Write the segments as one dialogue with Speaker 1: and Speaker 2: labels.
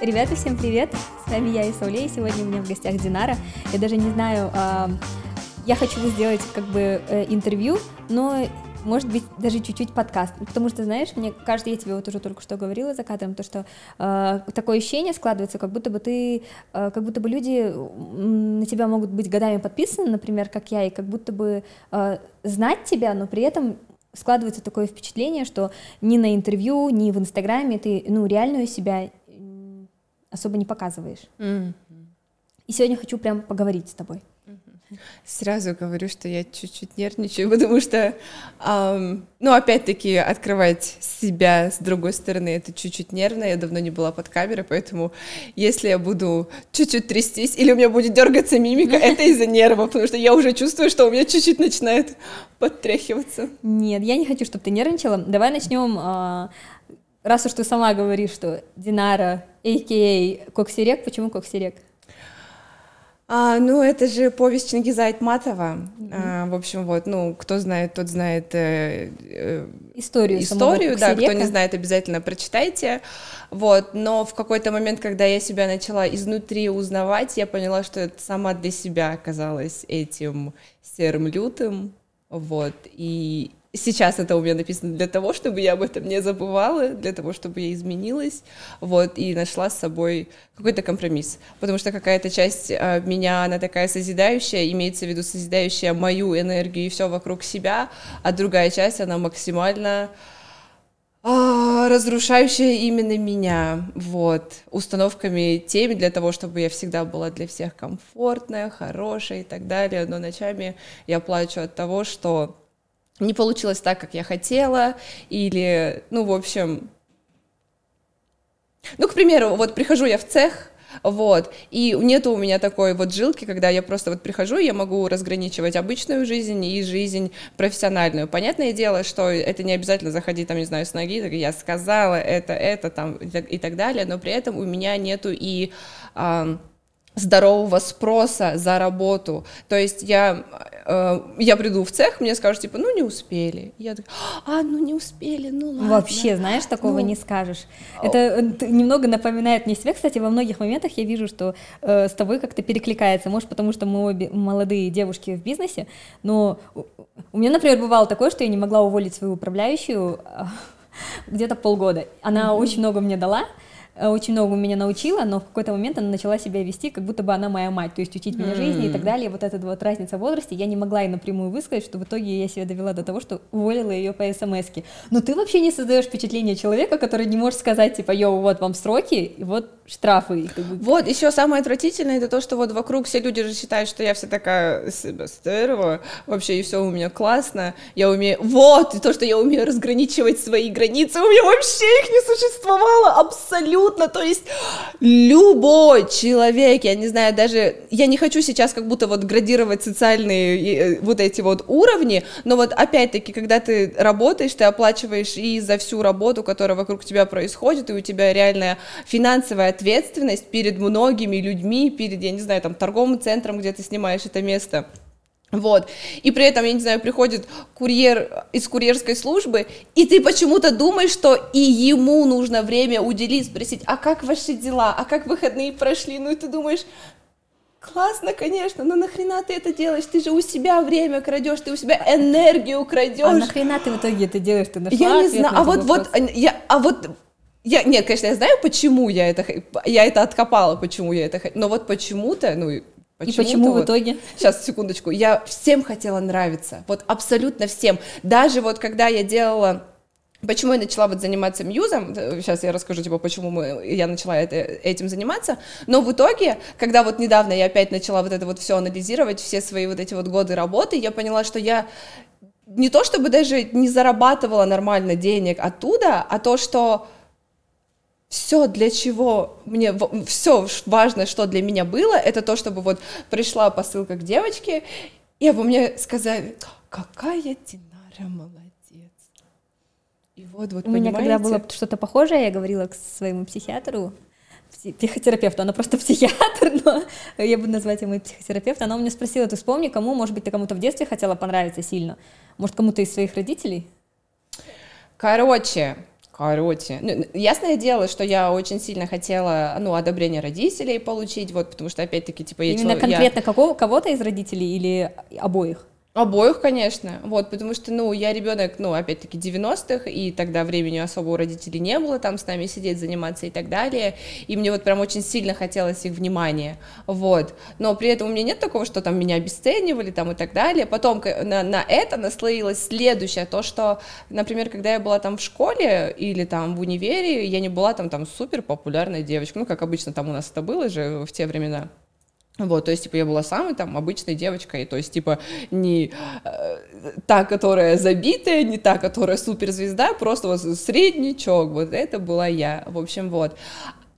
Speaker 1: Ребята, всем привет! С вами я, Исауле, и сегодня у меня в гостях Динара. Я даже не знаю, э, я хочу сделать как бы э, интервью, но может быть, даже чуть-чуть подкаст. Потому что, знаешь, мне кажется, я тебе вот уже только что говорила за кадром, то, что э, такое ощущение складывается, как будто бы ты, э, как будто бы люди на тебя могут быть годами подписаны, например, как я, и как будто бы э, знать тебя, но при этом складывается такое впечатление, что ни на интервью, ни в Инстаграме ты, ну, реальную себя особо не показываешь. Mm-hmm. И сегодня хочу прям поговорить с тобой.
Speaker 2: Сразу говорю, что я чуть-чуть нервничаю, потому что, эм, ну, опять-таки, открывать себя с другой стороны, это чуть-чуть нервно, я давно не была под камерой, поэтому если я буду чуть-чуть трястись или у меня будет дергаться мимика, это из-за нерва, потому что я уже чувствую, что у меня чуть-чуть начинает подтряхиваться.
Speaker 1: Нет, я не хочу, чтобы ты нервничала. Давай начнем а, раз уж ты сама говоришь, что Динара, а.к.а. Коксирек, почему Коксирек?
Speaker 2: А, ну, это же повесть Чингиза Айтматова. Mm-hmm. А, в общем, вот, ну, кто знает, тот знает э,
Speaker 1: э, историю.
Speaker 2: Историю, да, кто не знает, обязательно прочитайте. Вот, но в какой-то момент, когда я себя начала изнутри узнавать, я поняла, что это сама для себя оказалась этим серым лютым. Вот, и сейчас это у меня написано для того, чтобы я об этом не забывала, для того, чтобы я изменилась, вот, и нашла с собой какой-то компромисс, потому что какая-то часть э, меня, она такая созидающая, имеется в виду созидающая мою энергию и все вокруг себя, а другая часть, она максимально а, разрушающая именно меня, вот, установками теми для того, чтобы я всегда была для всех комфортная, хорошая и так далее, но ночами я плачу от того, что не получилось так, как я хотела, или, ну, в общем, ну, к примеру, вот прихожу я в цех, вот, и нету у меня такой вот жилки, когда я просто вот прихожу, я могу разграничивать обычную жизнь и жизнь профессиональную. Понятное дело, что это не обязательно заходить, там, не знаю, с ноги, так я сказала это, это, там, и так далее, но при этом у меня нету и... А, здорового спроса за работу. То есть я, э, я приду в цех, мне скажут, типа, ну, не успели. Я такая, а, ну, не успели, ну, ладно.
Speaker 1: Вообще, знаешь, такого ну... не скажешь. Это э, немного напоминает мне себя. Кстати, во многих моментах я вижу, что э, с тобой как-то перекликается. Может, потому что мы обе молодые девушки в бизнесе, но у меня, например, бывало такое, что я не могла уволить свою управляющую а, где-то полгода. Она mm-hmm. очень много мне дала, очень много меня научила, но в какой-то момент она начала себя вести, как будто бы она моя мать, то есть учить меня жизни и так далее. Вот эта вот разница в возрасте, я не могла ей напрямую высказать, что в итоге я себя довела до того, что уволила ее по смс -ке. Но ты вообще не создаешь впечатление человека, который не может сказать, типа, йоу, вот вам сроки, и вот штрафы.
Speaker 2: Как бы... Вот, еще самое отвратительное, это то, что вот вокруг все люди же считают, что я вся такая себя стерва, вообще, и все у меня классно, я умею, вот, и то, что я умею разграничивать свои границы, у меня вообще их не существовало абсолютно, то есть любой человек, я не знаю, даже, я не хочу сейчас как будто вот градировать социальные э, вот эти вот уровни, но вот опять-таки, когда ты работаешь, ты оплачиваешь и за всю работу, которая вокруг тебя происходит, и у тебя реальная финансовая ответственность перед многими людьми, перед, я не знаю, там, торговым центром, где ты снимаешь это место. Вот. И при этом, я не знаю, приходит курьер из курьерской службы, и ты почему-то думаешь, что и ему нужно время уделить, спросить, а как ваши дела, а как выходные прошли? Ну и ты думаешь, Классно, конечно, но нахрена ты это делаешь? Ты же у себя время крадешь, ты у себя энергию крадешь. А
Speaker 1: нахрена ты в итоге это делаешь? Ты нашла
Speaker 2: Я не знаю, а вот, вот, я, а вот я, нет, конечно, я знаю, почему я это, я это откопала, почему я это, но вот почему-то, ну,
Speaker 1: и почему
Speaker 2: вот,
Speaker 1: в итоге?
Speaker 2: Сейчас, секундочку. Я всем хотела нравиться. Вот абсолютно всем. Даже вот когда я делала Почему я начала вот заниматься мьюзом, сейчас я расскажу, типа, почему мы, я начала это, этим заниматься, но в итоге, когда вот недавно я опять начала вот это вот все анализировать, все свои вот эти вот годы работы, я поняла, что я не то чтобы даже не зарабатывала нормально денег оттуда, а то, что все, для чего мне, все важное, что для меня было, это то, чтобы вот пришла посылка к девочке, и обо мне сказали, какая Динара молодец.
Speaker 1: И вот, вот, У понимаете? меня когда было что-то похожее, я говорила к своему психиатру, психотерапевту, она просто психиатр, но я буду назвать его психотерапевт, она у меня спросила, ты вспомни, кому, может быть, ты кому-то в детстве хотела понравиться сильно, может, кому-то из своих родителей?
Speaker 2: Короче, Короче, ну, ясное дело, что я очень сильно хотела, ну, одобрение родителей получить, вот, потому что, опять-таки, типа,
Speaker 1: я... Именно конкретно я... какого, кого-то из родителей или обоих?
Speaker 2: Обоих, конечно, вот, потому что, ну, я ребенок, ну, опять-таки, 90-х, и тогда времени особо у родителей не было там с нами сидеть, заниматься и так далее, и мне вот прям очень сильно хотелось их внимания, вот, но при этом у меня нет такого, что там меня обесценивали там и так далее, потом на, на это наслоилось следующее, то, что, например, когда я была там в школе или там в универе, я не была там, там супер популярной девочкой, ну, как обычно там у нас это было же в те времена, вот, то есть, типа, я была самой там обычной девочкой, то есть, типа, не э, та, которая забитая, не та, которая суперзвезда, просто вот среднячок, вот это была я, в общем, вот.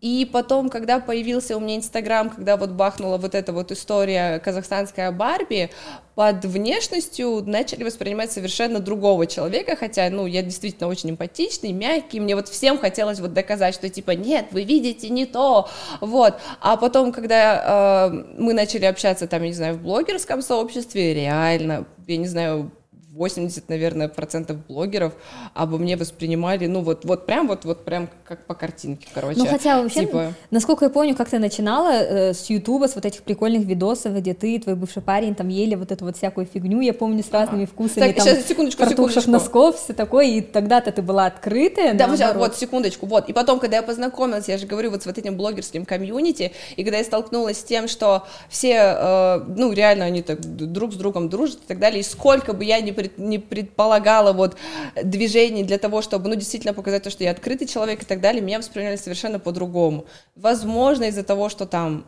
Speaker 2: И потом, когда появился у меня Инстаграм, когда вот бахнула вот эта вот история казахстанская Барби, под внешностью начали воспринимать совершенно другого человека, хотя, ну, я действительно очень эмпатичный, мягкий, мне вот всем хотелось вот доказать, что типа, нет, вы видите не то, вот, а потом, когда э, мы начали общаться там, я не знаю, в блогерском сообществе, реально, я не знаю, 80, наверное, процентов блогеров обо мне воспринимали, ну, вот, вот прям, вот, вот прям как по картинке, короче.
Speaker 1: Ну, хотя вообще, типа... насколько я помню, как ты начинала э, с Ютуба, с вот этих прикольных видосов, где ты и твой бывший парень там ели вот эту вот всякую фигню, я помню, с разными ага. вкусами, так, там, сейчас, секундочку, секундочку. носков, все такое, и тогда-то ты была открытая,
Speaker 2: Да, наоборот. вот, секундочку, вот, и потом, когда я познакомилась, я же говорю, вот с вот этим блогерским комьюнити, и когда я столкнулась с тем, что все, э, ну, реально они так друг с другом дружат и так далее, и сколько бы я ни пред, не предполагала вот движений для того, чтобы, ну, действительно показать то, что я открытый человек и так далее, меня восприняли совершенно по-другому. Возможно, из-за того, что там,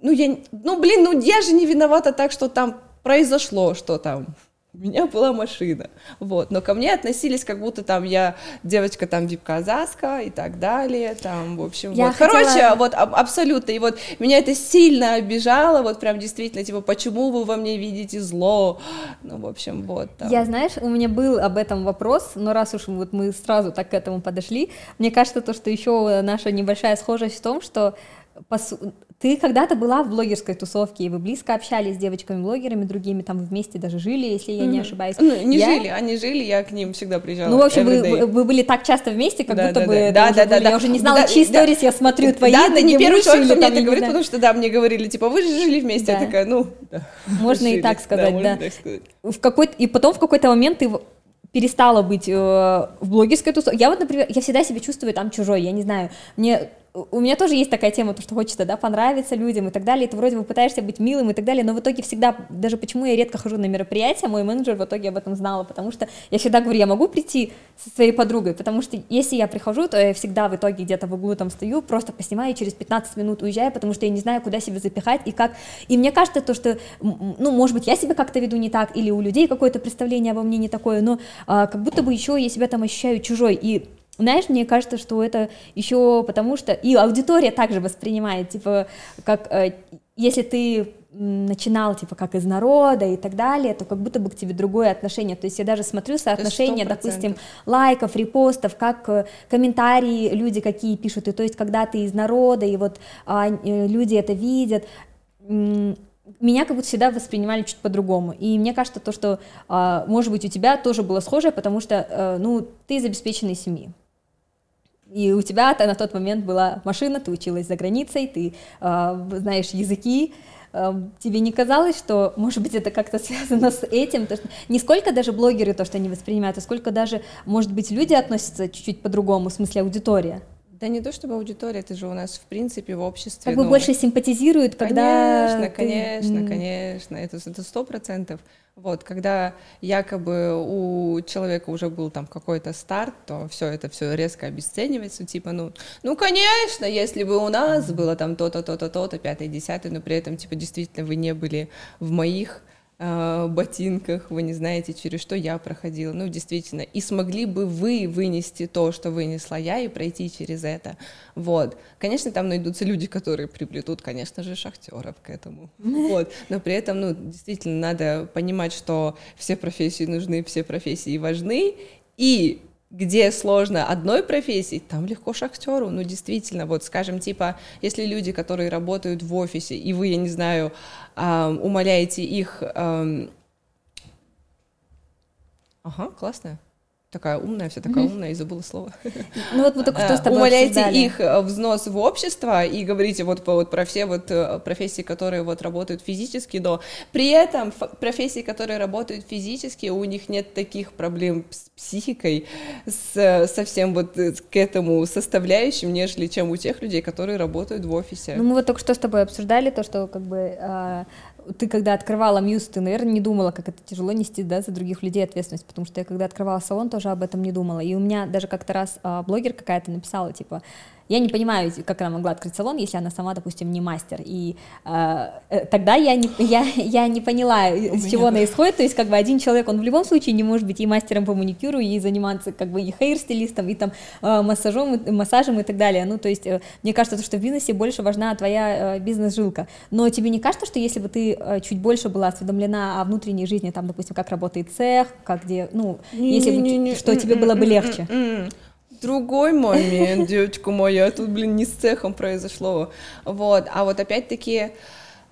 Speaker 2: ну, я, ну, блин, ну, я же не виновата так, что там произошло, что там у меня была машина, вот, но ко мне относились, как будто там я девочка там вип-казаска и так далее, там, в общем, я вот, хотела... короче, вот аб- абсолютно, и вот меня это сильно обижало, вот прям действительно, типа, почему вы во мне видите зло, ну, в общем, вот.
Speaker 1: Там. Я, знаешь, у меня был об этом вопрос, но раз уж вот мы сразу так к этому подошли, мне кажется, то, что еще наша небольшая схожесть в том, что по, ты когда-то была в блогерской тусовке, и вы близко общались с девочками-блогерами, другими там вместе даже жили, если я не ошибаюсь.
Speaker 2: Ну, не я... жили, они жили, я к ним всегда приезжала.
Speaker 1: Ну, в общем, вы, вы были так часто вместе, как да, будто да, бы... Да, да, да, были, да. Я уже не знала, да, чьи да, сторис я смотрю, твои,
Speaker 2: Да, ты не первый человек, кто мне это говорит, потому что, да, мне говорили, типа, вы же жили вместе, я такая, ну...
Speaker 1: Можно и так сказать, да. В какой и потом в какой-то момент ты перестала быть э, в блогерской тусовке. Я вот, например, я всегда себя чувствую там чужой, я не знаю, мне у меня тоже есть такая тема, то, что хочется, да, понравиться людям и так далее, и ты вроде бы пытаешься быть милым и так далее, но в итоге всегда, даже почему я редко хожу на мероприятия, мой менеджер в итоге об этом знала, потому что я всегда говорю, я могу прийти со своей подругой, потому что если я прихожу, то я всегда в итоге где-то в углу там стою, просто поснимаю и через 15 минут уезжаю, потому что я не знаю, куда себя запихать и как, и мне кажется то, что, ну, может быть, я себя как-то веду не так, или у людей какое-то представление обо мне не такое, но а, как будто бы еще я себя там ощущаю чужой, и знаешь, мне кажется, что это еще потому что и аудитория также воспринимает, типа, как э, если ты начинал, типа, как из народа и так далее, то как будто бы к тебе другое отношение. То есть я даже смотрю соотношение, допустим, лайков, репостов, как э, комментарии люди какие пишут, и то есть когда ты из народа, и вот а, э, люди это видят, меня как будто всегда воспринимали чуть по-другому. И мне кажется, то, что, а, может быть, у тебя тоже было схожее, потому что, ну, ты из обеспеченной семьи и у тебя -то на тот момент была машина, ты училась за границей, ты э, знаешь языки, э, тебе не казалось, что, может быть, это как-то связано с этим, то, что не сколько даже блогеры то, что они воспринимают, а сколько даже, может быть, люди относятся чуть-чуть по-другому, в смысле аудитория?
Speaker 2: Да не то чтобы аудитория, это же у нас в принципе в обществе.
Speaker 1: Как бы ну, больше симпатизируют, когда.
Speaker 2: Конечно, ты... конечно, конечно, это это сто процентов. Вот, когда якобы у человека уже был там какой-то старт, то все это все резко обесценивается, типа, ну, ну, конечно, если бы у нас было там то-то, то-то, то-то, пятое, десятое, но при этом, типа, действительно вы не были в моих э, ботинках, вы не знаете, через что я проходила, ну, действительно, и смогли бы вы вынести то, что вынесла я, и пройти через это, вот. Конечно, там найдутся люди, которые приплетут, конечно же, шахтеров к этому, вот, но при этом, ну, действительно, надо понимать, что все профессии нужны, все профессии важны, и где сложно одной профессии, там легко шахтеру. Ну, действительно, вот, скажем, типа, если люди, которые работают в офисе, и вы, я не знаю, эм, умоляете их... Эм... Ага, классно. Такая умная, вся такая умная, и забыла слово.
Speaker 1: Ну вот мы только что с тобой
Speaker 2: Умоляйте
Speaker 1: обсуждали.
Speaker 2: их э, взнос в общество и говорите вот, вот про все вот э, профессии, которые вот работают физически, но при этом профессии, которые работают физически, у них нет таких проблем с психикой, с совсем вот э, к этому составляющим, нежели чем у тех людей, которые работают в офисе.
Speaker 1: Ну, мы вот только что с тобой обсуждали то, что как бы а, ты когда открывала Мьюз, ты, наверное, не думала, как это тяжело нести, да, за других людей ответственность, потому что я когда открывала салон, тоже об этом не думала. И у меня даже как-то раз а, блогер какая-то написала, типа, я не понимаю, как она могла открыть салон, если она сама, допустим, не мастер. И а, э, тогда я не, я, я не поняла, э, с чего она исходит. То есть, как бы один человек, он в любом случае не может быть и мастером по маникюру, и заниматься как бы и хейр-стилистом, и там э, массажом, и- массажем и так далее. Ну, то есть, э, мне кажется, что в бизнесе больше важна твоя э, бизнес-жилка. Но тебе не кажется, что если бы ты э, чуть больше была осведомлена о внутренней жизни, там, допустим, как работает цех, как где, ну, если бы, что тебе было бы легче?
Speaker 2: Другой момент, девочка моя, тут, блин, не с цехом произошло. Вот, а вот опять-таки,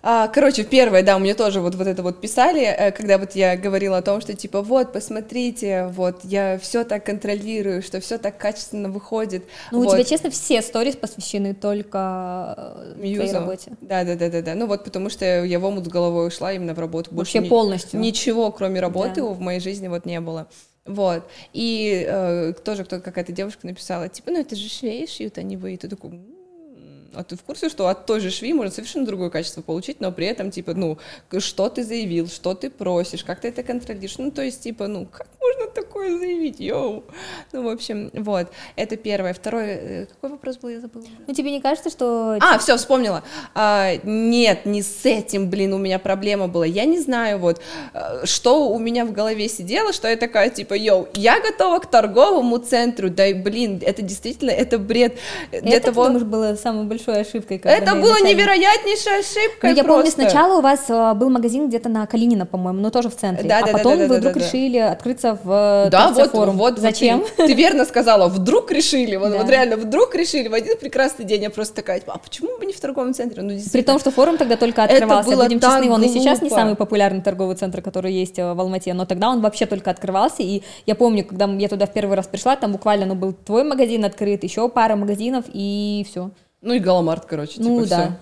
Speaker 2: а, короче, первое, да, мне тоже вот, вот это вот писали, э, когда вот я говорила о том, что типа вот, посмотрите, вот, я все так контролирую, что все так качественно выходит.
Speaker 1: Ну, у
Speaker 2: Вот.
Speaker 1: тебя, честно, все сторис посвящены только э, твоей
Speaker 2: Мьюзу.
Speaker 1: работе.
Speaker 2: Да, да, да, да, да. Ну вот потому что я в омут с головой ушла именно в работу. Больше
Speaker 1: Вообще
Speaker 2: ни-
Speaker 1: полностью.
Speaker 2: Ничего, кроме работы,
Speaker 1: Да.
Speaker 2: в моей жизни вот не было. Вот. И э, тоже кто какая-то девушка написала, типа, ну это же швеи шьют, не вы. И ты такой, «М, а ты в курсе, что от той же швеи можно совершенно другое качество получить, но при этом, типа, ну, что ты заявил, что ты просишь, как ты это контролируешь, ну, то есть, типа, ну, как можно такое заявить, йоу? Ну, в общем, вот, это первое. Второе, э, какой вопрос был, я забыла.
Speaker 1: Ну, тебе не кажется, что...
Speaker 2: А, все, вспомнила. А, нет, не с этим, блин, у меня проблема была. Я не знаю, вот, э, что у меня в голове сидело, что я такая, типа, йоу, я готова к торговому центру, да, и, блин, это действительно, это бред. Для
Speaker 1: это,
Speaker 2: того...
Speaker 1: думаешь, было самой большой ошибкой?
Speaker 2: Это было
Speaker 1: изначально-
Speaker 2: невероятнейшая ошибка.
Speaker 1: Ну, я помню,
Speaker 2: просто.
Speaker 1: сначала у вас э, был магазин где-то на Калинина, по-моему, но тоже в центре.
Speaker 2: Да,
Speaker 1: а
Speaker 2: да, да,
Speaker 1: потом
Speaker 2: да, да,
Speaker 1: вы
Speaker 2: да,
Speaker 1: вдруг
Speaker 2: да.
Speaker 1: решили открыться в э,
Speaker 2: Да, вот,
Speaker 1: форум.
Speaker 2: вот, вот
Speaker 1: Зачем?
Speaker 2: ты, ты верно сказала, вдруг решили, вот,
Speaker 1: Да.
Speaker 2: вот реально, вдруг решили, в один прекрасный день я просто такая, типа, а почему бы не в торговом центре? Ну,
Speaker 1: При том, что форум тогда только
Speaker 2: Это
Speaker 1: открывался.
Speaker 2: было
Speaker 1: Будем честны, он и сейчас не
Speaker 2: глупо.
Speaker 1: самый популярный торговый центр, который есть э, в Алмате, но тогда он вообще только открывался. И я помню, когда я туда в первый раз пришла, там буквально ну, был твой магазин открыт, еще пара магазинов, и все.
Speaker 2: Ну и Галамарт, короче,
Speaker 1: Ну,
Speaker 2: типа
Speaker 1: да.
Speaker 2: всё.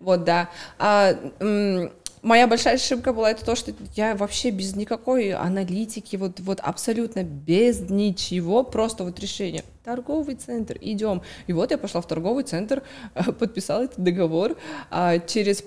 Speaker 2: Вот, да. А, моя большая ошибка была это то, что я вообще без никакой аналитики, вот, вот абсолютно без ничего, просто вот решение. Торговый центр, идем. И вот я пошла в торговый центр, подписала этот договор. А через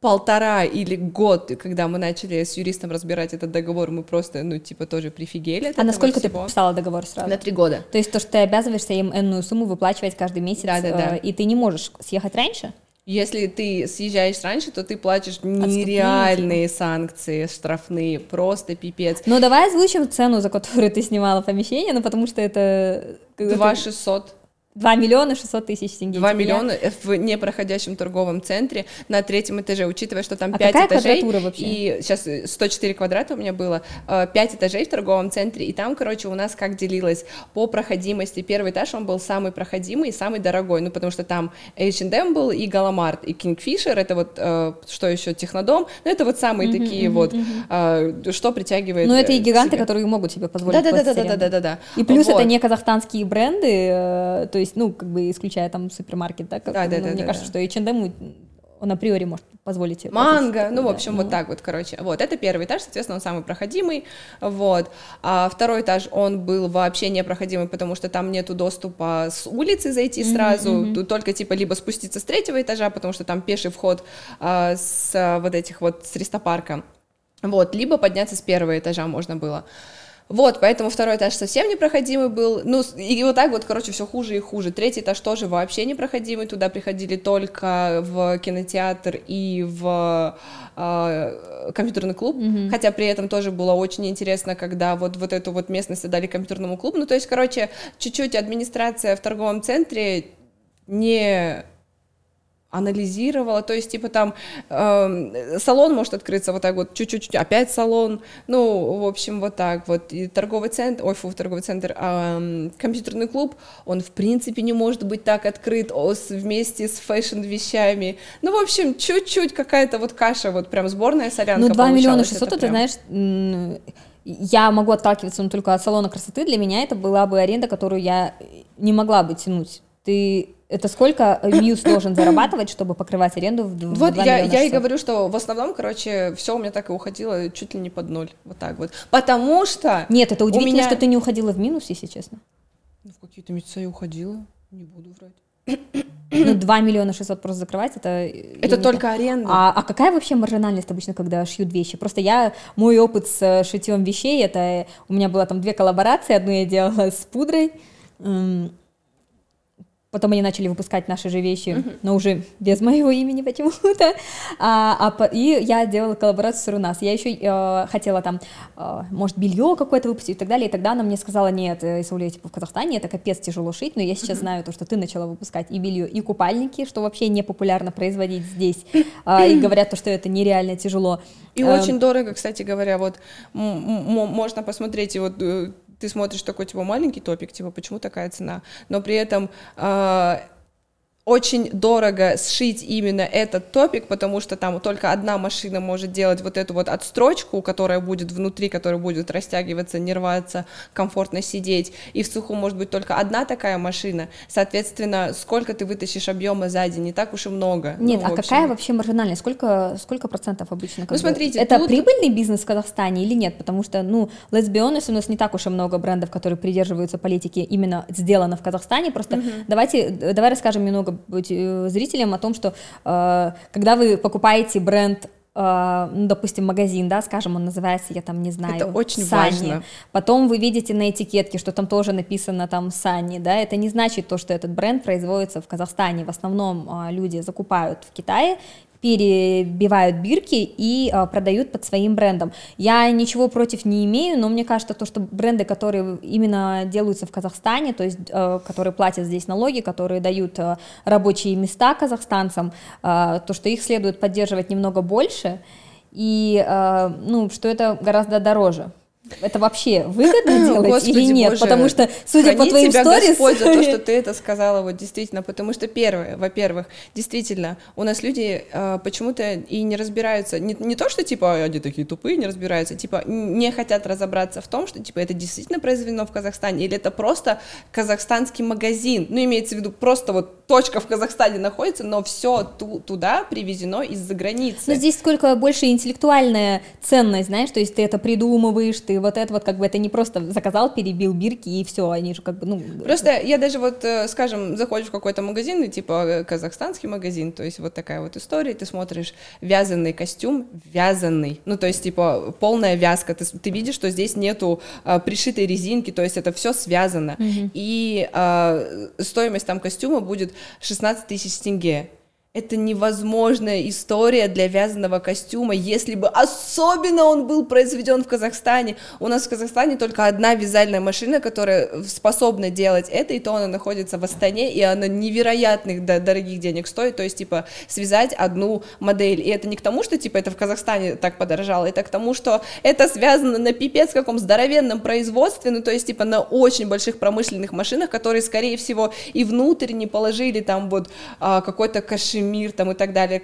Speaker 2: полтора или год, когда мы начали с юристом разбирать этот договор, мы просто, ну, типа, тоже прифигели
Speaker 1: А насколько ты
Speaker 2: всего.
Speaker 1: подписала договор сразу?
Speaker 2: На три года.
Speaker 1: То есть то, что ты обязываешься им энную сумму выплачивать каждый месяц,
Speaker 2: Да-да-да.
Speaker 1: э, и ты не можешь съехать раньше?
Speaker 2: Если ты съезжаешь раньше, то ты платишь нереальные санкции, штрафные, просто пипец.
Speaker 1: Ну, давай озвучим цену, за которую ты снимала помещение, ну, потому что это...
Speaker 2: Два шестьсот
Speaker 1: 2 миллиона 600 тысяч тенге.
Speaker 2: 2
Speaker 1: Типа я-
Speaker 2: миллиона в непроходящем торговом центре на третьем этаже, учитывая, что там
Speaker 1: А
Speaker 2: 5
Speaker 1: какая
Speaker 2: этажей.
Speaker 1: квадратура вообще?
Speaker 2: И сейчас 104 квадрата у меня было, 5 этажей в торговом центре, и там, короче, у нас как делилось по проходимости. Первый этаж, он был самый проходимый и самый дорогой, ну, потому что там H&M был и Галамарт, и Kingfisher, это вот, э, что еще, Технодом, ну, это вот самые такие вот, э, что притягивает
Speaker 1: Ну, это и
Speaker 2: э,
Speaker 1: гиганты,
Speaker 2: себе.
Speaker 1: которые могут себе позволить
Speaker 2: Да, да, да, да,
Speaker 1: платить
Speaker 2: да, да,
Speaker 1: аренду.
Speaker 2: да, да.
Speaker 1: И плюс
Speaker 2: Вот.
Speaker 1: это не казахстанские бренды, э, то есть, ну, как бы исключая там супермаркет, да, как,
Speaker 2: Да, да,
Speaker 1: ну,
Speaker 2: да,
Speaker 1: мне
Speaker 2: да,
Speaker 1: кажется,
Speaker 2: да.
Speaker 1: что H&M он априори может позволить себе
Speaker 2: Манго, ну, в
Speaker 1: такое,
Speaker 2: общем,
Speaker 1: да.
Speaker 2: вот так вот, короче. Вот, это первый этаж, соответственно, он самый проходимый, вот. А второй этаж, он был вообще непроходимый, потому что там нету доступа с улицы зайти сразу, тут только, типа, либо спуститься с третьего этажа, потому что там пеший вход а, с а, вот этих вот, с рестопарка, вот, либо подняться с первого этажа можно было. Вот, поэтому второй этаж совсем непроходимый был. Ну, и вот так вот, короче, все хуже и хуже. Третий этаж тоже вообще непроходимый. Туда приходили только в кинотеатр и в э, компьютерный клуб. Хотя при этом тоже было очень интересно, когда вот, вот эту вот местность отдали компьютерному клубу. Ну, то есть, короче, чуть-чуть администрация в торговом центре не анализировала, то есть, типа, там эм, салон может открыться вот так вот, чуть-чуть, опять салон, ну, в общем, вот так вот, и торговый центр, ой, фу, торговый центр, эм, компьютерный клуб, он, в принципе, не может быть так открыт о, с- вместе с фэшн-вещами, ну, в общем, чуть-чуть какая-то вот каша, вот прям сборная солянка
Speaker 1: Ну, 2 миллиона
Speaker 2: получалась,
Speaker 1: 600,
Speaker 2: это
Speaker 1: это,
Speaker 2: прям-
Speaker 1: знаешь, м, я могу отталкиваться ну, только от салона красоты, для меня это была бы аренда, которую я не могла бы тянуть. Ты это сколько Мьюз должен зарабатывать, чтобы покрывать аренду в 2
Speaker 2: Вот я, я и говорю, что в основном, короче, все у меня так и уходило чуть ли не под ноль, вот так вот. Потому что...
Speaker 1: Нет, это удивительно, меня... что ты не уходила в минус, если честно.
Speaker 2: Ну, в какие-то месяца я уходила, не буду врать.
Speaker 1: Ну, 2 миллиона 600 просто закрывать, это...
Speaker 2: Это только так... аренда.
Speaker 1: А, а какая вообще маржинальность обычно, когда шьют вещи? Просто я, мой опыт с э, шитьем вещей, это у меня было там две коллаборации, одну я делала с пудрой, Потом они начали выпускать наши же вещи, uh-huh. но уже без моего имени почему-то. А, а, и я делала коллаборацию с Рунас. Я еще э, хотела там, э, может, белье какое-то выпустить и так далее. И тогда она мне сказала, нет, Исауля, типа в Казахстане это капец тяжело шить, но я сейчас uh-huh. знаю то, что ты начала выпускать и белье, и купальники, что вообще не популярно производить здесь. Э, и говорят то, что это нереально тяжело.
Speaker 2: И э, очень дорого, кстати говоря. Вот можно посмотреть, и вот э, ты смотришь такой, типа, маленький топик, типа, почему такая цена? Но при этом э, очень дорого сшить именно этот топик, потому что там только одна машина может делать вот эту вот отстрочку, которая будет внутри, которая будет растягиваться, не рваться, комфортно сидеть. И в суху может быть только одна такая машина. Соответственно, сколько ты вытащишь объема сзади, не так уж и много.
Speaker 1: Нет,
Speaker 2: ну,
Speaker 1: а какая вообще маржинальность? Сколько, сколько процентов обычно?
Speaker 2: Ну, смотрите,
Speaker 1: Это тут... прибыльный бизнес в Казахстане или нет? Потому что, ну, let's be honest, у нас не так уж и много брендов, которые придерживаются политики именно сделано в Казахстане. Просто uh-huh. давайте, давай расскажем немного зрителям о том, что э, когда вы покупаете бренд Uh, ну, допустим, магазин, да, скажем, он называется, я там не знаю,
Speaker 2: это очень Сани. важно.
Speaker 1: Потом вы видите на этикетке, что там тоже написано там Сани, да, это не значит то, что этот бренд производится в Казахстане. В основном uh, люди закупают в Китае, перебивают бирки и а, продают под своим брендом. Я ничего против не имею, но мне кажется, то, что бренды, которые именно делаются в Казахстане, то есть а, которые платят здесь налоги, которые дают а, рабочие места казахстанцам, а, то, что их следует поддерживать немного больше, и а, ну, что это гораздо дороже. Это вообще выгодно делать Господи или нет? Боже, потому что, судя по твоим тебя сторис...
Speaker 2: Господь за то, что ты это сказала, вот действительно, потому что первое, во-первых, действительно, у нас люди э, почему-то и не разбираются, не, не то, что типа они такие тупые, не разбираются, типа не хотят разобраться в том, что типа это действительно произведено в Казахстане, или это просто казахстанский магазин, ну имеется в виду просто вот точка в Казахстане находится, но все ту, туда привезено из-за границы.
Speaker 1: Но здесь сколько больше интеллектуальная ценность, знаешь, то есть ты это придумываешь, ты вот это вот как бы это не просто заказал, перебил бирки и все, они же как бы, ну...
Speaker 2: Просто я даже вот, э, скажем, заходишь в какой-то магазин, и типа э, казахстанский магазин, то есть вот такая вот история, ты смотришь вязаный костюм, вязаный, ну то есть типа полная вязка, ты, ты видишь, что здесь нету а, пришитой резинки, то есть это все связано, mm-hmm. и а, стоимость там костюма будет 16 тысяч тенге это невозможная история для вязаного костюма, если бы особенно он был произведен в Казахстане. У нас в Казахстане только одна вязальная машина, которая способна делать это, и то она находится в Астане, и она невероятных да, дорогих денег стоит, то есть, типа, связать одну модель. И это не к тому, что, типа, это в Казахстане так подорожало, это к тому, что это связано на пипец каком здоровенном производстве, ну, то есть, типа, на очень больших промышленных машинах, которые, скорее всего, и внутрь не положили там вот а, какой-то кашемир, мир там и так далее,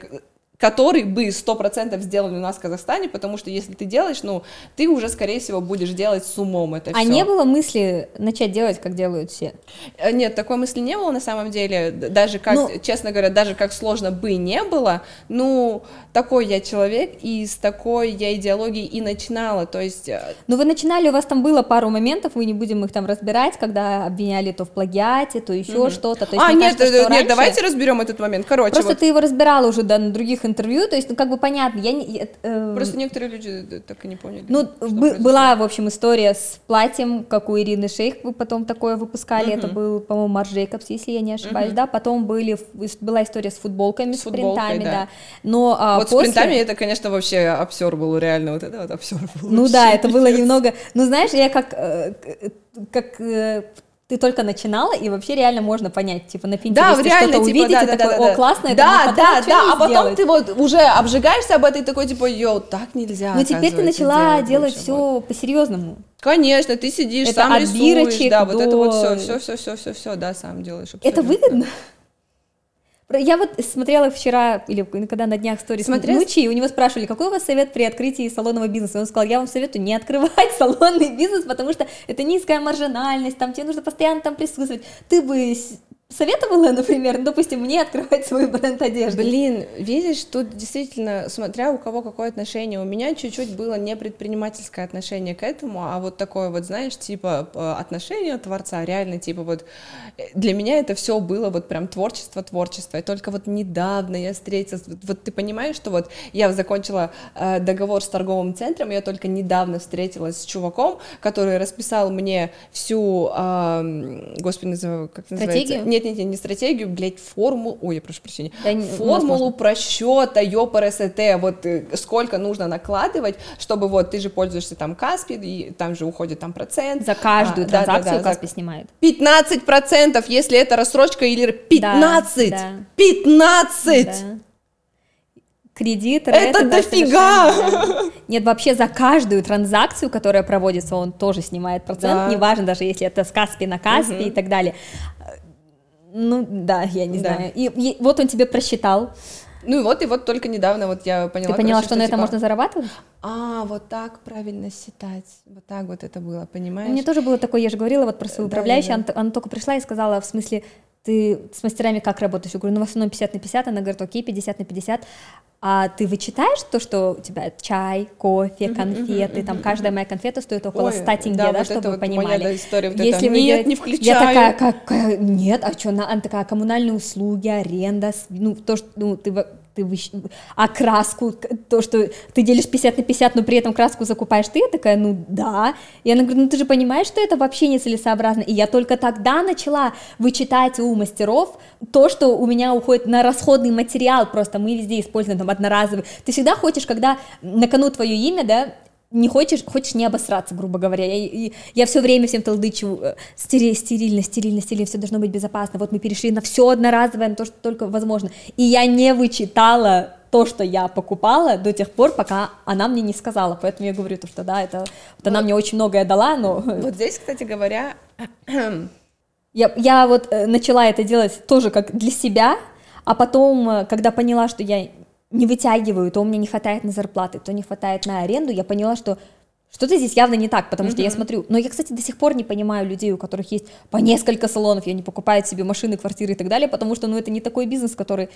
Speaker 2: который бы сто процентов сделали у нас в Казахстане, потому что если ты делаешь, ну, ты уже, скорее всего, будешь делать с умом это
Speaker 1: А
Speaker 2: все.
Speaker 1: не было мысли начать делать, как делают все?
Speaker 2: Э, нет, такой мысли не было на самом деле, даже как, ну, честно говоря, даже как сложно бы не было, ну, такой я человек, и с такой я идеологией и начинала, то есть... Э,
Speaker 1: ну, вы начинали, у вас там было пару моментов, мы не будем их там разбирать, когда обвиняли то в плагиате, то еще угу. что-то, то
Speaker 2: есть, А, нет, кажется, нет, раньше... давайте разберем этот момент, короче.
Speaker 1: Просто вот... ты его разбирала уже да, на других интервью, то есть, ну, как бы понятно, я не...
Speaker 2: Э, Просто некоторые люди так и не поняли.
Speaker 1: Ну, б- была, в общем, история с платьем, как у Ирины Шейх, вы потом такое выпускали, uh-huh. это был, по-моему, Марш Джейкобс, если я не ошибаюсь, uh-huh. да, потом были, была история с футболками, с, с принтами, да. да.
Speaker 2: Но а, Вот после... с принтами это, конечно, вообще обсер был, реально, вот это вот обсер был.
Speaker 1: Ну да, это было немного, ну знаешь, я как, э, как э, ты только начинала, и вообще реально можно понять, типа, на Пинтересте да, что-то типа, увидеть, да, и да, такой, да, о, классно, это
Speaker 2: Да, да, да, а потом ты вот уже обжигаешься об этом, и такой, типа, йоу, так нельзя,
Speaker 1: Ну, теперь ты начала делать все по-серьезному.
Speaker 2: Конечно, ты сидишь, это сам рисуешь, да, вот это вот все, все, все, все, все, все, да, сам делаешь.
Speaker 1: Это выгодно? Я вот смотрела вчера, или когда на днях сторис
Speaker 2: Смотря-
Speaker 1: Нучи, и у него спрашивали, какой у вас совет при открытии салонного бизнеса? Он сказал, я вам советую не открывать салонный бизнес, потому что это низкая маржинальность, там тебе нужно постоянно там присутствовать. Ты бы советовала, например, ну, допустим, мне открывать свой бренд одежды?
Speaker 2: Блин, видишь, тут действительно, смотря у кого какое отношение, у меня чуть-чуть было не предпринимательское отношение к этому, а вот такое вот, знаешь, типа э, отношение творца, реально, типа вот, э, для меня это все было вот прям творчество, творчество, и только вот недавно я встретилась, вот, вот ты понимаешь, что вот я закончила э, договор с торговым центром, я только недавно встретилась с чуваком, который расписал мне всю, м, господи, называю, как называется?
Speaker 1: Стратегию?
Speaker 2: Нет, нет, нет, не стратегию, блядь, формулу, ой, я прошу прощения,
Speaker 1: Да
Speaker 2: формулу просчета ЕПРСТ, вот э, сколько нужно накладывать, чтобы вот ты же пользуешься там Каспи, и там же уходит там процент.
Speaker 1: За каждую
Speaker 2: А, да, да,
Speaker 1: транзакцию
Speaker 2: да, за
Speaker 1: Каспи снимает.
Speaker 2: 15 процентов, если это рассрочка или 15,
Speaker 1: да.
Speaker 2: 15!
Speaker 1: Да. Кредит,
Speaker 2: Это
Speaker 1: да,
Speaker 2: дофига!
Speaker 1: да. Нет, вообще за каждую транзакцию, которая проводится, он тоже снимает процент,
Speaker 2: Да.
Speaker 1: неважно даже если это с Каспи на Каспи
Speaker 2: Мгм.
Speaker 1: и так далее. Ну да, я не
Speaker 2: Да.
Speaker 1: знаю. И, и вот он тебе просчитал.
Speaker 2: Ну и вот, и вот только недавно вот я поняла.
Speaker 1: Ты поняла,
Speaker 2: короче,
Speaker 1: что на этом
Speaker 2: типа,
Speaker 1: можно зарабатывать?
Speaker 2: А, вот так правильно считать. Вот так вот это было, понимаешь?
Speaker 1: Меня тоже было такое, я же говорила вот про свою
Speaker 2: Да,
Speaker 1: управляющую,
Speaker 2: да,
Speaker 1: она, она только пришла и сказала, в смысле, ты с мастерами как работаешь? Я говорю, ну в основном 50 на 50, она говорит, окей, 50 на 50, а ты вычитаешь то, что у тебя чай, кофе, конфеты, там каждая моя конфета стоит около
Speaker 2: Ой,
Speaker 1: 100 тенге,
Speaker 2: да,
Speaker 1: да,
Speaker 2: вот
Speaker 1: чтобы
Speaker 2: это
Speaker 1: вы
Speaker 2: вот моя,
Speaker 1: понимали.
Speaker 2: да, история вот
Speaker 1: Если вы
Speaker 2: Нет,
Speaker 1: делаете-
Speaker 2: не
Speaker 1: Я
Speaker 2: включаю.
Speaker 1: такая, какая, нет, а что, а такая, коммунальные услуги, аренда, ну, то, что, ну, ты, ты выщ- а краску, то, что ты делишь 50 на 50, но при этом краску закупаешь ты, я такая, ну, да. И она говорит, ну, ты же понимаешь, что это вообще нецелесообразно. И я только тогда начала вычитать у мастеров то, что у меня уходит на расходный материал, просто мы везде используем там одноразовый. Ты всегда хочешь, когда на кону твое имя, да, не хочешь, хочешь не обосраться, грубо говоря. Я, я все время всем толдычу, э, стери- стерильно, стерильно, стерильно, все должно быть безопасно. Вот мы перешли на все одноразовое, на то, что только возможно. И я не вычитала то, что я покупала до тех пор, пока она мне не сказала. Поэтому я говорю, то, что да, это вот она мне очень многое дала, но
Speaker 2: Вот здесь, кстати говоря,
Speaker 1: я, я вот э, начала это делать тоже как для себя, а потом, э, когда поняла, что я не вытягиваю, то у меня не хватает на зарплаты, то не хватает на аренду, я поняла, что что-то здесь явно не так, потому что я смотрю, но я, кстати, до сих пор не понимаю людей, у которых есть по несколько салонов, и они покупают себе машины, квартиры и так далее, потому что, ну, это не такой бизнес, который,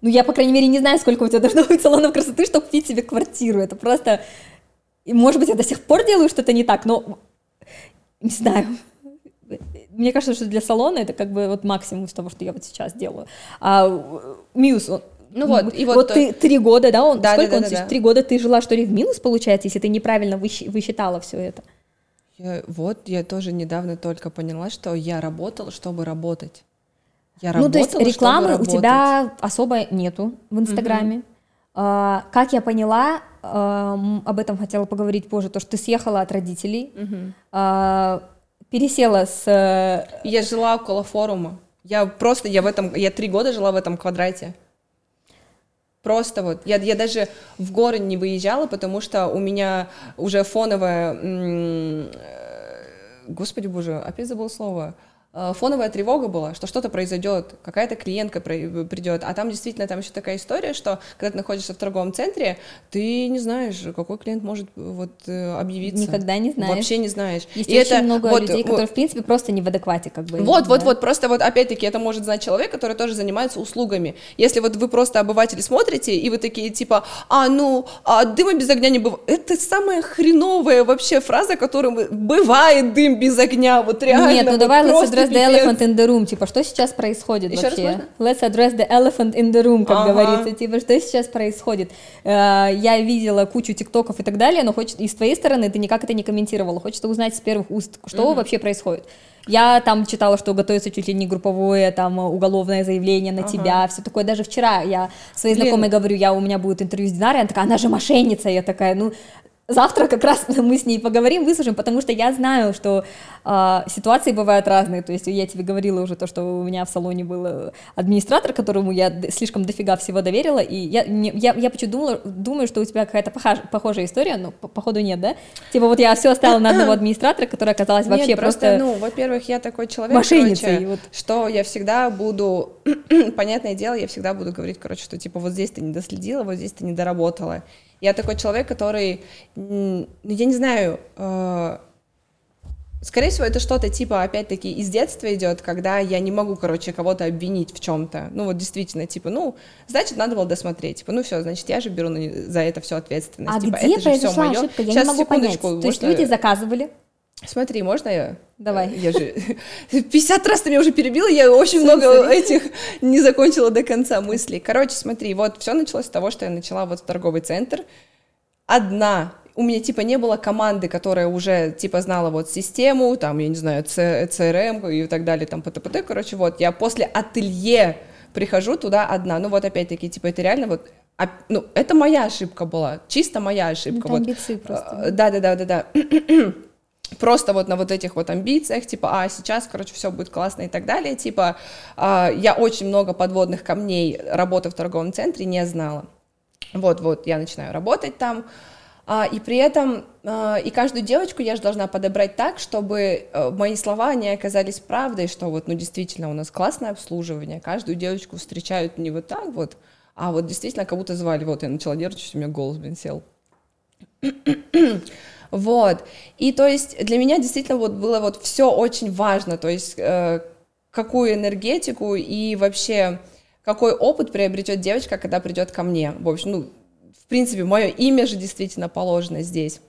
Speaker 1: ну, я, по крайней мере, не знаю, сколько у тебя должно быть салонов красоты, чтобы купить себе квартиру, это просто, и, может быть, я до сих пор делаю что-то не так, но, не знаю, мне кажется, что для салона это как бы вот максимум из того, что я вот сейчас делаю. А Мьюз, он-
Speaker 2: Ну вот, и вот
Speaker 1: вот
Speaker 2: то-
Speaker 1: ты три года, да, он,
Speaker 2: Да,
Speaker 1: сколько
Speaker 2: да,
Speaker 1: он,
Speaker 2: да, да.
Speaker 1: три года ты жила, что ли, в минус, получается, если ты неправильно высчитала все это.
Speaker 2: я- вот я тоже недавно только поняла, что я работала, чтобы работать. Я
Speaker 1: ну, то есть рекламы у тебя особо нету в Инстаграме. А, как я поняла, ам, об этом хотела поговорить позже, то, что ты съехала от родителей,
Speaker 2: Мгм.
Speaker 1: а, пересела с... э,
Speaker 2: Я жила около форума. Я просто, я в этом, я три года жила в этом квадрате. Просто вот. Я, я даже в горы не выезжала, потому что у меня уже фоновая... э, Господи боже, опять забыл слово. Э, Фоновая тревога была, что что-то произойдет, какая-то клиентка про- придет, а там действительно там еще такая история, что когда ты находишься в торговом центре, ты не знаешь, какой клиент может вот э, объявиться.
Speaker 1: Никогда не знаешь.
Speaker 2: Вообще не знаешь.
Speaker 1: Есть
Speaker 2: И
Speaker 1: очень
Speaker 2: это
Speaker 1: много
Speaker 2: вот,
Speaker 1: людей,
Speaker 2: вот,
Speaker 1: которые, в принципе, просто не в адеквате, как бы.
Speaker 2: вот, вот,
Speaker 1: да.
Speaker 2: вот, просто вот опять-таки это может знать человек, который тоже занимается услугами. Если вот вы просто обыватели смотрите, и вы такие типа, а ну, а дыма без огня не бывает. Это самая хреновая вообще фраза, которая бывает дым без огня, вот реально.
Speaker 1: Нет, ну
Speaker 2: вот
Speaker 1: давай
Speaker 2: просто
Speaker 1: address the elephant in the room, типа, что сейчас происходит
Speaker 2: раз
Speaker 1: вообще? Let's address the elephant in the room, как
Speaker 2: Ага.
Speaker 1: говорится, типа, что сейчас происходит? Э, Я видела кучу тиктоков и так далее, но хочет, и с твоей стороны ты никак это не комментировала, хочется узнать с первых уст, что вообще происходит. Я там читала, что готовится чуть ли не групповое там уголовное заявление на
Speaker 2: Ага.
Speaker 1: тебя, все такое. Даже вчера я своей
Speaker 2: Блин.
Speaker 1: знакомой говорю, я у меня будет интервью с Динарой, она такая, она же мошенница, я такая, ну завтра как раз мы с ней поговорим, выслушаем, потому что я знаю, что э, ситуации бывают разные. То есть я тебе говорила уже то, что у меня в салоне был э, администратор, которому я слишком дофига всего доверила, и я, не, я, я почему думала, думаю, что у тебя какая-то похожая, похожая история, но по, походу нет, да? Типа вот я все оставила на одного администратора, которая оказалась
Speaker 2: нет,
Speaker 1: вообще
Speaker 2: просто,
Speaker 1: просто...
Speaker 2: ну, во-первых, я такой человек,
Speaker 1: мошенницей,
Speaker 2: короче,
Speaker 1: вот.
Speaker 2: что я всегда буду, понятное дело, я всегда буду говорить, короче, что типа вот здесь ты не доследила, вот здесь ты не доработала. Я такой человек, который, ну, я не знаю, э, скорее всего, это что-то типа, опять-таки, из детства идет, когда я не могу, короче, кого-то обвинить в чем-то. Ну, вот действительно, типа, ну, значит, надо было досмотреть. Типа, ну все, значит, я же беру за это все ответственность.
Speaker 1: А
Speaker 2: типа,
Speaker 1: где
Speaker 2: это же все
Speaker 1: произошла
Speaker 2: мое.
Speaker 1: ошибка? Я
Speaker 2: Сейчас,
Speaker 1: не могу понять.
Speaker 2: секундочку,
Speaker 1: То есть люди заказывали,
Speaker 2: Смотри, можно я?
Speaker 1: Давай.
Speaker 2: Я же 50 раз ты меня уже перебила, я очень много этих не закончила до конца мыслей. Короче, смотри, вот все началось с того, что я начала вот в торговый центр. Одна. У меня типа не было команды, которая уже типа знала вот систему, там, я не знаю, CRM и так далее, там, ПТПТ, короче, вот. Я после ателье прихожу туда одна. Ну вот опять-таки, типа, это реально вот а, ну, это моя ошибка была, чисто моя ошибка.
Speaker 1: это
Speaker 2: вот.
Speaker 1: амбиции просто.
Speaker 2: Э, Просто вот на вот этих вот амбициях, типа, а сейчас, короче, все будет классно и так далее, типа, а, я очень много подводных камней работы в торговом центре не знала. Вот-вот, я начинаю работать там, а, и при этом, а, и каждую девочку я же должна подобрать так, чтобы э, мои слова не оказались правдой, что вот, ну, действительно, у нас классное обслуживание, каждую девочку встречают не вот так вот, а вот действительно как будто звали, вот я начала нервничать, у меня голос, блин, сел. Вот. И то есть для меня действительно вот было вот все очень важно, то есть э, какую энергетику и вообще какой опыт приобретет девочка, когда придет ко мне. В общем, ну, в принципе, мое имя же действительно положено здесь.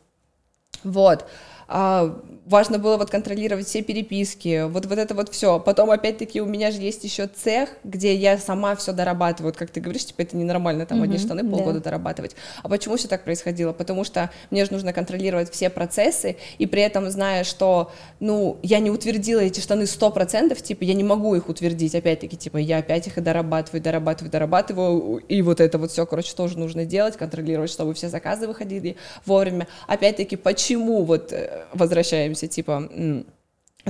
Speaker 2: Вот. А, важно было вот контролировать все переписки, вот, вот это вот все. Потом, опять-таки, у меня же есть еще цех, где я сама все дорабатываю. Вот как ты говоришь, типа, это ненормально, там, одни
Speaker 1: Мгм,
Speaker 2: штаны
Speaker 1: да.
Speaker 2: полгода дорабатывать. А почему все так происходило? Потому что мне же нужно контролировать все процессы, и при этом, зная, что, ну, я не утвердила эти штаны 100%, типа, я не могу их утвердить, опять-таки, типа, я опять их и дорабатываю, дорабатываю, дорабатываю, и вот это вот все, короче, тоже нужно делать, контролировать, чтобы все заказы выходили вовремя. Опять-таки, почему, вот, э, возвращаемся, типа,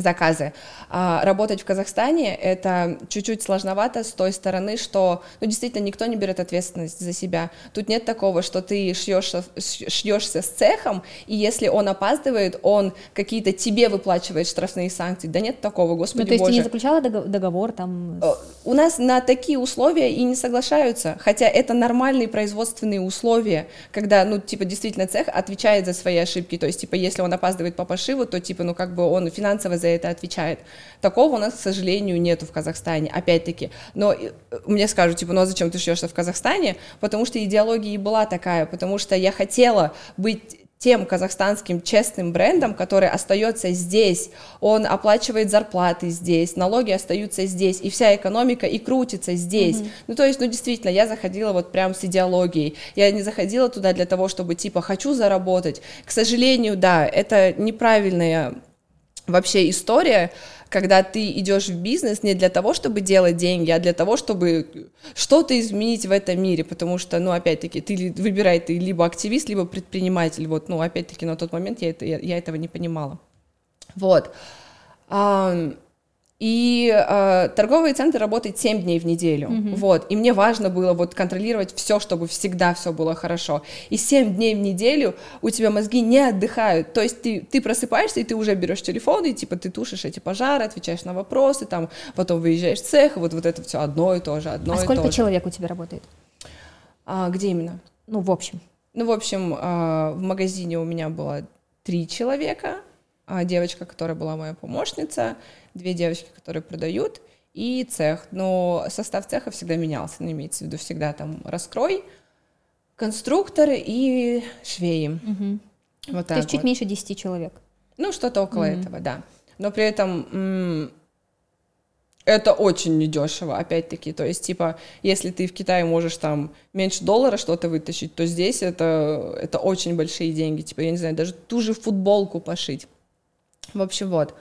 Speaker 2: заказы. А, работать в Казахстане это чуть-чуть сложновато с той стороны, что, ну, действительно, никто не берет ответственность за себя. Тут нет такого, что ты шьешься, шьешься с цехом, и если он опаздывает, он какие-то тебе выплачивает штрафные санкции. Да нет такого, господи
Speaker 1: Ну, то есть
Speaker 2: боже.
Speaker 1: ты не заключала дого- договор там?
Speaker 2: Э, У нас на такие условия и не соглашаются, хотя это нормальные производственные условия, когда, ну, типа, действительно цех отвечает за свои ошибки, то есть, типа, если он опаздывает по пошиву, то, типа, ну, как бы он финансово за это отвечает. Такого у нас, к сожалению, нету в Казахстане, опять-таки. Но э, мне скажут, типа, ну, а зачем ты шьешься в Казахстане? Потому что идеология и была такая, потому что я хотела быть тем казахстанским честным брендом, который остается здесь, он оплачивает зарплаты здесь, налоги остаются здесь, и вся экономика и крутится здесь. Ну, то есть, ну, действительно, я заходила вот прям с идеологией. Я не заходила туда для того, чтобы, типа, хочу заработать. К сожалению, да, это неправильная вообще история, когда ты идешь в бизнес не для того, чтобы делать деньги, а для того, чтобы что-то изменить в этом мире, потому что, ну, опять-таки, ты выбирай, ты либо активист, либо предприниматель, вот, ну, опять-таки, на тот момент я, это, я, я этого не понимала. Вот. И э, торговый центр работает 7 дней в неделю, вот, и мне важно было вот контролировать все, чтобы всегда все было хорошо. И 7 дней в неделю у тебя мозги не отдыхают, то есть ты, ты просыпаешься, и ты уже берешь телефон, и типа ты тушишь эти пожары, отвечаешь на вопросы, там, потом выезжаешь в цех, и вот, вот это все одно и то же, одно
Speaker 1: а
Speaker 2: и
Speaker 1: сколько
Speaker 2: то же.
Speaker 1: человек у тебя работает?
Speaker 2: А, где именно?
Speaker 1: Ну, в общем.
Speaker 2: Ну, в общем, а, в магазине у меня было три человека, а, девочка, которая была моя помощница, две девочки, которые продают, и цех. Но состав цеха всегда менялся, ну, имеется в виду всегда там раскрой, конструкторы и швеи.
Speaker 1: Мгм.
Speaker 2: Вот
Speaker 1: То есть чуть
Speaker 2: вот.
Speaker 1: меньше 10 человек.
Speaker 2: Ну, что-то около
Speaker 1: Мгм.
Speaker 2: этого, да. Но при этом это очень недешево, опять-таки. То есть, типа, если ты в Китае можешь там меньше доллара что-то вытащить, то здесь это, это очень большие деньги. Типа, я не знаю, даже ту же футболку пошить. В общем, вот.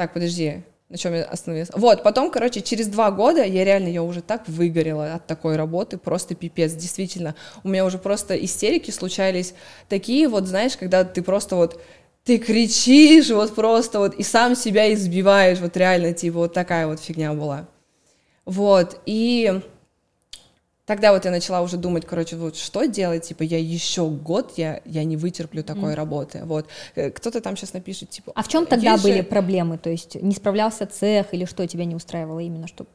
Speaker 2: Так, подожди. на чем я остановилась. Вот, потом, короче, через два года я реально, я уже так выгорела от такой работы, просто пипец, действительно. У меня уже просто истерики случались такие вот, знаешь, когда ты просто вот ты кричишь вот просто вот и сам себя избиваешь, вот реально, типа, вот такая вот фигня была. Вот, и тогда вот я начала уже думать, короче, вот что делать, типа, я еще год, я, я не вытерплю такой mm. работы, вот. Э, кто-то там сейчас напишет, типа...
Speaker 1: А в чем тогда были же... проблемы, то есть не справлялся цех или что тебя не устраивало именно, что,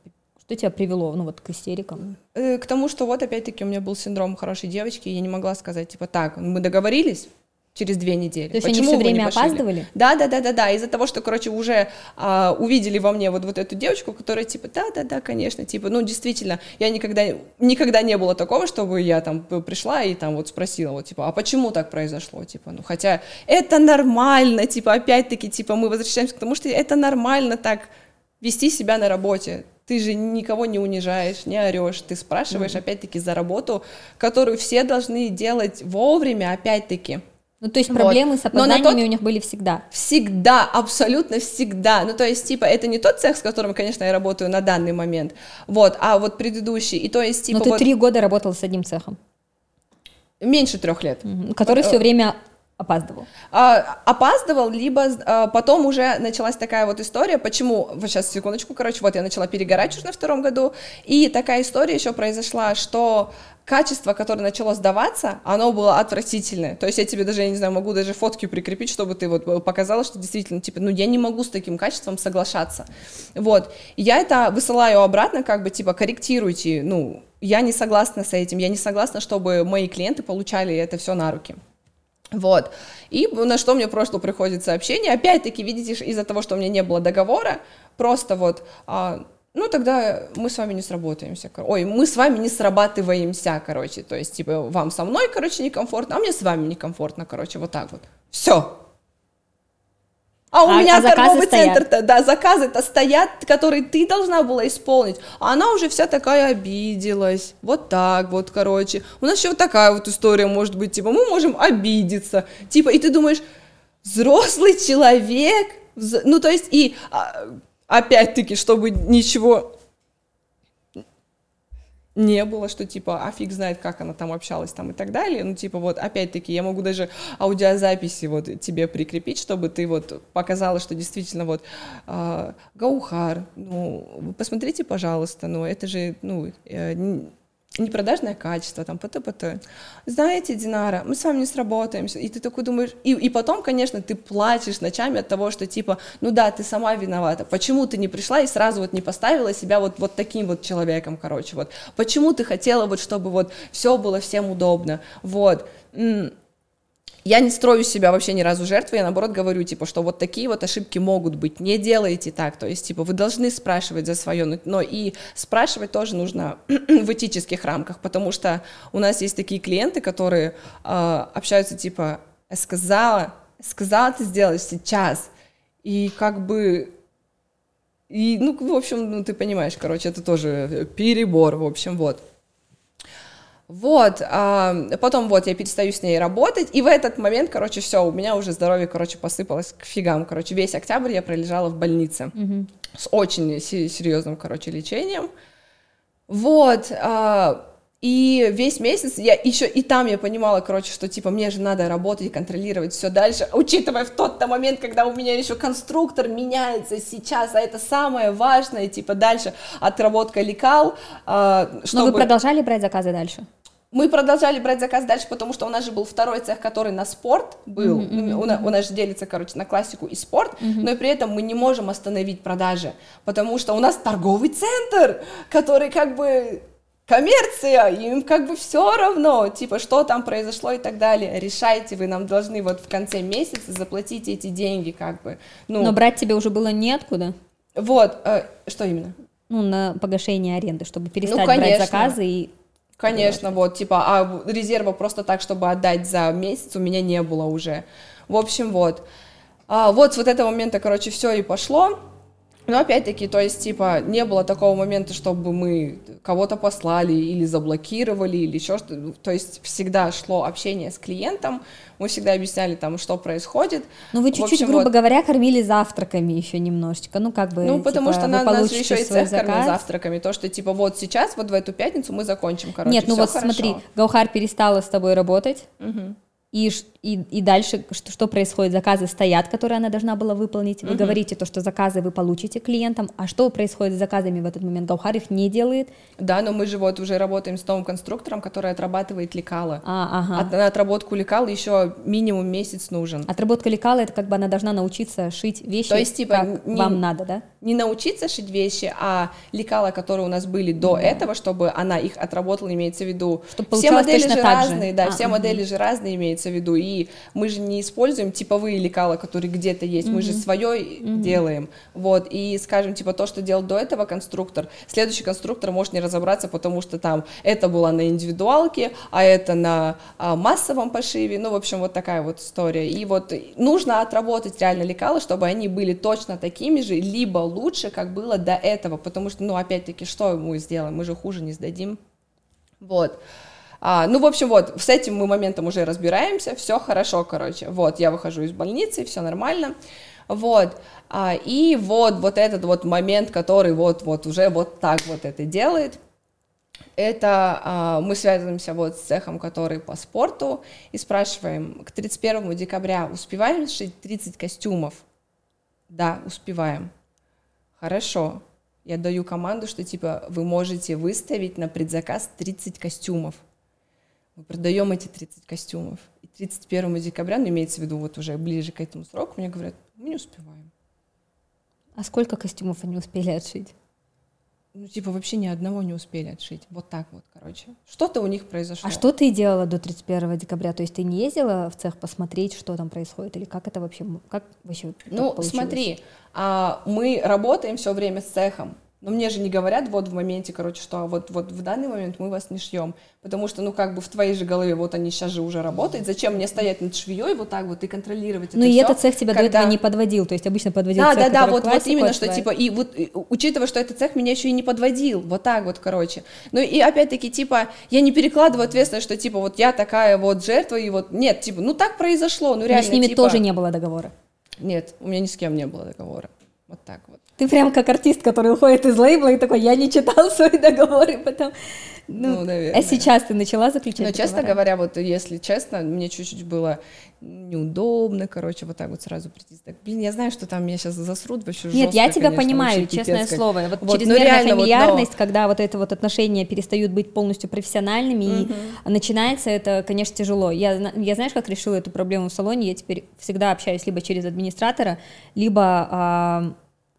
Speaker 1: что тебя привело, ну вот, к истерикам?
Speaker 2: Э, к тому, что вот опять-таки у меня был синдром хорошей девочки, и я не могла сказать, типа, так, мы договорились, через две недели.
Speaker 1: То есть Почему они все время опаздывали?
Speaker 2: Да, да, да, да, да. Из-за того, что, короче, уже а, увидели во мне вот, вот эту девочку, которая типа, да, да, да, конечно, типа, ну, действительно, я никогда, никогда не было такого, чтобы я там пришла и там вот спросила, вот, типа, а почему так произошло, типа, ну, хотя это нормально, типа, опять-таки, типа, мы возвращаемся к тому, что это нормально так вести себя на работе, ты же никого не унижаешь, не орешь, ты спрашиваешь, mm-hmm. опять-таки, за работу, которую все должны делать вовремя, опять-таки.
Speaker 1: Ну, то есть проблемы вот. с опозданиями тот... у них были всегда?
Speaker 2: Всегда, абсолютно всегда. Ну, то есть, типа, это не тот цех, с которым, конечно, я работаю на данный момент, вот, а вот предыдущий. И то есть, типа,
Speaker 1: Но ты
Speaker 2: вот...
Speaker 1: три года работал с одним цехом?
Speaker 2: Меньше трех лет.
Speaker 1: Который вот, все время опаздывал?
Speaker 2: А, опаздывал, либо а, потом уже началась такая вот история, почему, вот сейчас секундочку, короче, вот я начала перегорать уже на втором году, и такая история еще произошла, что качество, которое начало сдаваться, оно было отвратительное. То есть я тебе даже, я не знаю, могу даже фотки прикрепить, чтобы ты вот показала, что действительно, типа, ну я не могу с таким качеством соглашаться. Вот. Я это высылаю обратно, как бы, типа, корректируйте, ну, я не согласна с этим, я не согласна, чтобы мои клиенты получали это все на руки. Вот. И на что мне прошло приходит сообщение, опять-таки, видите, из-за того, что у меня не было договора, просто вот, а, ну, тогда мы с вами не сработаемся. Ой, мы с вами не срабатываемся, короче. То есть, типа, вам со мной, короче, некомфортно, а мне с вами некомфортно, короче, вот так вот. Все. А у а, меня а торговый центр-то, да, заказы-то стоят, которые ты должна была исполнить. А она уже вся такая обиделась. Вот так вот, короче. У нас еще вот такая вот история может быть, типа, мы можем обидеться. Типа, и ты думаешь, взрослый человек, ну, то есть, и а, опять-таки, чтобы ничего не было, что типа, а фиг знает, как она там общалась там и так далее. Ну, типа, вот, опять-таки, я могу даже аудиозаписи вот тебе прикрепить, чтобы ты вот показала, что действительно вот э, Гаухар, ну, посмотрите, пожалуйста, ну, это же, ну, э, непродажное качество, там, ПТ-ПТ. Знаете, Динара, мы с вами не сработаемся. И ты такой думаешь, и, и потом, конечно, ты плачешь ночами от того, что типа, ну да, ты сама виновата. Почему ты не пришла и сразу вот не поставила себя вот, вот таким вот человеком, короче, вот. Почему ты хотела вот, чтобы вот все было всем удобно, вот я не строю себя вообще ни разу жертвой, я наоборот говорю, типа, что вот такие вот ошибки могут быть, не делайте так, то есть, типа, вы должны спрашивать за свое, но, и спрашивать тоже нужно в этических рамках, потому что у нас есть такие клиенты, которые э, общаются, типа, сказала, сказала ты сделать сейчас, и как бы и, ну, в общем, ну, ты понимаешь, короче, это тоже перебор, в общем, вот. Вот, а, потом вот я перестаю с ней работать, и в этот момент, короче, все, у меня уже здоровье, короче, посыпалось к фигам, короче, весь октябрь я пролежала в больнице. Mm-hmm. с очень серьезным, короче, лечением, вот, а, и весь месяц я еще и там я понимала, короче, что типа мне же надо работать и контролировать все дальше, учитывая в тот-то момент, когда у меня еще конструктор меняется сейчас, а это самое важное, типа дальше отработка лекал.
Speaker 1: Чтобы... Но вы продолжали брать заказы дальше?
Speaker 2: Мы продолжали брать заказ дальше, потому что у нас же был второй цех, который на спорт был. Mm-hmm, mm-hmm. У, нас, у нас же делится, короче, на классику и спорт, mm-hmm. но и при этом мы не можем остановить продажи, потому что у нас торговый центр, который как бы коммерция, им как бы все равно, типа, что там произошло и так далее. Решайте, вы нам должны вот в конце месяца заплатить эти деньги, как бы.
Speaker 1: Ну, Но брать тебе уже было неоткуда?
Speaker 2: Вот, э, что именно?
Speaker 1: Ну, на погашение аренды, чтобы перестать ну, брать заказы и
Speaker 2: Конечно, вот, типа, а резерва просто так, чтобы отдать за месяц, у меня не было уже. В общем, вот. А, вот с вот этого момента, короче, все и пошло. Но опять-таки, то есть, типа, не было такого момента, чтобы мы кого-то послали или заблокировали, или еще что-то. То есть всегда шло общение с клиентом, мы всегда объясняли там, что происходит.
Speaker 1: Ну, вы чуть-чуть, общем, грубо вот... говоря, кормили завтраками еще немножечко, ну, как бы,
Speaker 2: Ну, потому типа, что на, нас еще и цех заказ. кормил завтраками, то, что, типа, вот сейчас, вот в эту пятницу мы закончим, короче,
Speaker 1: Нет, ну вот
Speaker 2: хорошо.
Speaker 1: смотри, Гаухар перестала с тобой работать, угу и, и, и дальше что, что происходит? Заказы стоят, которые она должна была выполнить. Вы угу. говорите то, что заказы вы получите клиентам, а что происходит с заказами в этот момент? Гаухар их не делает?
Speaker 2: Да, но мы же вот уже работаем с новым конструктором, который отрабатывает лекала.
Speaker 1: А, ага.
Speaker 2: От, на отработку лекала еще минимум месяц нужен.
Speaker 1: Отработка лекала это как бы она должна научиться шить вещи, то есть, типа, как не, вам надо, да?
Speaker 2: Не научиться шить вещи, а лекала, которые у нас были до да. этого, чтобы она их отработала, имеется в виду.
Speaker 1: Чтобы все модели же
Speaker 2: разные, да, а, все угу. модели же разные, имеется имеется в виду. И мы же не используем типовые лекала, которые где-то есть, mm-hmm. мы же свое mm-hmm. делаем. Вот, и скажем, типа то, что делал до этого конструктор, следующий конструктор может не разобраться, потому что там это было на индивидуалке, а это на а, массовом пошиве. Ну, в общем, вот такая вот история. И вот нужно отработать реально лекала, чтобы они были точно такими же, либо лучше, как было до этого, потому что, ну, опять-таки, что мы сделаем? Мы же хуже не сдадим. Вот. А, ну, в общем, вот, с этим мы моментом уже разбираемся, все хорошо, короче. Вот, я выхожу из больницы, все нормально. Вот, а, и вот, вот этот вот момент, который вот, вот уже вот так вот это делает, это а, мы связываемся вот с цехом, который по спорту, и спрашиваем, к 31 декабря успеваем сшить 30 костюмов? Да, успеваем. Хорошо. Я даю команду, что типа вы можете выставить на предзаказ 30 костюмов мы продаем эти 30 костюмов. И 31 декабря, ну, имеется в виду вот уже ближе к этому сроку, мне говорят, мы не успеваем.
Speaker 1: А сколько костюмов они успели отшить?
Speaker 2: Ну, типа, вообще ни одного не успели отшить. Вот так вот, короче. Что-то у них произошло.
Speaker 1: А что ты делала до 31 декабря? То есть ты не ездила в цех посмотреть, что там происходит? Или как это вообще, как вообще
Speaker 2: Ну, смотри, а, мы работаем все время с цехом. Но мне же не говорят вот в моменте, короче, что вот, вот в данный момент мы вас не шьем. Потому что, ну, как бы в твоей же голове, вот они сейчас же уже работают. Зачем мне стоять над швеей вот так вот и контролировать
Speaker 1: ну, это Ну, и этот цех тебя когда... до этого не подводил. То есть обычно подводил
Speaker 2: да,
Speaker 1: цех,
Speaker 2: Да, да, да, вот, вот именно, что типа, и вот, и, учитывая, что этот цех меня еще и не подводил. Вот так вот, короче. Ну, и опять-таки, типа, я не перекладываю ответственность, что, типа, вот я такая вот жертва, и вот, нет, типа, ну, так произошло, ну, реально, Но
Speaker 1: с ними
Speaker 2: типа...
Speaker 1: тоже не было договора?
Speaker 2: Нет, у меня ни с кем не было договора. Вот так вот.
Speaker 1: Ты прям как артист, который уходит из лейбла и такой, я не читал свои договоры, потом... Ну, ну наверное. А сейчас ты начала заключать
Speaker 2: Ну, честно говоря, вот если честно, мне чуть-чуть было неудобно, короче, вот так вот сразу прийти. Так, блин, я знаю, что там меня сейчас засрут вообще
Speaker 1: Нет, я тебя конечно, понимаю, честное слово. Вот, вот чрезмерная ну, реально, фамильярность, вот, но... когда вот это вот отношения перестают быть полностью профессиональными, угу. и начинается это, конечно, тяжело. Я, я знаешь, как решила эту проблему в салоне? Я теперь всегда общаюсь либо через администратора, либо...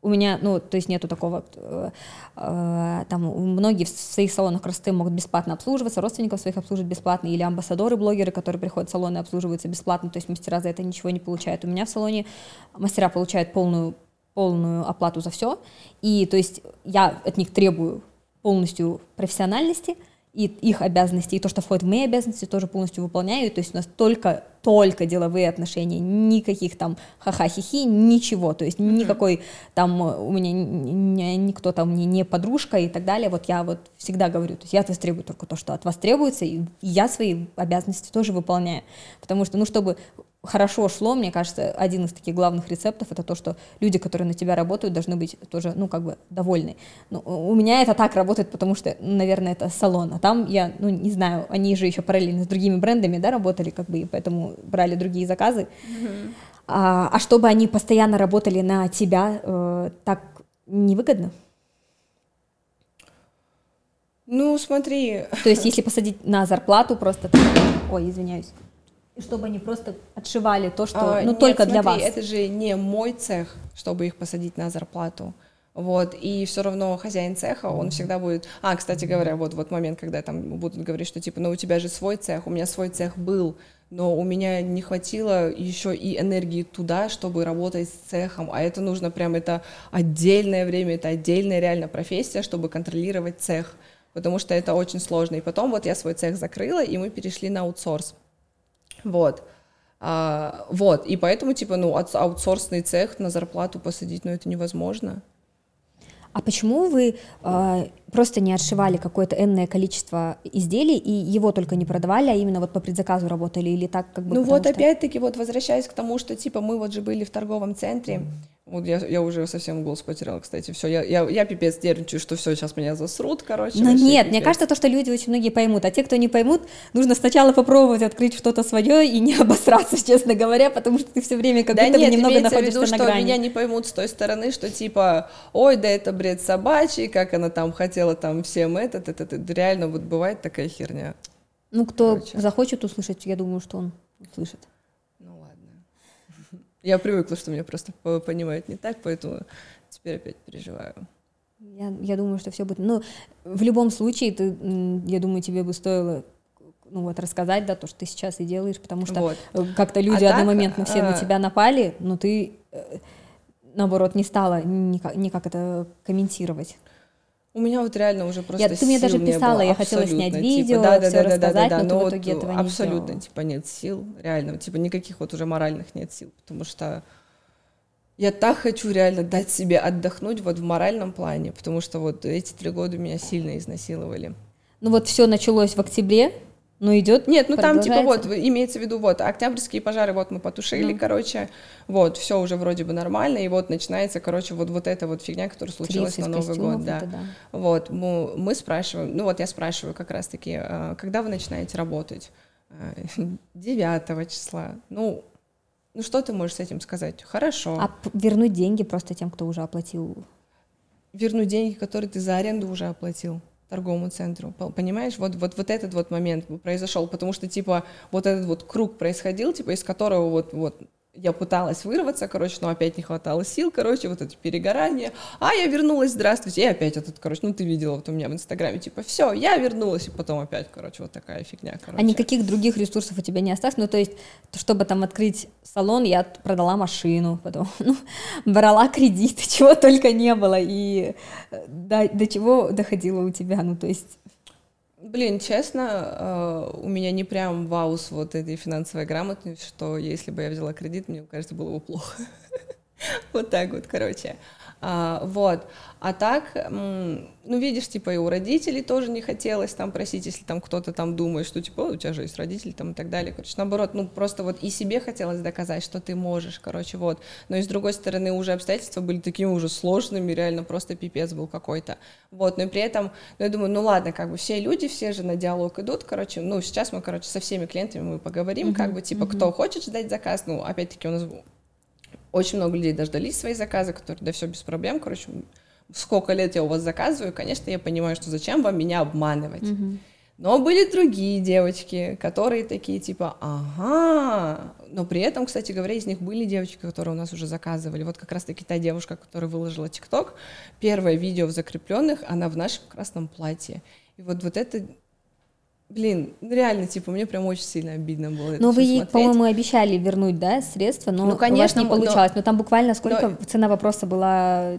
Speaker 1: У меня, ну, то есть нету такого, э, э, там, многие в своих салонах красоты могут бесплатно обслуживаться, родственников своих обслуживать бесплатно, или амбассадоры, блогеры, которые приходят в салоны, обслуживаются бесплатно, то есть мастера за это ничего не получают. У меня в салоне мастера получают полную, полную оплату за все, и, то есть, я от них требую полностью профессиональности, и их обязанности, и то, что входит в мои обязанности, тоже полностью выполняю. То есть у нас только, только деловые отношения, никаких там ха-ха-хи-хи, ничего. То есть никакой там у меня никто там мне не подружка и так далее. Вот я вот всегда говорю, то есть я от вас требую только то, что от вас требуется, и я свои обязанности тоже выполняю. Потому что, ну, чтобы хорошо шло, мне кажется, один из таких главных рецептов это то, что люди, которые на тебя работают, должны быть тоже, ну, как бы довольны. Ну, у меня это так работает, потому что, наверное, это салон, а там я, ну, не знаю, они же еще параллельно с другими брендами, да, работали, как бы, и поэтому брали другие заказы. Mm-hmm. А, а чтобы они постоянно работали на тебя, э, так невыгодно?
Speaker 2: Ну, смотри.
Speaker 1: То есть, если посадить на зарплату просто... Ой, извиняюсь и чтобы они просто отшивали то, что, а, ну, нет, только смотри, для вас.
Speaker 2: это же не мой цех, чтобы их посадить на зарплату. Вот, и все равно хозяин цеха, он всегда будет... А, кстати говоря, вот, вот момент, когда там будут говорить, что типа, ну у тебя же свой цех, у меня свой цех был, но у меня не хватило еще и энергии туда, чтобы работать с цехом, а это нужно прям, это отдельное время, это отдельная реально профессия, чтобы контролировать цех, потому что это очень сложно. И потом вот я свой цех закрыла, и мы перешли на аутсорс. Вот. А, вот, и поэтому, типа, ну, аутсорсный цех на зарплату посадить, ну, это невозможно.
Speaker 1: А почему вы э, просто не отшивали какое-то энное количество изделий и его только не продавали, а именно вот по предзаказу работали или так как бы?
Speaker 2: Ну вот что... опять-таки вот возвращаясь к тому, что типа мы вот же были в торговом центре, вот я, я уже совсем голос потеряла, кстати. Все, я, я, я пипец нервничаю, что все, сейчас меня засрут, короче.
Speaker 1: Но нет, пипец. мне кажется, то, что люди очень многие поймут. А те, кто не поймут, нужно сначала попробовать открыть что-то свое и не обосраться, честно говоря, потому что ты все время как да будто нет, немного находишься
Speaker 2: в виду,
Speaker 1: на грани.
Speaker 2: что меня не поймут с той стороны, что типа, ой, да это бред собачий, как она там хотела там всем этот, этот, этот. Реально вот бывает такая херня.
Speaker 1: Ну, кто короче. захочет услышать, я думаю, что он услышит.
Speaker 2: Я привыкла, что меня просто понимают не так, поэтому теперь опять переживаю.
Speaker 1: Я, я думаю, что все будет. Ну, в любом случае, ты, я думаю, тебе бы стоило ну вот рассказать, да, то, что ты сейчас и делаешь, потому что вот. Как-то люди а одномоментно так, все а... на тебя напали, но ты э, наоборот не стала никак, никак это комментировать.
Speaker 2: У меня вот реально уже просто
Speaker 1: я, Ты мне даже писала, я хотела снять типа, видео, да, да, все да, рассказать, да, да, да, но, но в итоге вот этого не
Speaker 2: Абсолютно,
Speaker 1: сделала.
Speaker 2: типа, нет сил, реально, типа, никаких вот уже моральных нет сил, потому что я так хочу реально дать себе отдохнуть вот в моральном плане, потому что вот эти три года меня сильно изнасиловали.
Speaker 1: Ну вот все началось в октябре, ну, идет.
Speaker 2: Нет, ну там типа вот, имеется в виду, вот, октябрьские пожары вот мы потушили, mm. короче, вот, все уже вроде бы нормально, и вот начинается, короче, вот, вот эта вот фигня, которая случилась на Новый год, да. да. Вот, мы, мы спрашиваем, ну вот я спрашиваю как раз-таки, а, когда вы начинаете работать? 9 а, числа. Ну, ну что ты можешь с этим сказать? Хорошо.
Speaker 1: А вернуть деньги просто тем, кто уже оплатил?
Speaker 2: Вернуть деньги, которые ты за аренду уже оплатил торговому центру. Понимаешь, вот, вот, вот этот вот момент произошел, потому что, типа, вот этот вот круг происходил, типа, из которого вот, вот я пыталась вырваться, короче, но опять не хватало сил, короче, вот эти перегорания. А я вернулась, здравствуйте, и опять этот, короче, ну ты видела вот у меня в Инстаграме, типа, все, я вернулась, и потом опять, короче, вот такая фигня, короче.
Speaker 1: А никаких других ресурсов у тебя не осталось? Ну, то есть, чтобы там открыть салон, я продала машину, потом, ну, брала кредит, чего только не было, и э, до, до чего доходило у тебя, ну, то есть...
Speaker 2: Блин, честно, э, у меня не прям вау с вот этой финансовой грамотностью, что если бы я взяла кредит, мне кажется, было бы плохо. Вот так вот, короче. А, вот. А так, ну, видишь, типа, и у родителей тоже не хотелось там просить, если там кто-то там думает, что, типа, у тебя же есть родители там и так далее. Короче, наоборот, ну, просто вот и себе хотелось доказать, что ты можешь, короче, вот. Но и с другой стороны, уже обстоятельства были такими уже сложными, реально просто пипец был какой-то. Вот, но и при этом, ну, я думаю, ну, ладно, как бы все люди, все же на диалог идут, короче, ну, сейчас мы, короче, со всеми клиентами мы поговорим, mm-hmm. как бы, типа, mm-hmm. кто хочет ждать заказ, ну, опять-таки у нас очень много людей дождались свои заказы, которые, да все без проблем, короче, сколько лет я у вас заказываю, конечно, я понимаю, что зачем вам меня обманывать. Mm-hmm. Но были другие девочки, которые такие типа, ага, но при этом, кстати говоря, из них были девочки, которые у нас уже заказывали. Вот как раз-таки та девушка, которая выложила ТикТок, первое видео в закрепленных, она в нашем красном платье. И вот, вот это Блин, ну реально, типа, мне прям очень сильно обидно было.
Speaker 1: Но вы ей, по-моему, обещали вернуть, да, средства, но ну, конечно, у вас не получалось. Но, но там буквально сколько но... цена вопроса была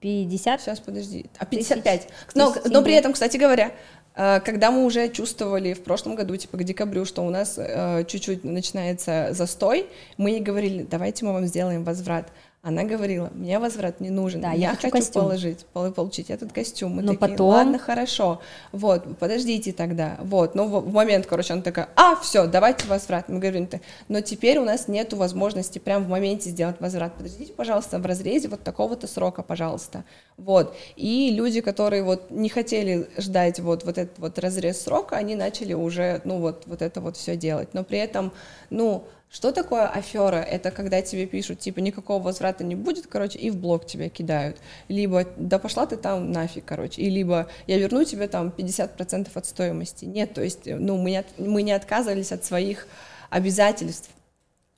Speaker 1: 50?
Speaker 2: Сейчас, подожди. А 55. Но, но при этом, кстати говоря, э, когда мы уже чувствовали в прошлом году, типа к декабрю, что у нас э, чуть-чуть начинается застой, мы ей говорили, давайте мы вам сделаем возврат. Она говорила, мне возврат не нужен, да, я, я хочу, хочу положить, получить этот костюм. Мы
Speaker 1: Но
Speaker 2: такие,
Speaker 1: потом...
Speaker 2: ладно, хорошо, вот, подождите тогда, вот, но в, момент, короче, она такая, а, все, давайте возврат. Мы говорим, но теперь у нас нет возможности прямо в моменте сделать возврат. Подождите, пожалуйста, в разрезе вот такого-то срока, пожалуйста, вот. И люди, которые вот не хотели ждать вот, вот этот вот разрез срока, они начали уже, ну, вот, вот это вот все делать, но при этом, ну, что такое афера? Это когда тебе пишут, типа, никакого возврата не будет, короче, и в блог тебя кидают. Либо, да пошла ты там нафиг, короче. И либо, я верну тебе там 50% от стоимости. Нет, то есть, ну, мы не, мы не отказывались от своих обязательств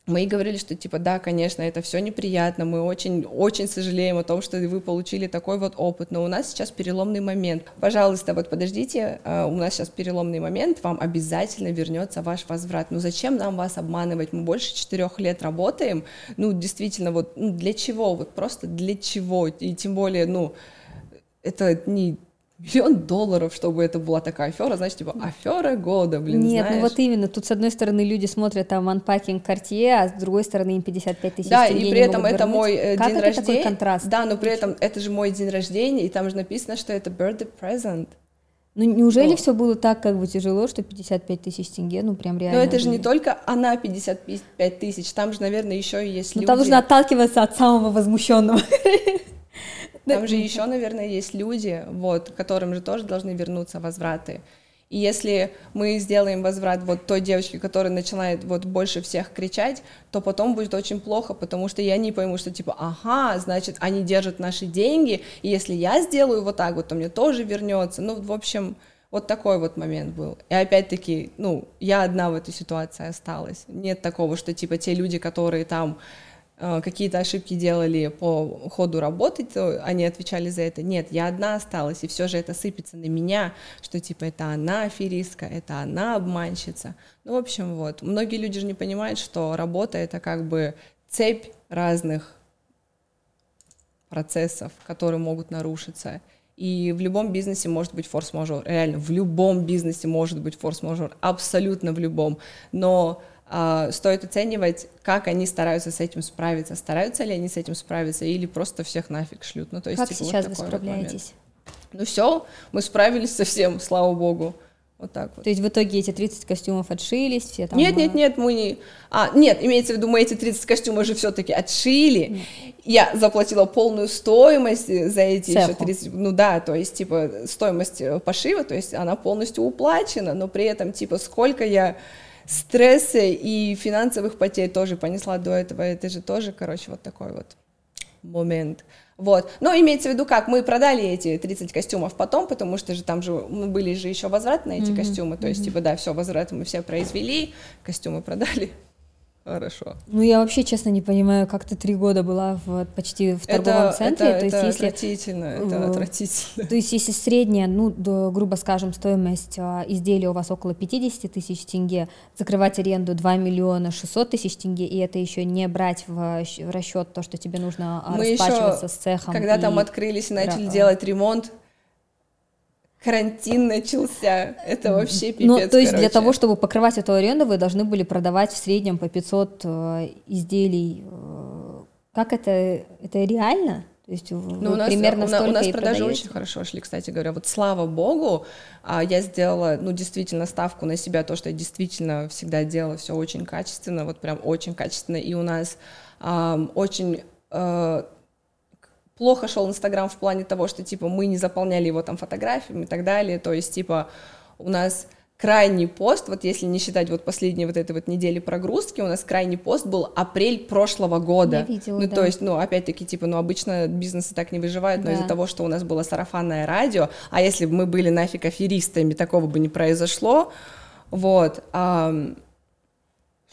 Speaker 2: мы и говорили, что типа да, конечно, это все неприятно, мы очень, очень сожалеем о том, что вы получили такой вот опыт, но у нас сейчас переломный момент. Пожалуйста, вот подождите, а, у нас сейчас переломный момент, вам обязательно вернется ваш возврат. Ну зачем нам вас обманывать? Мы больше четырех лет работаем, ну действительно, вот ну, для чего? Вот просто для чего? И тем более, ну это не миллион долларов, чтобы это была такая афера, значит, типа, афера года, блин,
Speaker 1: Нет,
Speaker 2: знаешь?
Speaker 1: ну вот именно, тут с одной стороны люди смотрят там анпакинг Cartier, а с другой стороны им 55 тысяч
Speaker 2: Да, и при этом это
Speaker 1: вернуть.
Speaker 2: мой э,
Speaker 1: Как
Speaker 2: день
Speaker 1: это
Speaker 2: рождения.
Speaker 1: такой контраст?
Speaker 2: Да, но при этом это же мой день рождения, и там же написано, что это birthday present.
Speaker 1: Ну неужели
Speaker 2: Ну.
Speaker 1: все было так как бы тяжело, что 55 тысяч тенге, ну прям реально.
Speaker 2: Но это же не только она 55 тысяч, там же, наверное, еще и есть
Speaker 1: Ну там нужно отталкиваться от самого возмущенного.
Speaker 2: Там же еще, наверное, есть люди, вот, которым же тоже должны вернуться возвраты. И если мы сделаем возврат вот той девочке, которая начинает вот больше всех кричать, то потом будет очень плохо, потому что я не пойму, что типа, ага, значит, они держат наши деньги, и если я сделаю вот так вот, то мне тоже вернется. Ну, в общем, вот такой вот момент был. И опять-таки, ну, я одна в этой ситуации осталась. Нет такого, что типа те люди, которые там какие-то ошибки делали по ходу работы, то они отвечали за это. Нет, я одна осталась, и все же это сыпется на меня, что типа это она аферистка, это она обманщица. Ну, в общем, вот. Многие люди же не понимают, что работа это как бы цепь разных процессов, которые могут нарушиться. И в любом бизнесе может быть форс-мажор. Реально, в любом бизнесе может быть форс-мажор. Абсолютно в любом. Но стоит оценивать, как они стараются с этим справиться. Стараются ли они с этим справиться или просто всех нафиг шлют. Ну, то есть,
Speaker 1: Как
Speaker 2: типа, вот
Speaker 1: сейчас вы
Speaker 2: такой вот момент.
Speaker 1: справляетесь?
Speaker 2: Ну все, мы справились со всем, слава богу. Вот так вот.
Speaker 1: То есть в итоге эти 30 костюмов отшились, все там...
Speaker 2: Нет, нет, нет, мы не... А, нет, имеется в виду, мы эти 30 костюмов же все-таки отшили. Я заплатила полную стоимость за эти еще
Speaker 1: Цеху.
Speaker 2: 30... Ну да, то есть, типа, стоимость э, пошива, то есть она полностью уплачена, но при этом, типа, сколько я стресса и финансовых потерь тоже понесла до этого, это же тоже, короче, вот такой вот момент. Вот. Но имеется в виду как, мы продали эти 30 костюмов потом, потому что же там же были же еще возвраты на эти костюмы, то есть, типа, да, все, возвраты мы все произвели, костюмы продали. Хорошо.
Speaker 1: Ну, я вообще, честно, не понимаю, как ты три года была в, почти в торговом
Speaker 2: это,
Speaker 1: центре.
Speaker 2: это,
Speaker 1: то есть,
Speaker 2: это
Speaker 1: если
Speaker 2: отвратительно, это отвратительно.
Speaker 1: То есть, если средняя, ну, до, грубо скажем, стоимость а, изделия у вас около 50 тысяч тенге, закрывать аренду 2 миллиона 600 тысяч тенге, и это еще не брать в, в расчет то, что тебе нужно а,
Speaker 2: Мы
Speaker 1: расплачиваться
Speaker 2: еще,
Speaker 1: с цехом.
Speaker 2: когда
Speaker 1: и-
Speaker 2: там открылись и начали
Speaker 1: ра-
Speaker 2: делать ремонт, карантин начался, это вообще пипец,
Speaker 1: Ну, то есть для
Speaker 2: короче.
Speaker 1: того, чтобы покрывать эту аренду, вы должны были продавать в среднем по 500 э, изделий. э, Как это? Это реально? То есть
Speaker 2: Ну, у нас,
Speaker 1: примерно
Speaker 2: у, у нас
Speaker 1: и
Speaker 2: продажи
Speaker 1: продаете?
Speaker 2: очень хорошо шли, кстати говоря. Вот слава богу, а, я сделала, ну, действительно, ставку на себя, то, что я действительно всегда делала все очень качественно, вот прям очень качественно. И у нас ам, очень э, плохо шел Инстаграм в плане того, что, типа, мы не заполняли его там фотографиями и так далее. То есть, типа, у нас крайний пост, вот если не считать вот последние вот этой вот недели прогрузки, у нас крайний пост был апрель прошлого года.
Speaker 1: Я видела,
Speaker 2: ну,
Speaker 1: да.
Speaker 2: то есть, ну, опять-таки, типа, ну, обычно бизнесы так не выживают, но
Speaker 1: Да.
Speaker 2: из-за того, что у нас было сарафанное радио, а если бы мы были нафиг аферистами, такого бы не произошло, вот. ам,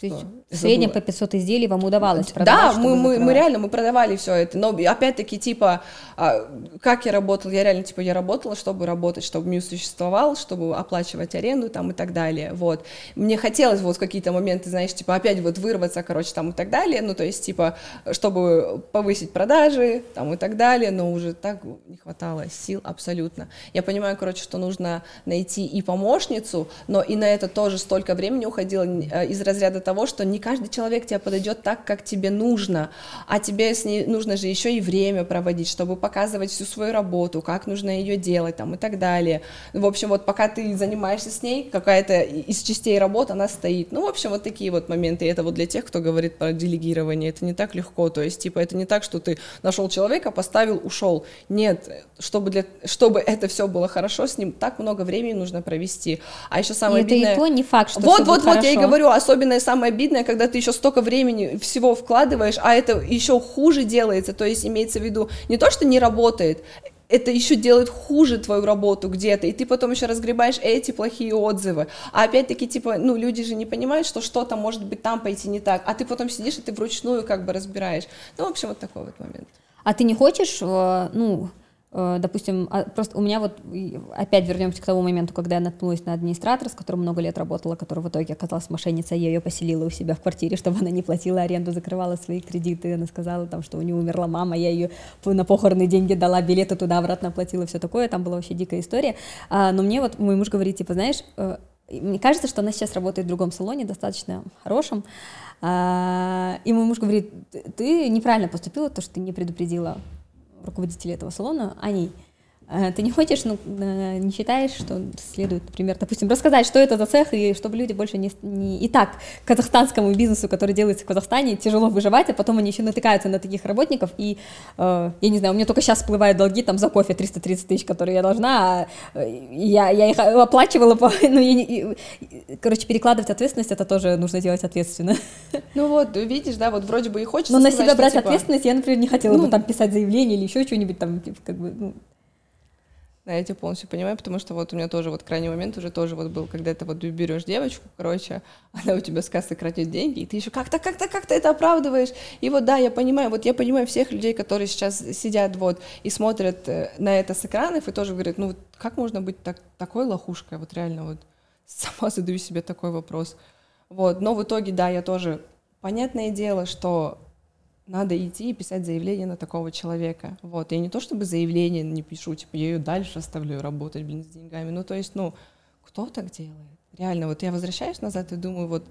Speaker 1: То есть в среднем по 500 изделий вам удавалось
Speaker 2: Да,
Speaker 1: продавать, чтобы
Speaker 2: мы, мы, мы реально, мы продавали все это, но опять-таки, типа, а, как я работала, я реально, типа, я работала, чтобы работать, чтобы мир существовал, чтобы оплачивать аренду там и так далее, вот. Мне хотелось вот в какие-то моменты, знаешь, типа, опять вот вырваться, короче, там и так далее, ну, то есть, типа, чтобы повысить продажи, там и так далее, но уже так не хватало сил абсолютно. Я понимаю, короче, что нужно найти и помощницу, но и на это тоже столько времени уходило э, из разряда того, что не каждый человек тебе подойдет так, как тебе нужно, а тебе с ней нужно же еще и время проводить, чтобы показывать всю свою работу, как нужно ее делать там и так далее. В общем, вот пока ты занимаешься с ней, какая-то из частей работы, она стоит. Ну, в общем, вот такие вот моменты. И это вот для тех, кто говорит про делегирование. Это не так легко. То есть, типа, это не так, что ты нашел человека, поставил, ушел. Нет, чтобы, для, чтобы это все было хорошо с ним, так много времени нужно провести. А еще
Speaker 1: И
Speaker 2: самое
Speaker 1: это
Speaker 2: обидное...
Speaker 1: и то не факт, что
Speaker 2: Вот, вот, вот, я и
Speaker 1: хорошо.
Speaker 2: говорю, особенно самое обидное, когда ты еще столько времени всего вкладываешь, а это еще хуже делается, то есть имеется в виду не то, что не работает, это еще делает хуже твою работу где-то, и ты потом еще разгребаешь эти плохие отзывы. А опять-таки, типа, ну, люди же не понимают, что что-то может быть там пойти не так, а ты потом сидишь и ты вручную как бы разбираешь. Ну, в общем, вот такой вот момент.
Speaker 1: А ты не хочешь, э, ну, допустим, а, просто у меня вот, опять вернемся к тому моменту, когда я наткнулась на администратора, с которым много лет работала, которая в итоге оказалась мошенницей, я ее поселила у себя в квартире, чтобы она не платила аренду, закрывала свои кредиты, она сказала там, что у нее умерла мама, я ее на похороны деньги дала, билеты туда-обратно оплатила, все такое, там была вообще дикая история, а, но мне вот мой муж говорит, типа, знаешь, э, мне кажется, что она сейчас работает в другом салоне, достаточно хорошем, а, и мой муж говорит, ты неправильно поступила, то, что ты не предупредила руководители этого салона, они Э, ты не хочешь, ну, э, не считаешь, что следует, например, допустим, рассказать, что это за цех, и чтобы люди больше не... не... И так казахстанскому бизнесу, который делается в Казахстане, тяжело выживать, а потом они еще натыкаются на таких работников, и, э, я не знаю, у меня только сейчас всплывают долги там за кофе 330 тысяч, которые я должна, а я, я их оплачивала, по, ну, я не, короче, перекладывать ответственность, это тоже нужно делать ответственно.
Speaker 2: Ну вот, видишь, да, вот вроде бы и хочется
Speaker 1: Но на себя брать типа... ответственность я, например, не хотела ну, бы там писать заявление или еще что-нибудь там, типа, как бы, ну,
Speaker 2: да, я тебя полностью понимаю, потому что вот у меня тоже вот крайний момент уже тоже вот был, когда ты вот берешь девочку, короче, она у тебя с кассы крадет деньги, и ты еще как-то, как-то, как-то это оправдываешь. И вот да, я понимаю, вот я понимаю всех людей, которые сейчас сидят вот и смотрят э, на это с экранов и тоже говорят, ну как можно быть так, такой лохушкой, вот реально вот сама задаю себе такой вопрос. Вот, но в итоге, да, я тоже, понятное дело, что надо идти и писать заявление на такого человека. Вот, я не то чтобы заявление не пишу, типа, я ее дальше оставляю работать, блин, с деньгами. Ну, то есть, ну, кто так делает? Реально, вот я возвращаюсь назад и думаю, вот,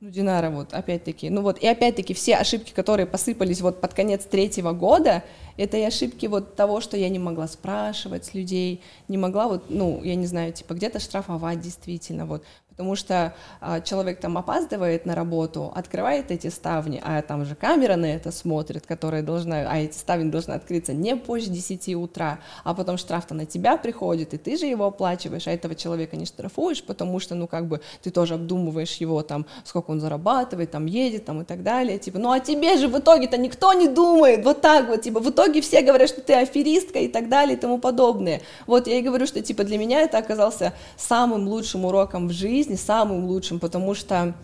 Speaker 2: ну, Динара, вот, опять-таки, ну вот, и опять-таки все ошибки, которые посыпались вот под конец третьего года, это и ошибки вот того, что я не могла спрашивать с людей, не могла вот, ну, я не знаю, типа, где-то штрафовать действительно, вот, потому что а, человек там опаздывает на работу, открывает эти ставни, а там же камера на это смотрит, которая должна, а эти ставни должны открыться не позже 10 утра, а потом штраф-то на тебя приходит, и ты же его оплачиваешь, а этого человека не штрафуешь, потому что, ну, как бы, ты тоже обдумываешь его, там, сколько он зарабатывает, там, едет, там, и так далее, типа, ну, а тебе же в итоге-то никто не думает, вот так вот, типа, в итоге все говорят, что ты аферистка и так далее и тому подобное. Вот я и говорю, что, типа, для меня это оказался самым лучшим уроком в жизни, жизни самым лучшим, потому что,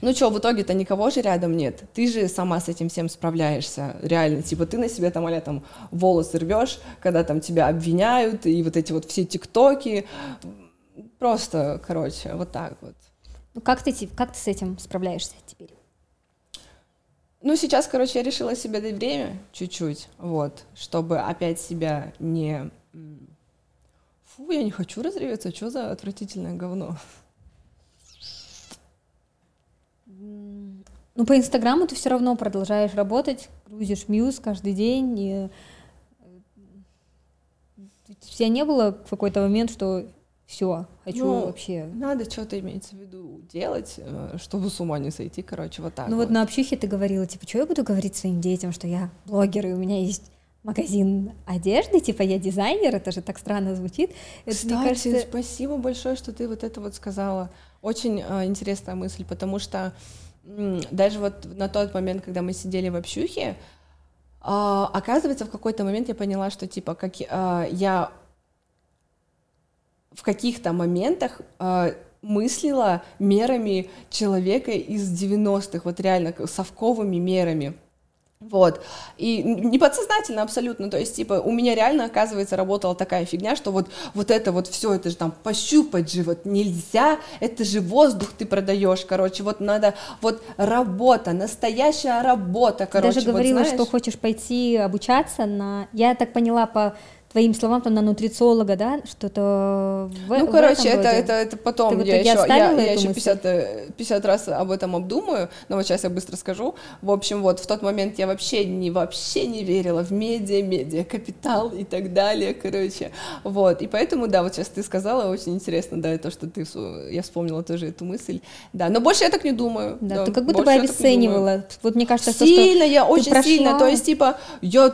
Speaker 2: ну что, в итоге-то никого же рядом нет, ты же сама с этим всем справляешься, реально, типа ты на себе там, а там волосы рвешь, когда там тебя обвиняют, и вот эти вот все тиктоки, просто, короче, вот так вот.
Speaker 1: Ну как ты, как ты с этим справляешься теперь?
Speaker 2: Ну, сейчас, короче, я решила себе дать время чуть-чуть, вот, чтобы опять себя не Фу, я не хочу разреветься, что за отвратительное говно?
Speaker 1: Ну, по Инстаграму ты все равно продолжаешь работать, грузишь мьюз каждый день. И... Э, у тебя не было в какой-то момент, что все, хочу ну, вообще.
Speaker 2: Надо что-то имеется в виду делать, э, чтобы с ума не сойти, короче, вот так.
Speaker 1: Ну вот, вот на общухе ты говорила, типа, что я буду говорить своим детям, что я блогер, и у меня есть магазин одежды, типа я дизайнер, это же так странно звучит.
Speaker 2: Это, Кстати, кажется... спасибо большое, что ты вот это вот сказала. Очень э, интересная мысль, потому что м, даже вот на тот момент, когда мы сидели в общухе, э, оказывается, в какой-то момент я поняла, что типа как э, я в каких-то моментах э, мыслила мерами человека из 90-х, вот реально совковыми мерами. Вот. И не подсознательно абсолютно, то есть, типа, у меня реально, оказывается, работала такая фигня, что вот, вот это вот все, это же там пощупать же вот нельзя, это же воздух ты продаешь, короче, вот надо, вот работа, настоящая работа, короче.
Speaker 1: Даже говорила, вот, знаешь... что хочешь пойти обучаться на, я так поняла по твоим словам, там на нутрициолога, да, что-то
Speaker 2: в Ну, в короче, это, это, это потом Ты я еще, я, я еще 50, 50 раз об этом обдумаю, но вот сейчас я быстро скажу. В общем, вот в тот момент я вообще не, вообще не верила в медиа, медиа, капитал и так далее, короче, вот, и поэтому, да, вот сейчас ты сказала, очень интересно, да, то, что ты, я вспомнила тоже эту мысль, да, но больше я так не думаю.
Speaker 1: Да, да ты как будто бы обесценивала, вот мне кажется,
Speaker 2: сильно, то, что я очень прошла... сильно, то есть, типа, я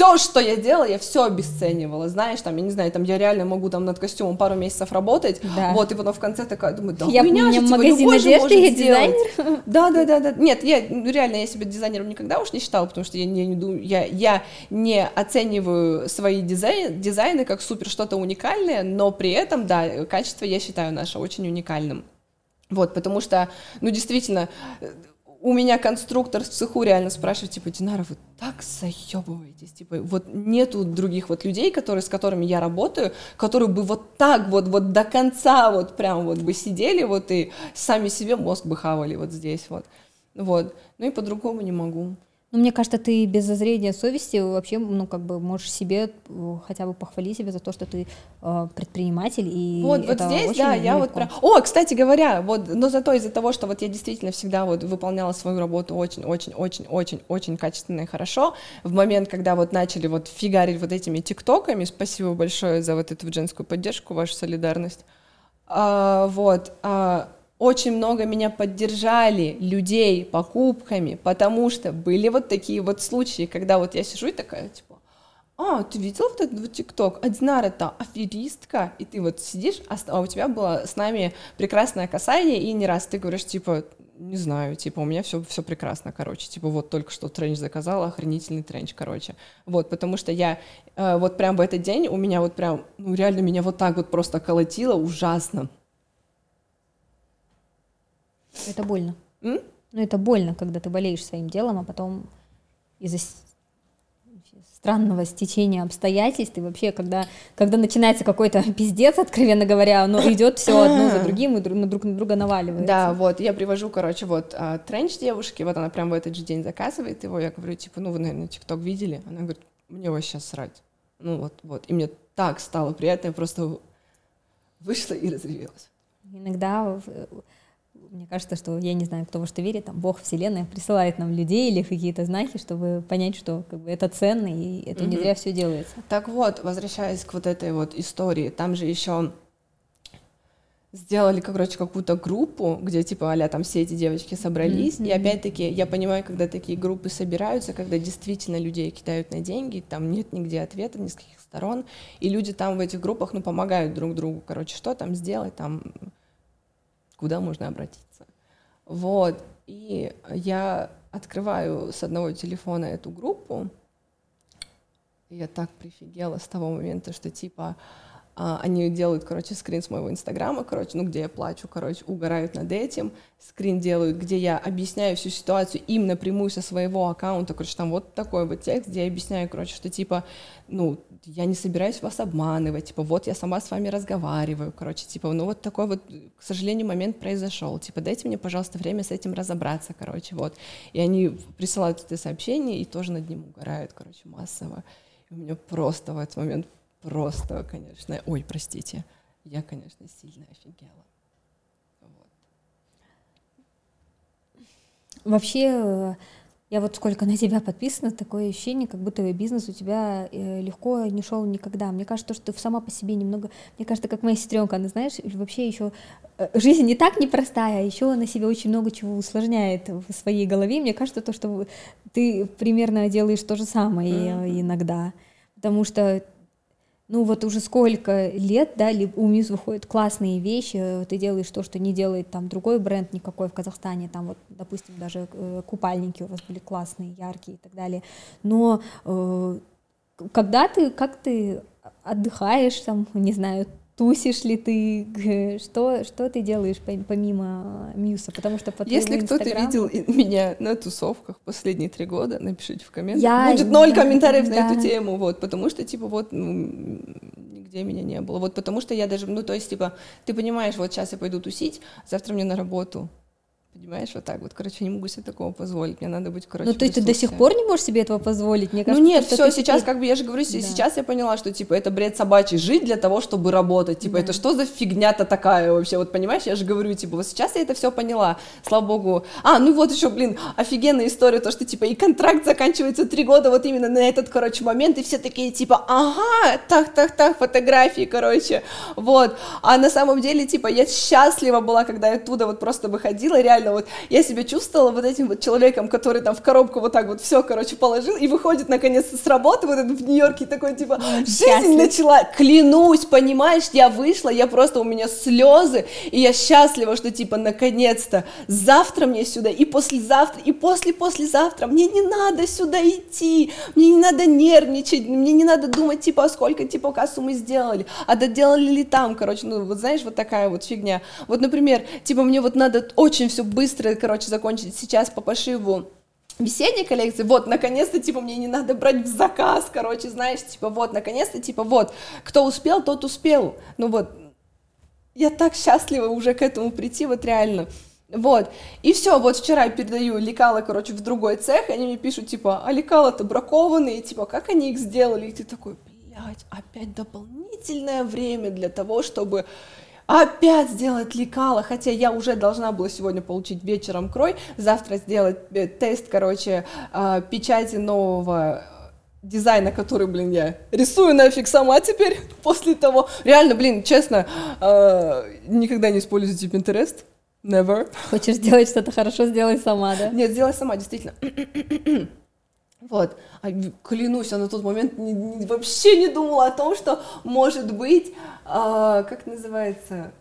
Speaker 2: все, что я делала, я все обесценивала, знаешь, там, я не знаю, там, я реально могу там над костюмом пару месяцев работать, да. вот, и потом в конце такая, думаю, да
Speaker 1: я,
Speaker 2: хуйня
Speaker 1: же, типа, магазин одежды, я дизайнер.
Speaker 2: Да, да, да, да, нет, я, ну, реально, я себя дизайнером никогда уж не считала, потому что я не, не думаю, я, я не оцениваю свои дизайн, дизайны как супер что-то уникальное, но при этом, да, качество я считаю наше очень уникальным. Вот, потому что, ну, действительно, у меня конструктор в цеху реально спрашивает, типа, Динара, вы так заебываетесь, типа, вот нету других вот людей, которые, с которыми я работаю, которые бы вот так вот, вот до конца вот прям вот бы сидели вот и сами себе мозг бы хавали вот здесь вот, вот, ну и по-другому не могу.
Speaker 1: Ну, мне кажется, ты без зазрения совести вообще, ну, как бы можешь себе э, хотя бы похвалить себя за то, что ты э, предприниматель, и
Speaker 2: Вот, вот здесь, да, я вот прям... О, кстати говоря, вот, но зато из-за того, что вот я действительно всегда вот выполняла свою работу очень-очень-очень-очень-очень качественно и хорошо, в момент, когда вот начали вот фигарить вот этими тиктоками, спасибо большое за вот эту женскую поддержку, вашу солидарность, а, вот, а, очень много меня поддержали людей покупками, потому что были вот такие вот случаи, когда вот я сижу и такая, типа, а, ты видел вот этот вот ТикТок? А Динар это аферистка, и ты вот сидишь, а, а у тебя было с нами прекрасное касание, и не раз ты говоришь, типа, не знаю, типа, у меня все, все прекрасно, короче, типа, вот только что тренч заказала, охренительный тренч, короче, вот, потому что я э, вот прям в этот день у меня вот прям, ну, реально меня вот так вот просто колотило ужасно,
Speaker 1: это больно.
Speaker 2: М?
Speaker 1: Ну, это больно, когда ты болеешь своим делом, а потом из-за странного стечения обстоятельств, и вообще, когда, когда начинается какой-то пиздец, откровенно говоря, оно идет все одно за другим и друг, друг на друга наваливается.
Speaker 2: Да, вот, я привожу, короче, вот а, тренч девушки, вот она прям в этот же день заказывает его, я говорю, типа, ну, вы, наверное, ТикТок видели? Она говорит, мне сейчас срать. Ну, вот, вот, и мне так стало приятно, я просто вышла и разревелась.
Speaker 1: Иногда мне кажется, что я не знаю, кто во что верит, там Бог, Вселенная присылает нам людей или какие-то знаки, чтобы понять, что как бы, это ценно, и это угу. не зря все делается.
Speaker 2: Так вот, возвращаясь к вот этой вот истории, там же еще сделали, короче, какую-то группу, где, типа, а там все эти девочки собрались, mm-hmm. и опять-таки я понимаю, когда такие группы собираются, когда действительно людей кидают на деньги, там нет нигде ответа ни с каких сторон, и люди там в этих группах, ну, помогают друг другу, короче, что там сделать, там куда можно обратиться. Вот, и я открываю с одного телефона эту группу, и я так прифигела с того момента, что типа они делают, короче, скрин с моего инстаграма, короче, ну, где я плачу, короче, угорают над этим. Скрин делают, где я объясняю всю ситуацию им напрямую со своего аккаунта, короче, там вот такой вот текст, где я объясняю, короче, что, типа, ну, я не собираюсь вас обманывать, типа, вот я сама с вами разговариваю, короче, типа, ну, вот такой вот, к сожалению, момент произошел, типа, дайте мне, пожалуйста, время с этим разобраться, короче, вот. И они присылают это сообщение и тоже над ним угорают, короче, массово. И у меня просто в этот момент просто, конечно, ой, простите, я, конечно, сильно офигела. Вот.
Speaker 1: Вообще, э, я вот сколько на тебя подписано, такое ощущение, как будто бизнес у тебя э, легко не шел никогда. Мне кажется, что ты сама по себе немного, мне кажется, как моя сестренка, она, знаешь, вообще еще э, жизнь не так непростая, а еще она себе очень много чего усложняет в своей голове. Мне кажется, то, что ты примерно делаешь то же самое mm-hmm. иногда, потому что ну вот уже сколько лет, да, у Мьюз выходят классные вещи, ты делаешь то, что не делает там другой бренд никакой в Казахстане, там вот, допустим, даже э, купальники у вас были классные, яркие и так далее, но э, когда ты, как ты отдыхаешь, там, не знаю, тусишь ли ты, что, что ты делаешь помимо Мьюса, потому что по
Speaker 2: Если кто-то видел меня на тусовках последние три года, напишите в комментариях. Я... Будет ноль комментариев да. на эту тему, вот, потому что, типа, вот, ну, нигде меня не было, вот, потому что я даже, ну, то есть, типа, ты понимаешь, вот сейчас я пойду тусить, завтра мне на работу, Понимаешь, вот так вот. Короче, не могу себе такого позволить. Мне надо быть, короче,
Speaker 1: Ну, то есть ты до сих пор не можешь себе этого позволить? Мне кажется,
Speaker 2: ну нет, все, сейчас, как бы, я же говорю, да. сейчас я поняла, что, типа, это бред собачий жить для того, чтобы работать. Типа, да. это что за фигня-то такая вообще? Вот, понимаешь, я же говорю, типа, вот сейчас я это все поняла. Слава богу. А, ну вот еще, блин, офигенная история, то, что, типа, и контракт заканчивается три года вот именно на этот, короче, момент, и все такие, типа, ага, так, так, так, фотографии, короче, вот. А на самом деле, типа, я счастлива была, когда я оттуда вот просто выходила, реально реально вот я себя чувствовала вот этим вот человеком, который там в коробку вот так вот все, короче, положил и выходит наконец-то с работы вот этот в Нью-Йорке такой типа жизнь Счастлив. начала, клянусь, понимаешь, я вышла, я просто у меня слезы и я счастлива, что типа наконец-то завтра мне сюда и послезавтра и после послезавтра мне не надо сюда идти, мне не надо нервничать, мне не надо думать типа а сколько типа кассу мы сделали, а доделали ли там, короче, ну вот знаешь вот такая вот фигня. Вот, например, типа мне вот надо очень все быстро, короче, закончить сейчас по пошиву весенней коллекции, вот, наконец-то, типа, мне не надо брать в заказ, короче, знаешь, типа, вот, наконец-то, типа, вот, кто успел, тот успел, ну вот, я так счастлива уже к этому прийти, вот реально, вот, и все, вот вчера я передаю лекала, короче, в другой цех, они мне пишут, типа, а лекала-то бракованные, типа, как они их сделали, и ты такой, блядь, опять дополнительное время для того, чтобы опять сделать лекало, хотя я уже должна была сегодня получить вечером крой, завтра сделать э, тест, короче, а, печати нового дизайна, который, блин, я рисую нафиг сама теперь после того. Реально, блин, честно, а, никогда не используйте Pinterest. Never.
Speaker 1: Хочешь сделать что-то хорошо, сделай сама, да?
Speaker 2: Нет, сделай сама, действительно. Вот, а, клянусь, я на тот момент не, не, вообще не думала о том, что может быть, а, как называется,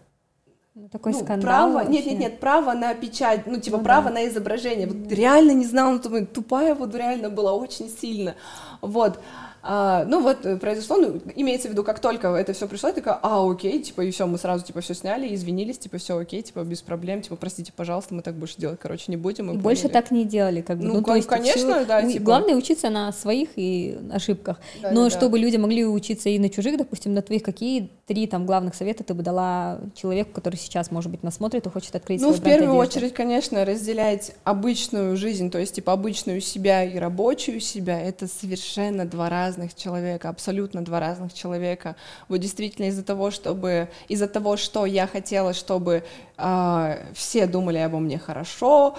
Speaker 1: ну, такой
Speaker 2: ну,
Speaker 1: скандал.
Speaker 2: Право,
Speaker 1: вообще.
Speaker 2: нет, нет, нет, право на печать, ну, типа,
Speaker 1: Ну
Speaker 2: право
Speaker 1: да.
Speaker 2: на изображение. Вот реально не знала, момент, тупая вот реально была очень сильно. Вот. А, ну вот э, произошло, ну, имеется в виду, как только это все пришло, я такая, а, окей, типа, и все, мы сразу, типа, все сняли, извинились, типа, все окей, типа, без проблем, типа, простите, пожалуйста, мы так больше делать, короче, не будем.
Speaker 1: И больше
Speaker 2: поняли».
Speaker 1: так не делали, как бы.
Speaker 2: Ну,
Speaker 1: то
Speaker 2: кон-
Speaker 1: есть
Speaker 2: конечно,
Speaker 1: всё-
Speaker 2: да, типа.
Speaker 1: Главное учиться на своих и ошибках.
Speaker 2: Да,
Speaker 1: Но
Speaker 2: да, да.
Speaker 1: чтобы люди могли учиться и на чужих, допустим, на твоих, какие три там главных совета ты бы дала человеку, который сейчас, может быть, нас смотрит и хочет открыть
Speaker 2: Ну, в первую
Speaker 1: одежды?
Speaker 2: очередь, конечно, разделять обычную жизнь, то есть, типа, обычную себя и рабочую себя, это совершенно два разных человека, абсолютно два разных человека. Вот действительно из-за того, чтобы, из-за того, что я хотела, чтобы а, все думали обо мне хорошо,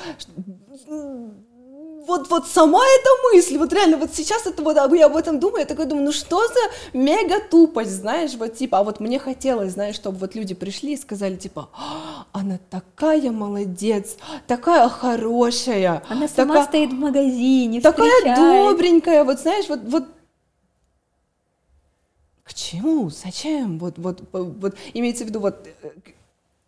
Speaker 2: вот, вот сама эта мысль, вот реально, вот сейчас это вот, я об этом думаю, я такой думаю, ну что за мега тупость, знаешь, вот типа, а вот мне хотелось, знаешь, чтобы вот люди пришли и сказали, типа, «А, она такая молодец, такая хорошая,
Speaker 1: Она сама
Speaker 2: такая,
Speaker 1: стоит в магазине,
Speaker 2: такая
Speaker 1: встречает.
Speaker 2: добренькая, вот знаешь, вот, вот к чему, зачем, вот, вот, вот, имеется в виду, вот, э,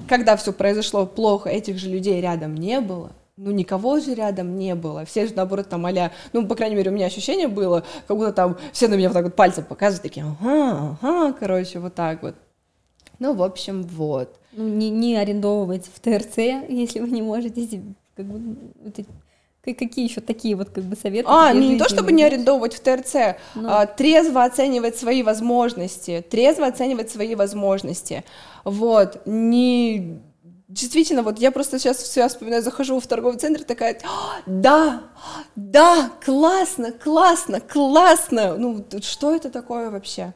Speaker 2: когда все произошло плохо, этих же людей рядом не было, ну, никого же рядом не было. Все же, наоборот, там а ну, по крайней мере, у меня ощущение было, как будто там все на меня вот так вот пальцем показывают, такие, ага, ага, короче, вот так вот. Ну, в общем, вот.
Speaker 1: Ну, не, не арендовывать в ТРЦ, если вы не можете. Как бы, ну, это- ка- какие еще такие вот как бы советы?
Speaker 2: А, ну не то, чтобы не арендовывать в ТРЦ,
Speaker 1: Ну.
Speaker 2: а, трезво оценивать свои возможности, трезво оценивать свои возможности. Вот, не... Действительно, вот я просто сейчас все вспоминаю, захожу в торговый центр, такая, «А, да, да, классно, классно, классно. Ну, что это такое вообще?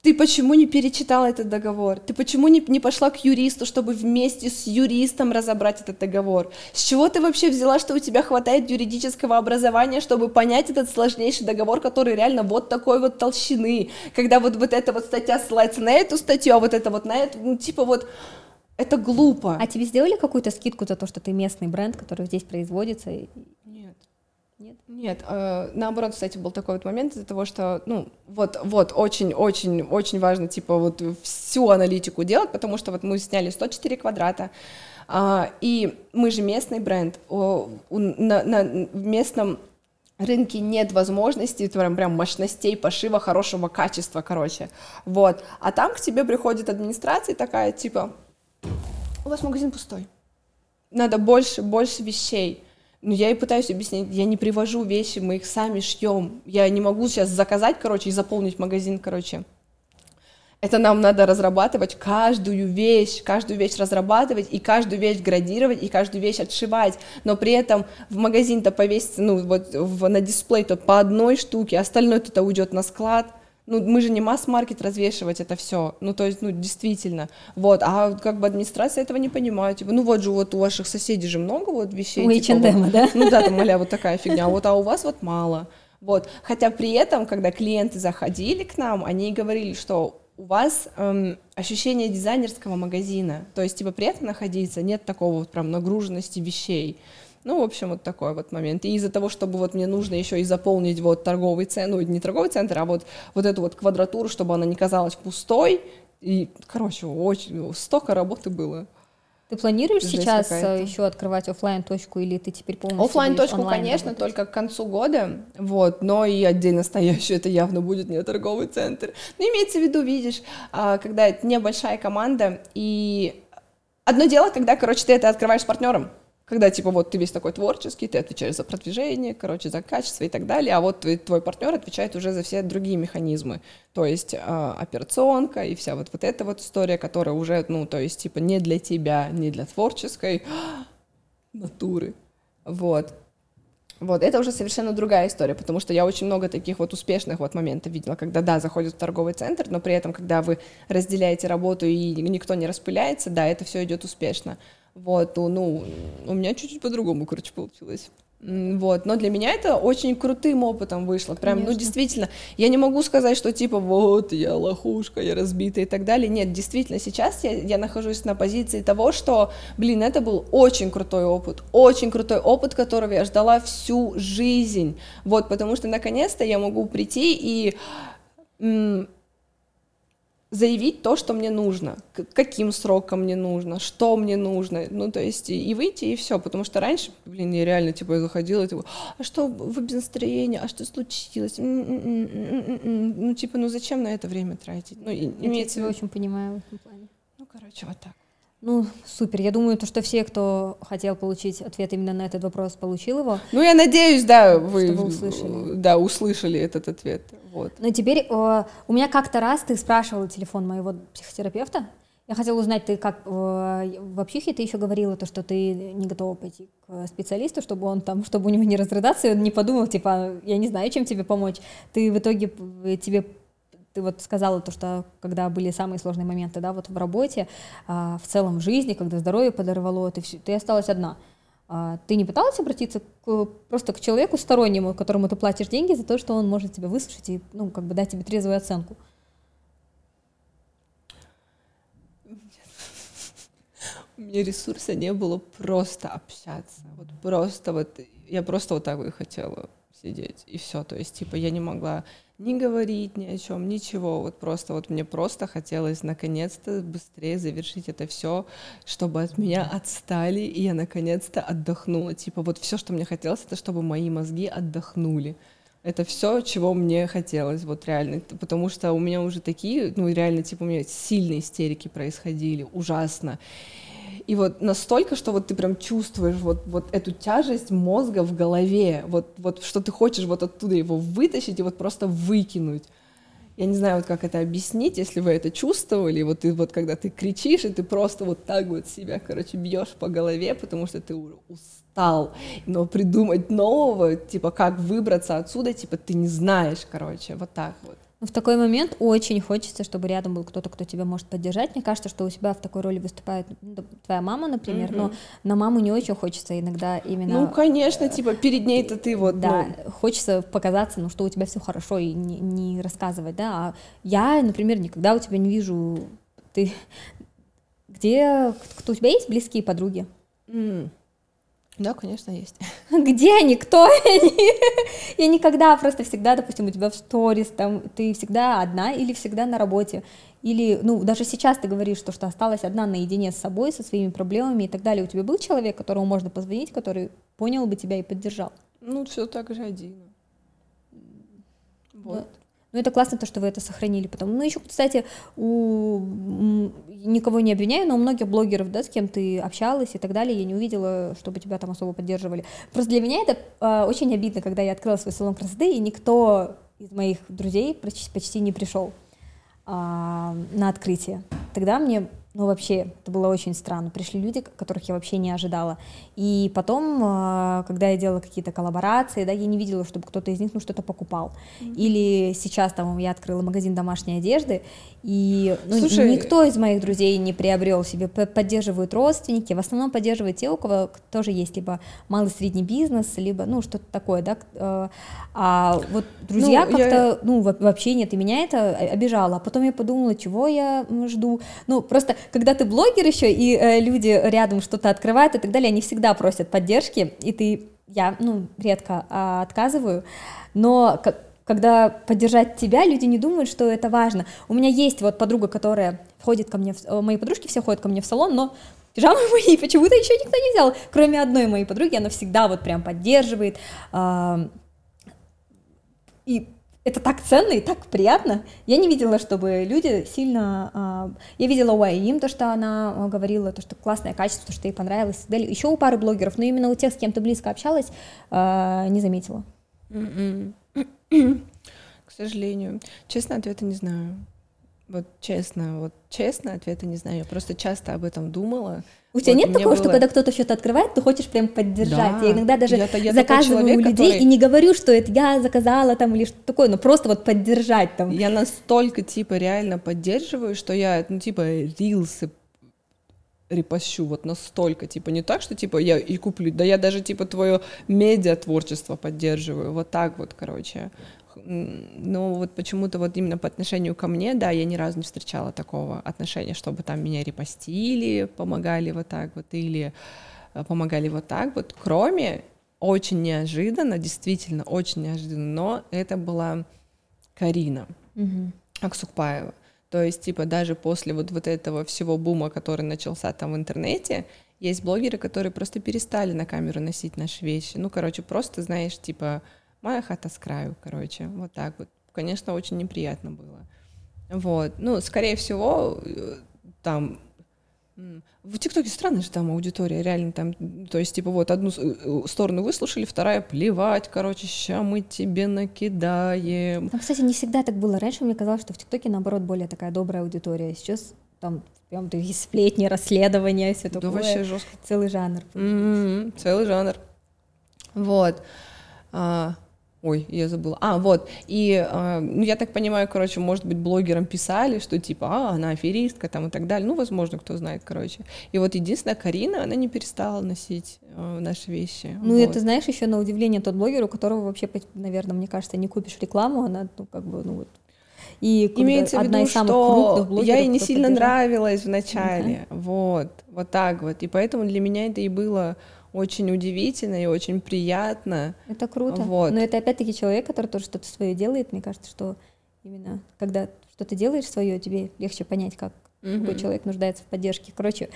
Speaker 2: Ты почему не перечитала этот договор? Ты почему не, не пошла к юристу, чтобы вместе с юристом разобрать этот договор? С чего ты вообще взяла, что у тебя хватает юридического образования, чтобы понять этот сложнейший договор, который реально вот такой вот толщины? Когда вот, вот эта вот статья ссылается на эту статью, а вот это вот на эту, ну типа вот, это глупо.
Speaker 1: А тебе сделали какую-то скидку за то, что ты местный бренд, который здесь производится?
Speaker 2: Нет.
Speaker 1: Нет?
Speaker 2: Нет, э, наоборот, кстати, был такой вот момент из-за того, что, ну, вот, вот, очень-очень-очень важно, типа, вот всю аналитику делать, потому что вот мы сняли 104 квадрата, а, и мы же местный бренд, о, у- на, на- в местном рынке нет возможности, прям, прям мощностей пошива хорошего качества, короче, вот, а там к тебе приходит администрация такая, типа, у вас магазин пустой, надо больше, больше вещей. Ну, я и пытаюсь объяснить, я не привожу вещи, мы их сами шьем. Я не могу сейчас заказать, короче, и заполнить магазин, короче. Это нам надо разрабатывать каждую вещь, каждую вещь разрабатывать, и каждую вещь градировать, и каждую вещь отшивать. Но при этом в магазин-то повесится, ну, вот в, на дисплей-то по одной штуке, остальное-то уйдет на склад. Ну, мы же не масс-маркет развешивать это все. Ну, то есть, ну, действительно. Вот, а как бы администрация этого не понимает. Типа, ну, вот же вот у ваших соседей же много вот вещей.
Speaker 1: У
Speaker 2: типа, вот.
Speaker 1: да?
Speaker 2: Ну, да, там, а вот такая фигня. А вот, а у вас вот мало. Вот. Хотя при этом, когда клиенты заходили к нам, они говорили, что у вас эм, ощущение дизайнерского магазина. То есть, типа, приятно находиться, нет такого вот прям нагруженности вещей. Ну, в общем, вот такой вот момент. И из-за того, чтобы вот мне нужно еще и заполнить вот торговый центр, ну, не торговый центр, а вот, вот эту вот квадратуру, чтобы она не казалась пустой. И, короче, очень столько работы было.
Speaker 1: Ты планируешь
Speaker 2: Жесть
Speaker 1: сейчас
Speaker 2: какая-то.
Speaker 1: еще открывать оффлайн точку или ты теперь полностью будешь
Speaker 2: точку, конечно,
Speaker 1: работать?
Speaker 2: только к концу года, вот, но и отдельно стоящую это явно будет не торговый центр. Но имеется в виду, видишь, а, когда это небольшая команда, и одно дело, когда, короче, ты это открываешь с партнером, когда, типа, вот ты весь такой творческий, ты отвечаешь за продвижение, короче, за качество и так далее, а вот твой, твой партнер отвечает уже за все другие механизмы, то есть э, операционка и вся вот, вот эта вот история, которая уже, ну, то есть, типа, не для тебя, не для творческой натуры, вот. Вот, это уже совершенно другая история, потому что я очень много таких вот успешных вот моментов видела, когда, да, заходит в торговый центр, но при этом, когда вы разделяете работу и никто не распыляется, да, это все идет успешно. Вот, ну, у меня чуть-чуть по-другому, короче, получилось. Вот, но для меня это очень крутым опытом вышло, прям, ну, Конечно. ну, действительно, я не могу сказать, что типа, вот, я лохушка, я разбитая и так далее, нет, действительно, сейчас я, я нахожусь на позиции того, что, блин, это был очень крутой опыт, очень крутой опыт, которого я ждала всю жизнь, вот, потому что, наконец-то, я могу прийти и заявить то, что мне нужно, каким сроком мне нужно, что мне нужно, ну, то есть, и, выйти, и все, потому что раньше, блин, я реально, типа, я заходила, и типа, а что вы без настроения, а что случилось, ну, типа, ну, зачем на это время тратить? Ну,
Speaker 1: я тебя очень понимаю в этом плане.
Speaker 2: Ну, короче, вот так.
Speaker 1: Ну, супер. Я думаю, то, что все, кто хотел получить ответ именно на этот вопрос, получил его.
Speaker 2: Ну, я надеюсь, да, вы, вы услышали. Да, услышали этот ответ. Вот.
Speaker 1: Но теперь э, у меня как-то раз ты спрашивал телефон моего психотерапевта. Я хотела узнать, ты как э, в общихе ты еще говорила то, что ты не готова пойти к специалисту, чтобы он там, чтобы у него не разрыдаться, и он не подумал, типа, я не знаю, чем тебе помочь. Ты в итоге тебе ты вот сказала то, что когда были самые сложные моменты, да, вот в работе, а, в целом в жизни, когда здоровье подорвало, ты, ты осталась одна. А, ты не пыталась обратиться к, просто к человеку стороннему, которому ты платишь деньги за то, что он может тебя выслушать и, ну, как бы дать тебе трезвую оценку?
Speaker 2: У меня ресурса не было просто общаться. Вот просто вот я просто вот так бы хотела сидеть и все. То есть, типа, я не могла не говорить ни о чем, ничего. Вот просто вот мне просто хотелось наконец-то быстрее завершить это все, чтобы от меня отстали, и я наконец-то отдохнула. Типа вот все, что мне хотелось, это чтобы мои мозги отдохнули. Это все, чего мне хотелось, вот реально, потому что у меня уже такие, ну реально, типа у меня сильные истерики происходили, ужасно. И вот настолько, что вот ты прям чувствуешь вот, вот эту тяжесть мозга в голове, вот, вот что ты хочешь вот оттуда его вытащить и вот просто выкинуть. Я не знаю, вот как это объяснить, если вы это чувствовали, вот ты вот когда ты кричишь, и ты просто вот так вот себя, короче, бьешь по голове, потому что ты устал, но придумать нового, типа, как выбраться отсюда, типа, ты не знаешь, короче, вот так вот.
Speaker 1: Но в такой момент очень хочется, чтобы рядом был кто-то, кто тебя может поддержать. Мне кажется, что у тебя в такой роли выступает ну, твоя мама, например, mm-hmm. но на маму не очень хочется иногда именно.
Speaker 2: Ну, конечно, э, типа перед ней-то ты вот.
Speaker 1: Да, ну... хочется показаться, ну, что у тебя все хорошо и не, не рассказывать, да. А я, например, никогда у тебя не вижу. Ты где кто у тебя есть близкие подруги?
Speaker 2: Mm. Да, конечно, есть.
Speaker 1: Где они? Кто они? Я никогда, просто всегда, допустим, у тебя в сторис, там, ты всегда одна или всегда на работе. Или, ну, даже сейчас ты говоришь, что, что осталась одна наедине с собой, со своими проблемами и так далее. У тебя был человек, которому можно позвонить, который понял бы тебя и поддержал?
Speaker 2: Ну, все так же один.
Speaker 1: Вот. Ну, это классно, то, что вы это сохранили потом. Ну, еще, кстати, у никого не обвиняю, но у многих блогеров, да, с кем ты общалась и так далее, я не увидела, чтобы тебя там особо поддерживали. Просто для меня это э, очень обидно, когда я открыла свой салон красоты, и никто из моих друзей почти, почти не пришел э, на открытие. Тогда мне ну, вообще, это было очень странно. Пришли люди, которых я вообще не ожидала. И потом, а, когда я делала какие-то коллаборации, да, я не видела, чтобы кто-то из них ну, что-то покупал. Mm-hmm. Или сейчас там я открыла магазин домашней одежды, и ну, Слушай... никто из моих друзей не приобрел себе, поддерживают родственники, в основном поддерживают те, у кого тоже есть либо малый средний бизнес, либо, ну, что-то такое, да, э, а вот друзья ну, как-то, я... ну, вообще нет, и меня это обижало, а потом я подумала, чего я жду, ну, просто, когда ты блогер еще, и э, люди рядом что-то открывают и так далее, они всегда просят поддержки, и ты, я, ну, редко а, отказываю, но как когда поддержать тебя, люди не думают, что это важно. У меня есть вот подруга, которая входит ко мне, в, э, мои подружки все ходят ко мне в салон, но пижамы мои почему-то еще никто не взял, кроме одной моей подруги, она всегда вот прям поддерживает, э, и это так ценно и так приятно. Я не видела, чтобы люди сильно... А, я видела у Аим, то, что она а, говорила, то, что классное качество, то, что ей понравилось далее. Еще у пары блогеров, но именно у тех, с кем ты близко общалась, а, не заметила.
Speaker 2: М-м. К сожалению. Честно, ответа не знаю. Вот честно, вот честно, ответа не знаю. Я просто часто об этом думала.
Speaker 1: У тебя
Speaker 2: Вот
Speaker 1: нет такого, что
Speaker 2: было-
Speaker 1: когда кто-то что-то открывает, ты хочешь прям поддержать?
Speaker 2: Да.
Speaker 1: Я иногда даже
Speaker 2: я такой
Speaker 1: заказываю
Speaker 2: человек,
Speaker 1: у людей
Speaker 2: который-
Speaker 1: и не говорю, что это я заказала там или что такое, но просто вот поддержать там.
Speaker 2: Я настолько, типа, реально поддерживаю, что я, ну, типа, рилсы репощу, вот настолько, типа, не так, что, типа, я и куплю, да я даже, типа, твое медиа-творчество поддерживаю, вот так вот, короче. Но вот почему-то вот именно по отношению ко мне, да, я ни разу не встречала такого отношения, чтобы там меня репостили, помогали вот так вот, или э, помогали вот так вот, кроме очень неожиданно, действительно очень неожиданно, но это была Карина.
Speaker 1: Мгм.
Speaker 2: Аксукпаева. То есть, типа, даже после вот, вот этого всего бума, который начался там в интернете, есть блогеры, которые просто перестали на камеру носить наши вещи. Ну, короче, просто, знаешь, типа, моя хата с краю, короче, вот так вот. Конечно, очень неприятно было. Вот. Ну, скорее всего, э, там в ТикТоке странная же там аудитория, реально там, то есть, типа, вот одну с- э, сторону выслушали, вторая плевать, короче, ща мы тебе накидаем.
Speaker 1: Ну, кстати, не всегда так было. Раньше мне казалось, что в ТикТоке, наоборот, более такая добрая аудитория. Сейчас там прям такие сплетни, расследования, все
Speaker 2: Да
Speaker 1: такое.
Speaker 2: вообще жестко.
Speaker 1: Целый жанр.
Speaker 2: М, Целый жанр. Вот. А, ой, я забыла. А, вот. И, а, ну, я так понимаю, короче, может быть, блогерам писали, что типа, а, она аферистка там и так далее. Ну, возможно, кто знает, короче. И вот единственная Карина, она не перестала носить э, наши вещи.
Speaker 1: Ну,
Speaker 2: Вот.
Speaker 1: это, знаешь, еще на удивление тот блогер, у которого вообще, наверное, мне кажется, не купишь рекламу, она, ну, как бы, ну, вот. И
Speaker 2: Имеется в виду, что я ей не сильно
Speaker 1: поддержал.
Speaker 2: нравилась в начале. Вот, вот так вот. И поэтому для меня это и было очень удивительно и очень приятно.
Speaker 1: Это круто.
Speaker 2: Вот.
Speaker 1: Но это опять-таки человек, который тоже что-то свое делает. Мне кажется, что именно когда что-то делаешь свое, тебе легче понять, как какой
Speaker 2: Мгм.
Speaker 1: человек нуждается в поддержке. Короче,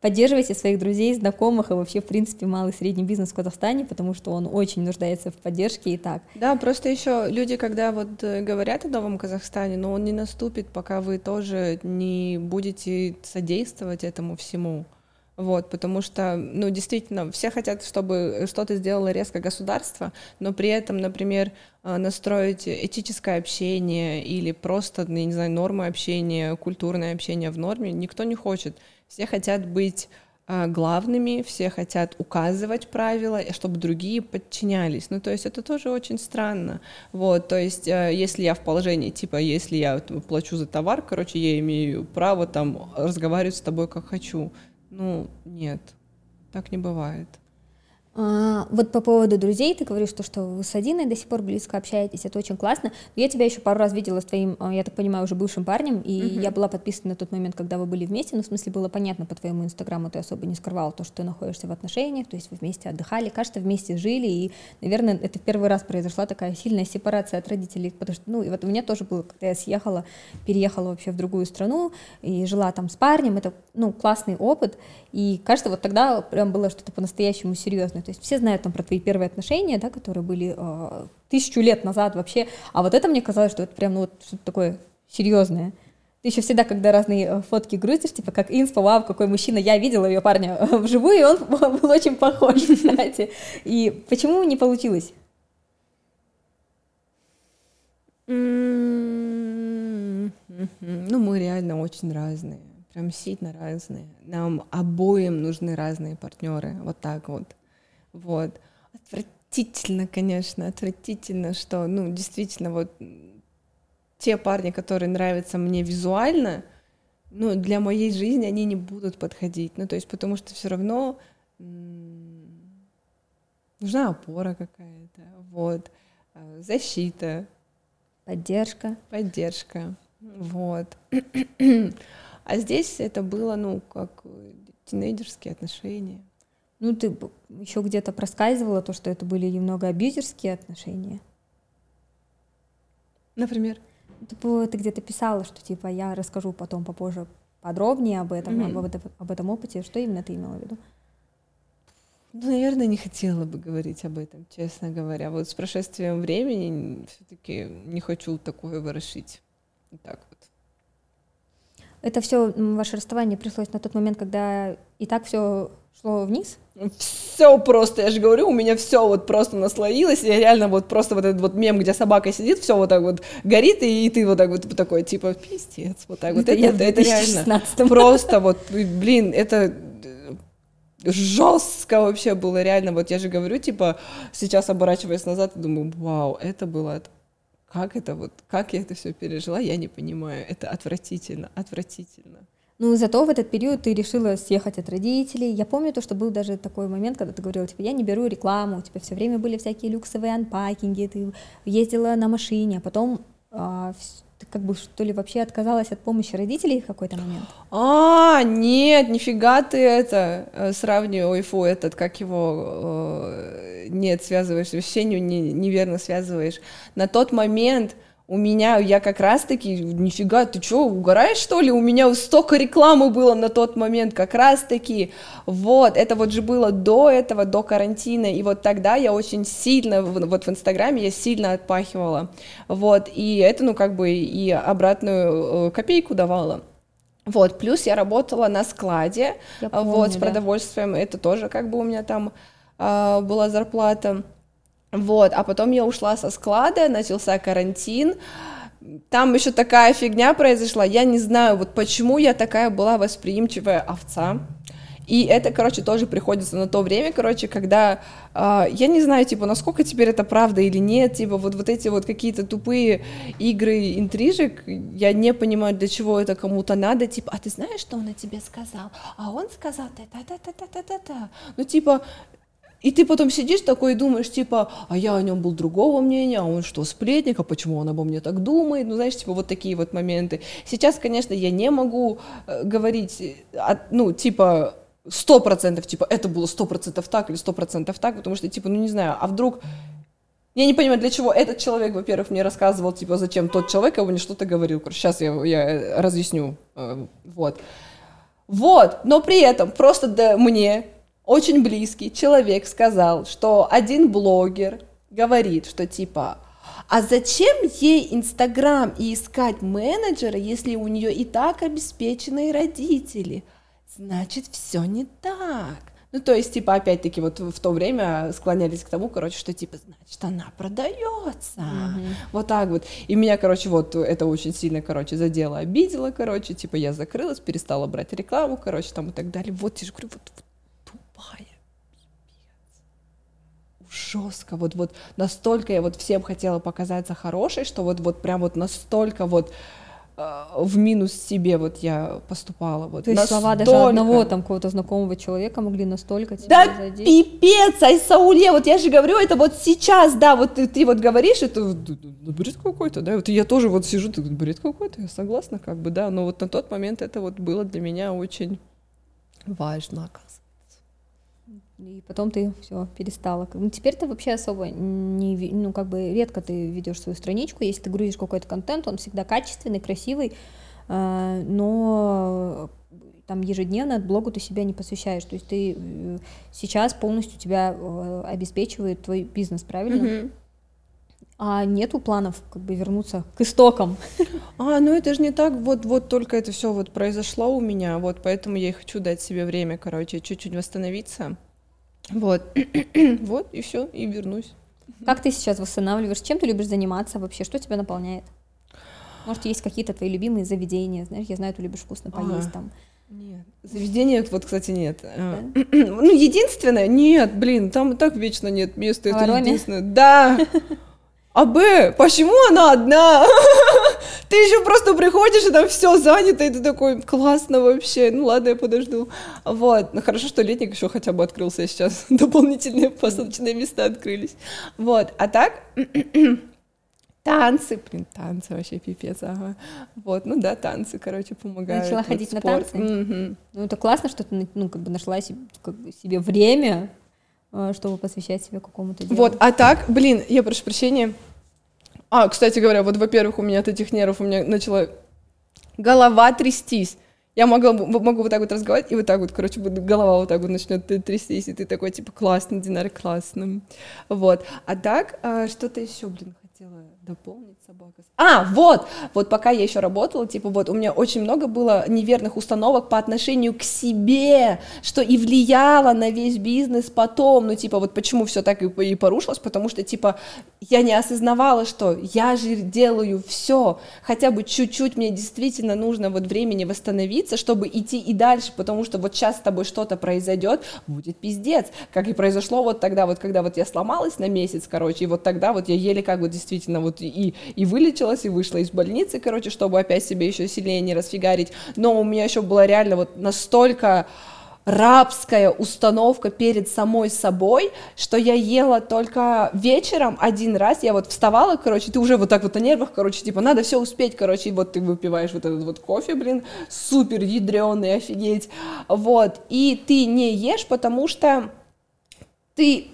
Speaker 1: поддерживайте своих друзей, знакомых и вообще, в принципе, малый и средний бизнес в Казахстане, потому что он очень нуждается в поддержке и так.
Speaker 2: Да, просто еще люди, когда вот э, говорят о новом Казахстане, но он не наступит, пока вы тоже не будете содействовать этому всему. Вот, потому что, ну, действительно, все хотят, чтобы что-то сделало резко государство, но при этом, например, э, настроить этическое общение или просто, ну, я не знаю, нормы общения, культурное общение в норме никто не хочет. Все хотят быть а, главными, все хотят указывать правила, и чтобы другие подчинялись. Ну, то есть это тоже очень странно. Вот, то есть э, если я в положении, типа, если я плачу за товар, короче, я имею право там разговаривать с тобой как хочу. Ну, нет, так не бывает.
Speaker 1: А, вот по поводу друзей, ты говоришь, то, что вы с Адиной до сих пор близко общаетесь, это очень классно. Но я тебя еще пару раз видела с твоим, а, я так понимаю, уже бывшим парнем, и
Speaker 2: Мгм.
Speaker 1: я была подписана на тот момент, когда вы были вместе, ну, в смысле, было понятно по твоему инстаграму, ты особо не скрывал то, что ты находишься в отношениях, то есть вы вместе отдыхали, кажется, вместе жили, и, наверное, это в первый раз произошла такая сильная сепарация от родителей, потому что, ну, и вот у меня тоже было, когда я съехала, переехала вообще в другую страну, и жила там с парнем, это, ну, классный опыт, и кажется, вот тогда прям было что-то по-настоящему серьезное. То есть все знают там про твои первые отношения, да, которые были э, тысячу лет назад вообще. А вот это мне казалось, что это прям ну, вот что-то такое серьезное. Ты еще всегда, когда разные э, фотки грузишь, типа как инспа, вау, какой мужчина, я видела ее парня вживую, и он был очень похож, кстати. И почему не получилось?
Speaker 2: Ну, мы реально очень разные, прям сильно разные. Нам обоим нужны разные партнеры, вот так вот. Вот. Отвратительно, конечно, отвратительно, что, ну, действительно, вот те парни, которые нравятся мне визуально, ну, для моей жизни они не будут подходить. Ну, то есть, потому что все равно нужна опора какая-то, вот, а, защита,
Speaker 1: Поддержка.
Speaker 2: поддержка. Вот. А здесь это было, ну, как тинейджерские отношения.
Speaker 1: Ну, ты еще где-то проскальзывала то, что это были немного абьюзерские отношения.
Speaker 2: Например.
Speaker 1: Ты, где-то писала, что типа я расскажу потом попозже подробнее об этом,
Speaker 2: Мгм.
Speaker 1: об, этом, об этом опыте. Что именно ты имела в виду?
Speaker 2: Ну, наверное, не хотела бы говорить об этом, честно говоря. Вот с прошествием времени все-таки не хочу такое ворошить. Вот так вот.
Speaker 1: Это все ваше расставание пришлось на тот момент, когда и так все шло вниз?
Speaker 2: Все просто, я же говорю, у меня все вот просто наслоилось, я реально вот просто вот этот вот мем, где собака сидит, все вот так вот горит, и, и ты вот так вот такой, типа, пиздец, вот так вот. Это, это, это, реально просто вот, блин, это жестко вообще было реально, вот я же говорю, типа, сейчас оборачиваясь назад, думаю, вау, это было как это вот, как я это все пережила, я не понимаю. Это отвратительно, отвратительно.
Speaker 1: Ну, зато в этот период ты решила съехать от родителей. Я помню то, что был даже такой момент, когда ты говорила, типа, я не беру рекламу, у тебя все время были всякие люксовые анпакинги, ты ездила на машине, а потом а, ты как бы что ли вообще отказалась от помощи родителей в какой-то момент?
Speaker 2: А, нет, нифига ты это э, сравнивай, ой, фу, этот, как его, э, нет, связываешь, вообще не, неверно связываешь. На тот момент у меня, я как раз-таки, нифига, ты что, угораешь, что ли? У меня столько рекламы было на тот момент, как раз-таки, вот, это вот же было до этого, до карантина, и вот тогда я очень сильно, вот в Инстаграме я сильно отпахивала, вот, и это, ну, как бы и обратную э, копейку давала. Вот, плюс я работала на складе, я помню, вот, с продовольствием, да. это тоже как бы у меня там а, была зарплата. Вот, а потом я ушла со склада, начался карантин, там еще такая фигня произошла, я не знаю, вот почему я такая была восприимчивая овца, и это, короче, тоже приходится на то время, короче, когда, э, я не знаю, типа, насколько теперь это правда или нет, типа, вот, вот эти вот какие-то тупые игры интрижек, я не понимаю, для чего это кому-то надо, типа, а ты знаешь, что он о тебе сказал? А он сказал та-та-та-та-та-та-та. Ну, типа, и ты потом сидишь такой и думаешь, типа, а я о нем был другого мнения, а он что, сплетник, а почему он обо мне так думает? Ну, знаешь, типа, вот такие вот моменты. Сейчас, конечно, я не могу э, говорить, э, ну, типа, сто процентов, типа, это было сто процентов так или сто процентов так, потому что, типа, ну, не знаю, а вдруг... Я не понимаю, для чего этот человек, во-первых, мне рассказывал, типа, зачем тот человек кого мне что-то говорил. Сейчас я, я э, разъясню. Вот. Вот, но при этом просто да, мне очень близкий человек сказал, что один блогер говорит, что типа, а зачем ей Инстаграм и искать менеджера, если у нее и так обеспеченные родители? Значит, все не так. Ну, то есть, типа, опять-таки, вот в то время склонялись к тому, короче, что, типа, значит, она продается. Mm-hmm. Вот так вот. И меня, короче, вот это очень сильно, короче, задело, обидело, короче, типа, я закрылась, перестала брать рекламу, короче, там и так далее. Вот, я же говорю, вот, вот тупая. Жестко, вот, вот настолько я вот всем хотела показаться хорошей, что вот, вот прям вот настолько вот э, в минус себе вот я поступала. Вот,
Speaker 1: То есть настолько... слова даже одного там какого-то знакомого человека могли настолько
Speaker 2: тебя Да задеть. пипец, Айсауле, вот я же говорю, это вот сейчас, да, вот ты, ты вот говоришь, это ну, бред какой-то, да, вот я тоже вот сижу, ты бред какой-то, я согласна, как бы, да, но вот на тот момент это вот было для меня очень важно, оказывается.
Speaker 1: И потом ты все перестала. Ну, теперь ты вообще особо не, ну, как бы редко ты ведешь свою страничку. Если ты грузишь какой-то контент, он всегда качественный, красивый, э, но там ежедневно блогу ты себя не посвящаешь. То есть ты э, сейчас полностью тебя э, обеспечивает твой бизнес, правильно? Mm-hmm. А нету планов как бы вернуться к истокам.
Speaker 2: А, ну это же не так, вот, вот только это все вот произошло у меня, вот поэтому я и хочу дать себе время, короче, чуть-чуть восстановиться вот, вот, и все, и вернусь.
Speaker 1: Как ты сейчас восстанавливаешь? Чем ты любишь заниматься вообще? Что тебя наполняет? Может, есть какие-то твои любимые заведения? Знаешь, я знаю, ты любишь вкусно поесть а, там.
Speaker 2: Нет. Заведения, вот, кстати, нет. А, да? Ну, единственное, нет, блин, там и так вечно нет места. А это единственное. Да. А Б, почему она одна? Ты еще просто приходишь, и там все занято, и ты такой, классно вообще, ну ладно, я подожду. Вот, ну хорошо, что летник еще хотя бы открылся сейчас, дополнительные посадочные места открылись. Вот, а так, танцы, блин, танцы вообще пипец, ага. Вот, ну да, танцы, короче, помогают.
Speaker 1: Начала вот, ходить спорт. на танцы? Угу. Ну это классно, что ты, ну, как бы нашла себе, как бы, себе время, э, чтобы посвящать себя какому-то делу.
Speaker 2: Вот, а так, блин, я прошу прощения, а, кстати говоря, вот, во-первых, у меня от этих нервов у меня начала голова трястись. Я могу, могу вот так вот разговаривать, и вот так вот, короче, голова вот так вот начнет трястись, и ты такой, типа, классный, Динар, классный. Вот. А так, а, что-то еще, блин, хотела дополнить собака. А, вот, вот пока я еще работала, типа вот у меня очень много было неверных установок по отношению к себе, что и влияло на весь бизнес потом, ну типа вот почему все так и, и порушилось, потому что типа я не осознавала, что я же делаю все, хотя бы чуть-чуть мне действительно нужно вот времени восстановиться, чтобы идти и дальше, потому что вот сейчас с тобой что-то произойдет, будет пиздец, как и произошло вот тогда, вот когда вот я сломалась на месяц, короче, и вот тогда вот я еле как вот действительно вот и, и вылечилась, и вышла из больницы, короче, чтобы опять себе еще сильнее не расфигарить, но у меня еще была реально вот настолько рабская установка перед самой собой, что я ела только вечером один раз, я вот вставала, короче, ты уже вот так вот на нервах, короче, типа, надо все успеть, короче, и вот ты выпиваешь вот этот вот кофе, блин, супер ядреный, офигеть, вот, и ты не ешь, потому что ты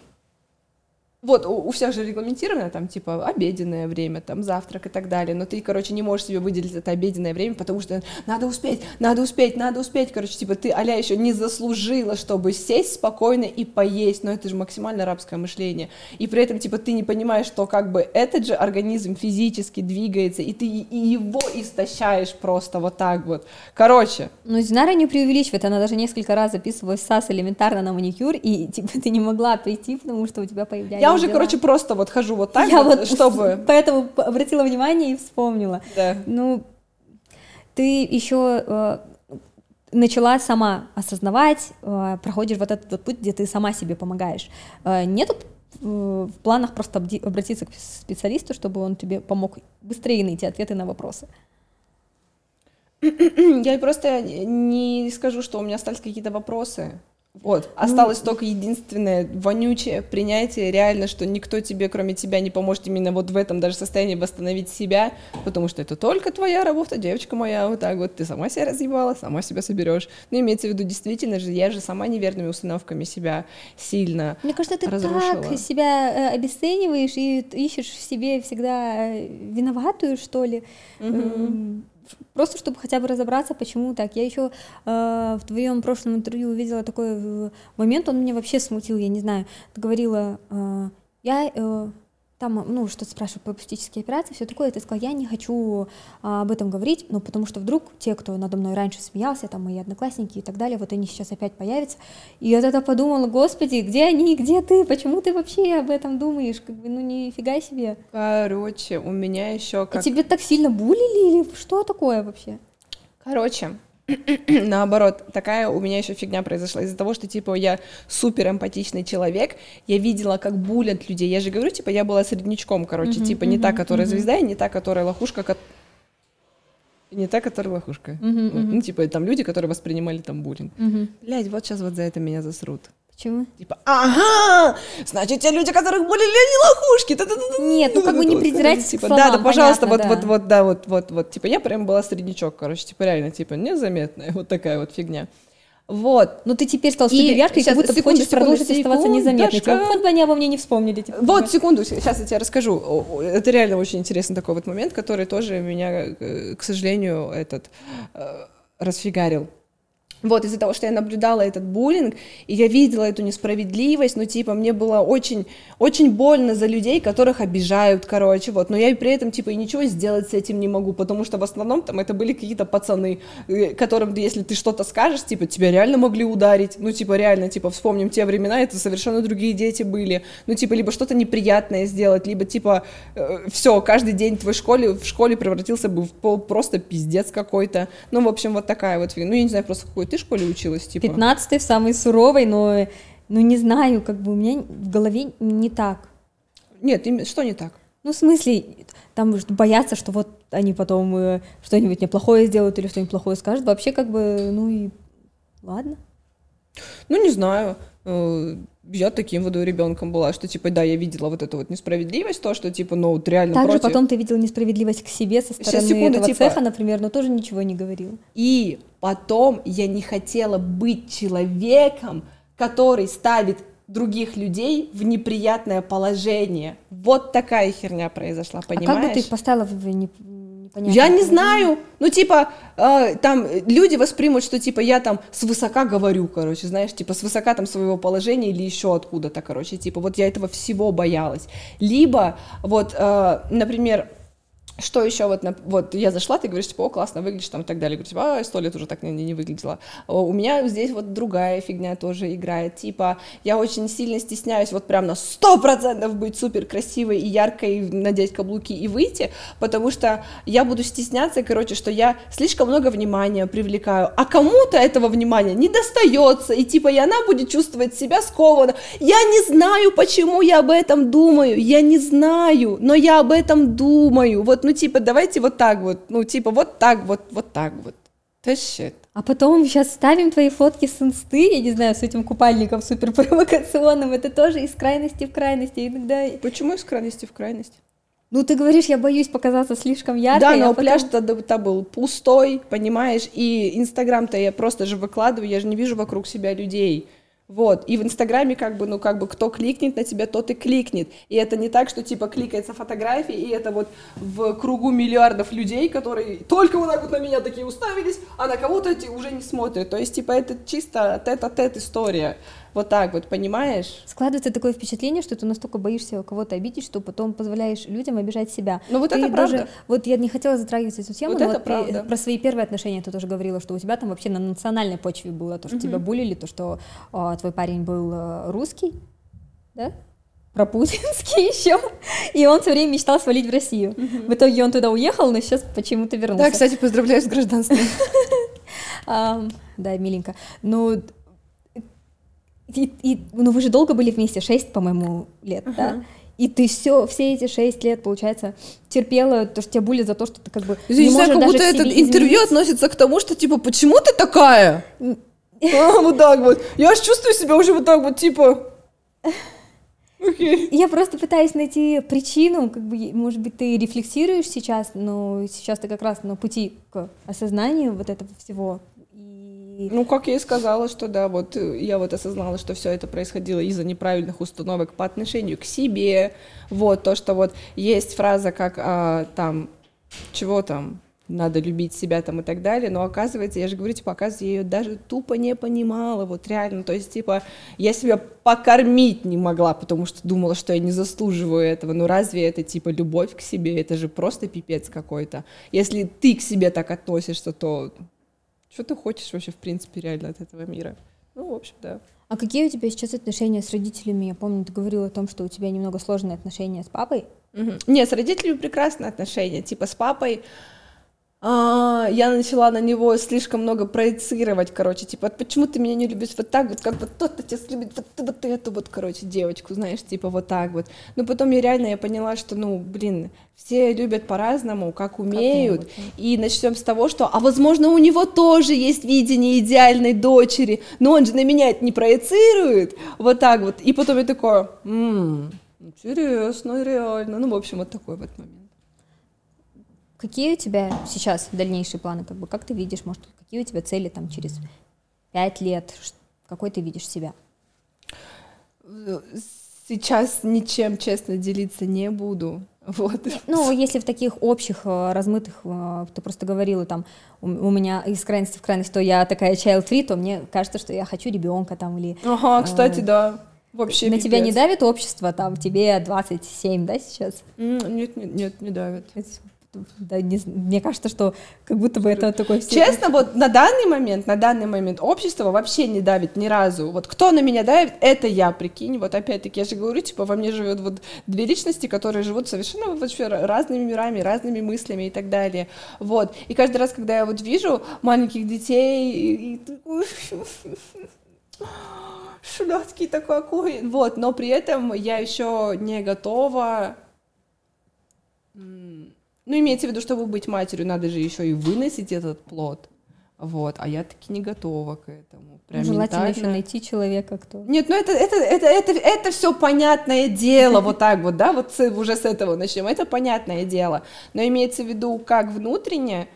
Speaker 2: вот, у, у всех же регламентировано, там, типа, обеденное время, там, завтрак и так далее, но ты, короче, не можешь себе выделить это обеденное время, потому что надо успеть, надо успеть, надо успеть, короче, типа, ты, аля, еще не заслужила, чтобы сесть спокойно и поесть, но это же максимально арабское мышление, и при этом, типа, ты не понимаешь, что, как бы, этот же организм физически двигается, и ты и его истощаешь просто вот так вот, короче.
Speaker 1: Ну, Динара не преувеличивает, она даже несколько раз записывалась в САС элементарно на маникюр, и, типа, ты не могла прийти, потому что у тебя появлялись
Speaker 2: уже, дела. короче, просто вот хожу вот так, я вот, вот чтобы...
Speaker 1: Поэтому обратила внимание и вспомнила.
Speaker 2: Да.
Speaker 1: Ну, ты еще э, начала сама осознавать, э, проходишь вот этот вот путь, где ты сама себе помогаешь. Э, нету в планах просто обратиться к специалисту, чтобы он тебе помог быстрее найти ответы на вопросы?
Speaker 2: Я просто не скажу, что у меня остались какие-то вопросы. Вот, ну, осталось ну, только единственное вонючее принятие, реально, что никто тебе, кроме тебя, не поможет именно вот в этом даже состоянии восстановить себя, потому что это только твоя работа, девочка моя, вот так вот, ты сама себя разъебала, сама себя соберешь. Ну, имеется в виду, действительно же, я же сама неверными установками себя сильно
Speaker 1: Мне кажется, ты разрушила. так себя э, обесцениваешь и ищешь в себе всегда э, виноватую, что ли. Угу просто чтобы хотя бы разобраться, почему так. Я еще э, в твоем прошлом интервью увидела такой э, момент, он меня вообще смутил, я не знаю. Ты говорила, э, я э, там, ну, что-то спрашивают по пластические операции, все такое, и ты сказал, я не хочу а, об этом говорить, ну, потому что вдруг те, кто надо мной раньше смеялся, там, мои одноклассники и так далее, вот они сейчас опять появятся, и я тогда подумала, господи, где они, где ты, почему ты вообще об этом думаешь, как бы, ну, нифига себе.
Speaker 2: Короче, у меня еще как...
Speaker 1: А тебе так сильно булили или что такое вообще?
Speaker 2: Короче, наоборот, такая у меня еще фигня произошла из-за того, что, типа, я супер эмпатичный человек, я видела, как булят людей, я же говорю, типа, я была среднячком, короче, uh-huh, типа, не та, которая uh-huh. звезда, и не та, которая лохушка, ко... не та, которая лохушка. Uh-huh, uh-huh. Ну, типа, там люди, которые воспринимали там буллинг. Блядь, вот сейчас вот за это меня засрут.
Speaker 1: Почему?
Speaker 2: Типа, ага, значит, те люди, которых болели, они лохушки.
Speaker 1: Нет, ну как бы не придирайтесь
Speaker 2: типа, Да, да, пожалуйста, вот, вот, вот, да, вот, вот, вот, типа, я прям была среднячок, короче, типа, реально, типа, незаметная, вот такая вот фигня. Вот.
Speaker 1: Ну ты теперь стал супер яркой, как будто секунду, хочешь секунду, продолжить секунду, оставаться незаметной. Как будто бы они обо мне не вспомнили. Типа,
Speaker 2: вот, секунду, сейчас я тебе расскажу. Это реально очень интересный такой вот момент, который тоже меня, э, к сожалению, этот э, расфигарил. Вот, из-за того, что я наблюдала этот буллинг, и я видела эту несправедливость, ну, типа, мне было очень, очень больно за людей, которых обижают, короче, вот, но я при этом, типа, и ничего сделать с этим не могу, потому что в основном там это были какие-то пацаны, э, которым, если ты что-то скажешь, типа, тебя реально могли ударить, ну, типа, реально, типа, вспомним те времена, это совершенно другие дети были, ну, типа, либо что-то неприятное сделать, либо, типа, э, все, каждый день твой школе, в школе превратился бы в просто пиздец какой-то, ну, в общем, вот такая вот, ну, я не знаю, просто какой ты школе училась, типа?
Speaker 1: 15 в самой суровой, но, ну, не знаю, как бы у меня в голове не так.
Speaker 2: Нет, что не так?
Speaker 1: Ну, в смысле, там боятся, что вот они потом э, что-нибудь неплохое сделают или что-нибудь плохое скажут. Вообще, как бы, ну и ладно.
Speaker 2: Ну, не знаю. Я таким вот ребенком была, что типа, да, я видела вот эту вот несправедливость, то, что типа, ну вот реально
Speaker 1: Также против... потом ты видела несправедливость к себе со стороны секунду, этого типа... цеха, например, но тоже ничего не говорил.
Speaker 2: И потом я не хотела быть человеком, который ставит других людей в неприятное положение. Вот такая херня произошла, понимаешь? А
Speaker 1: как бы ты их поставила в Понятно.
Speaker 2: Я не знаю. Ну, типа, э, там люди воспримут, что, типа, я там свысока говорю, короче, знаешь, типа, свысока там своего положения или еще откуда-то, короче, типа, вот я этого всего боялась. Либо, вот, э, например, что еще вот, на, вот я зашла, ты говоришь, типа, о, классно выглядишь там и так далее. Говорю, типа, а, сто лет уже так не, не выглядела. У меня здесь вот другая фигня тоже играет. Типа, я очень сильно стесняюсь вот прям на сто процентов быть супер красивой и яркой, надеть каблуки и выйти, потому что я буду стесняться, короче, что я слишком много внимания привлекаю, а кому-то этого внимания не достается, и типа, и она будет чувствовать себя скованно. Я не знаю, почему я об этом думаю, я не знаю, но я об этом думаю. Вот ну, типа, давайте вот так вот, ну, типа, вот так вот, вот так вот. That shit.
Speaker 1: А потом сейчас ставим твои фотки с инсты, я не знаю, с этим купальником супер провокационным, это тоже из крайности в крайности, иногда...
Speaker 2: Почему из крайности в крайность?
Speaker 1: Ну, ты говоришь, я боюсь показаться слишком яркой.
Speaker 2: Да, но а потом... пляж тогда был пустой, понимаешь, и Инстаграм-то я просто же выкладываю, я же не вижу вокруг себя людей. Вот, и в Инстаграме как бы, ну, как бы, кто кликнет на тебя, тот и кликнет. И это не так, что, типа, кликается фотографии, и это вот в кругу миллиардов людей, которые только вот так вот на меня такие уставились, а на кого-то эти уже не смотрят. То есть, типа, это чисто тет-а-тет история. Вот так вот, понимаешь?
Speaker 1: Складывается такое впечатление, что ты настолько боишься кого-то обидеть, что потом позволяешь людям обижать себя.
Speaker 2: Ну вот
Speaker 1: ты
Speaker 2: это
Speaker 1: даже,
Speaker 2: правда.
Speaker 1: Вот я не хотела затрагивать эту тему,
Speaker 2: вот
Speaker 1: но
Speaker 2: это
Speaker 1: вот
Speaker 2: правда.
Speaker 1: ты про свои первые отношения ты тоже говорила, что у тебя там вообще на национальной почве было то, что угу. тебя булили, то, что о, твой парень был э, русский, да? про путинский еще, и он все время мечтал свалить в Россию. Угу. В итоге он туда уехал, но сейчас почему-то вернулся.
Speaker 2: Да, кстати, поздравляю с гражданством.
Speaker 1: Да, миленько. Ну, и, и, ну вы же долго были вместе, шесть, по-моему, лет, uh-huh. да? И ты все, все эти шесть лет, получается, терпела то, что тебя булят за то, что ты как бы
Speaker 2: Я не, знаю, как будто это интервью изменить. относится к тому, что типа, почему ты такая? а, вот так вот. Я аж чувствую себя уже вот так вот, типа...
Speaker 1: Okay. Я просто пытаюсь найти причину, как бы, может быть, ты рефлексируешь сейчас, но сейчас ты как раз на пути к осознанию вот этого всего.
Speaker 2: Ну, как я и сказала, что да, вот э, я вот осознала, что все это происходило из-за неправильных установок по отношению к себе. Вот то, что вот есть фраза, как а, там, чего там, надо любить себя там и так далее, но оказывается, я же говорю, типа, оказывается, я ее даже тупо не понимала, вот реально, то есть, типа, я себя покормить не могла, потому что думала, что я не заслуживаю этого, но разве это, типа, любовь к себе, это же просто пипец какой-то, если ты к себе так относишься, то что ты хочешь вообще, в принципе, реально от этого мира? Ну, в общем, да.
Speaker 1: А какие у тебя сейчас отношения с родителями? Я помню, ты говорила о том, что у тебя немного сложные отношения с папой.
Speaker 2: Угу. Нет, с родителями прекрасные отношения. Типа с папой а, я начала на него слишком много проецировать, короче, типа, почему ты меня не любишь вот так вот, как вот тот-то тебя любит, вот, вот эту вот, короче, девочку, знаешь, типа вот так вот. Но потом я реально я поняла, что, ну, блин, все любят по-разному, как умеют, как и начнем с того, что, а возможно, у него тоже есть видение идеальной дочери, но он же на меня это не проецирует, вот так вот. И потом я такое, м-м, интересно, реально, ну, в общем, вот такой вот момент.
Speaker 1: Какие у тебя сейчас дальнейшие планы? Как, бы, как ты видишь, может, какие у тебя цели там через пять лет? Какой ты видишь себя?
Speaker 2: Сейчас ничем, честно, делиться не буду. Вот.
Speaker 1: Ну, если в таких общих, э, размытых, э, ты просто говорила, там, у, у меня из крайности в крайность, то я такая child free, то мне кажется, что я хочу ребенка там или...
Speaker 2: Ага, кстати, э, да. Вообще
Speaker 1: На пипец. тебя не давит общество, там, тебе 27, да, сейчас?
Speaker 2: Нет, нет, нет, не давит
Speaker 1: да, не, мне кажется, что как будто бы это такой...
Speaker 2: Честно, вот на данный момент, на данный момент общество вообще не давит ни разу. Вот кто на меня давит, это я, прикинь. Вот опять-таки, я же говорю, типа, во мне живет вот две личности, которые живут совершенно вообще разными мирами, разными мыслями и так далее. Вот. И каждый раз, когда я вот вижу маленьких детей, и, и такой, вот, но при этом я еще не готова ну, имеется в виду, чтобы быть матерью, надо же еще и выносить этот плод. Вот, а я таки не готова к этому.
Speaker 1: Прям Желательно еще найти человека, кто.
Speaker 2: Нет, ну это, это, это, это, это все понятное дело, вот так вот, да, вот уже с этого начнем. Это понятное дело. Но имеется в виду, как внутренне,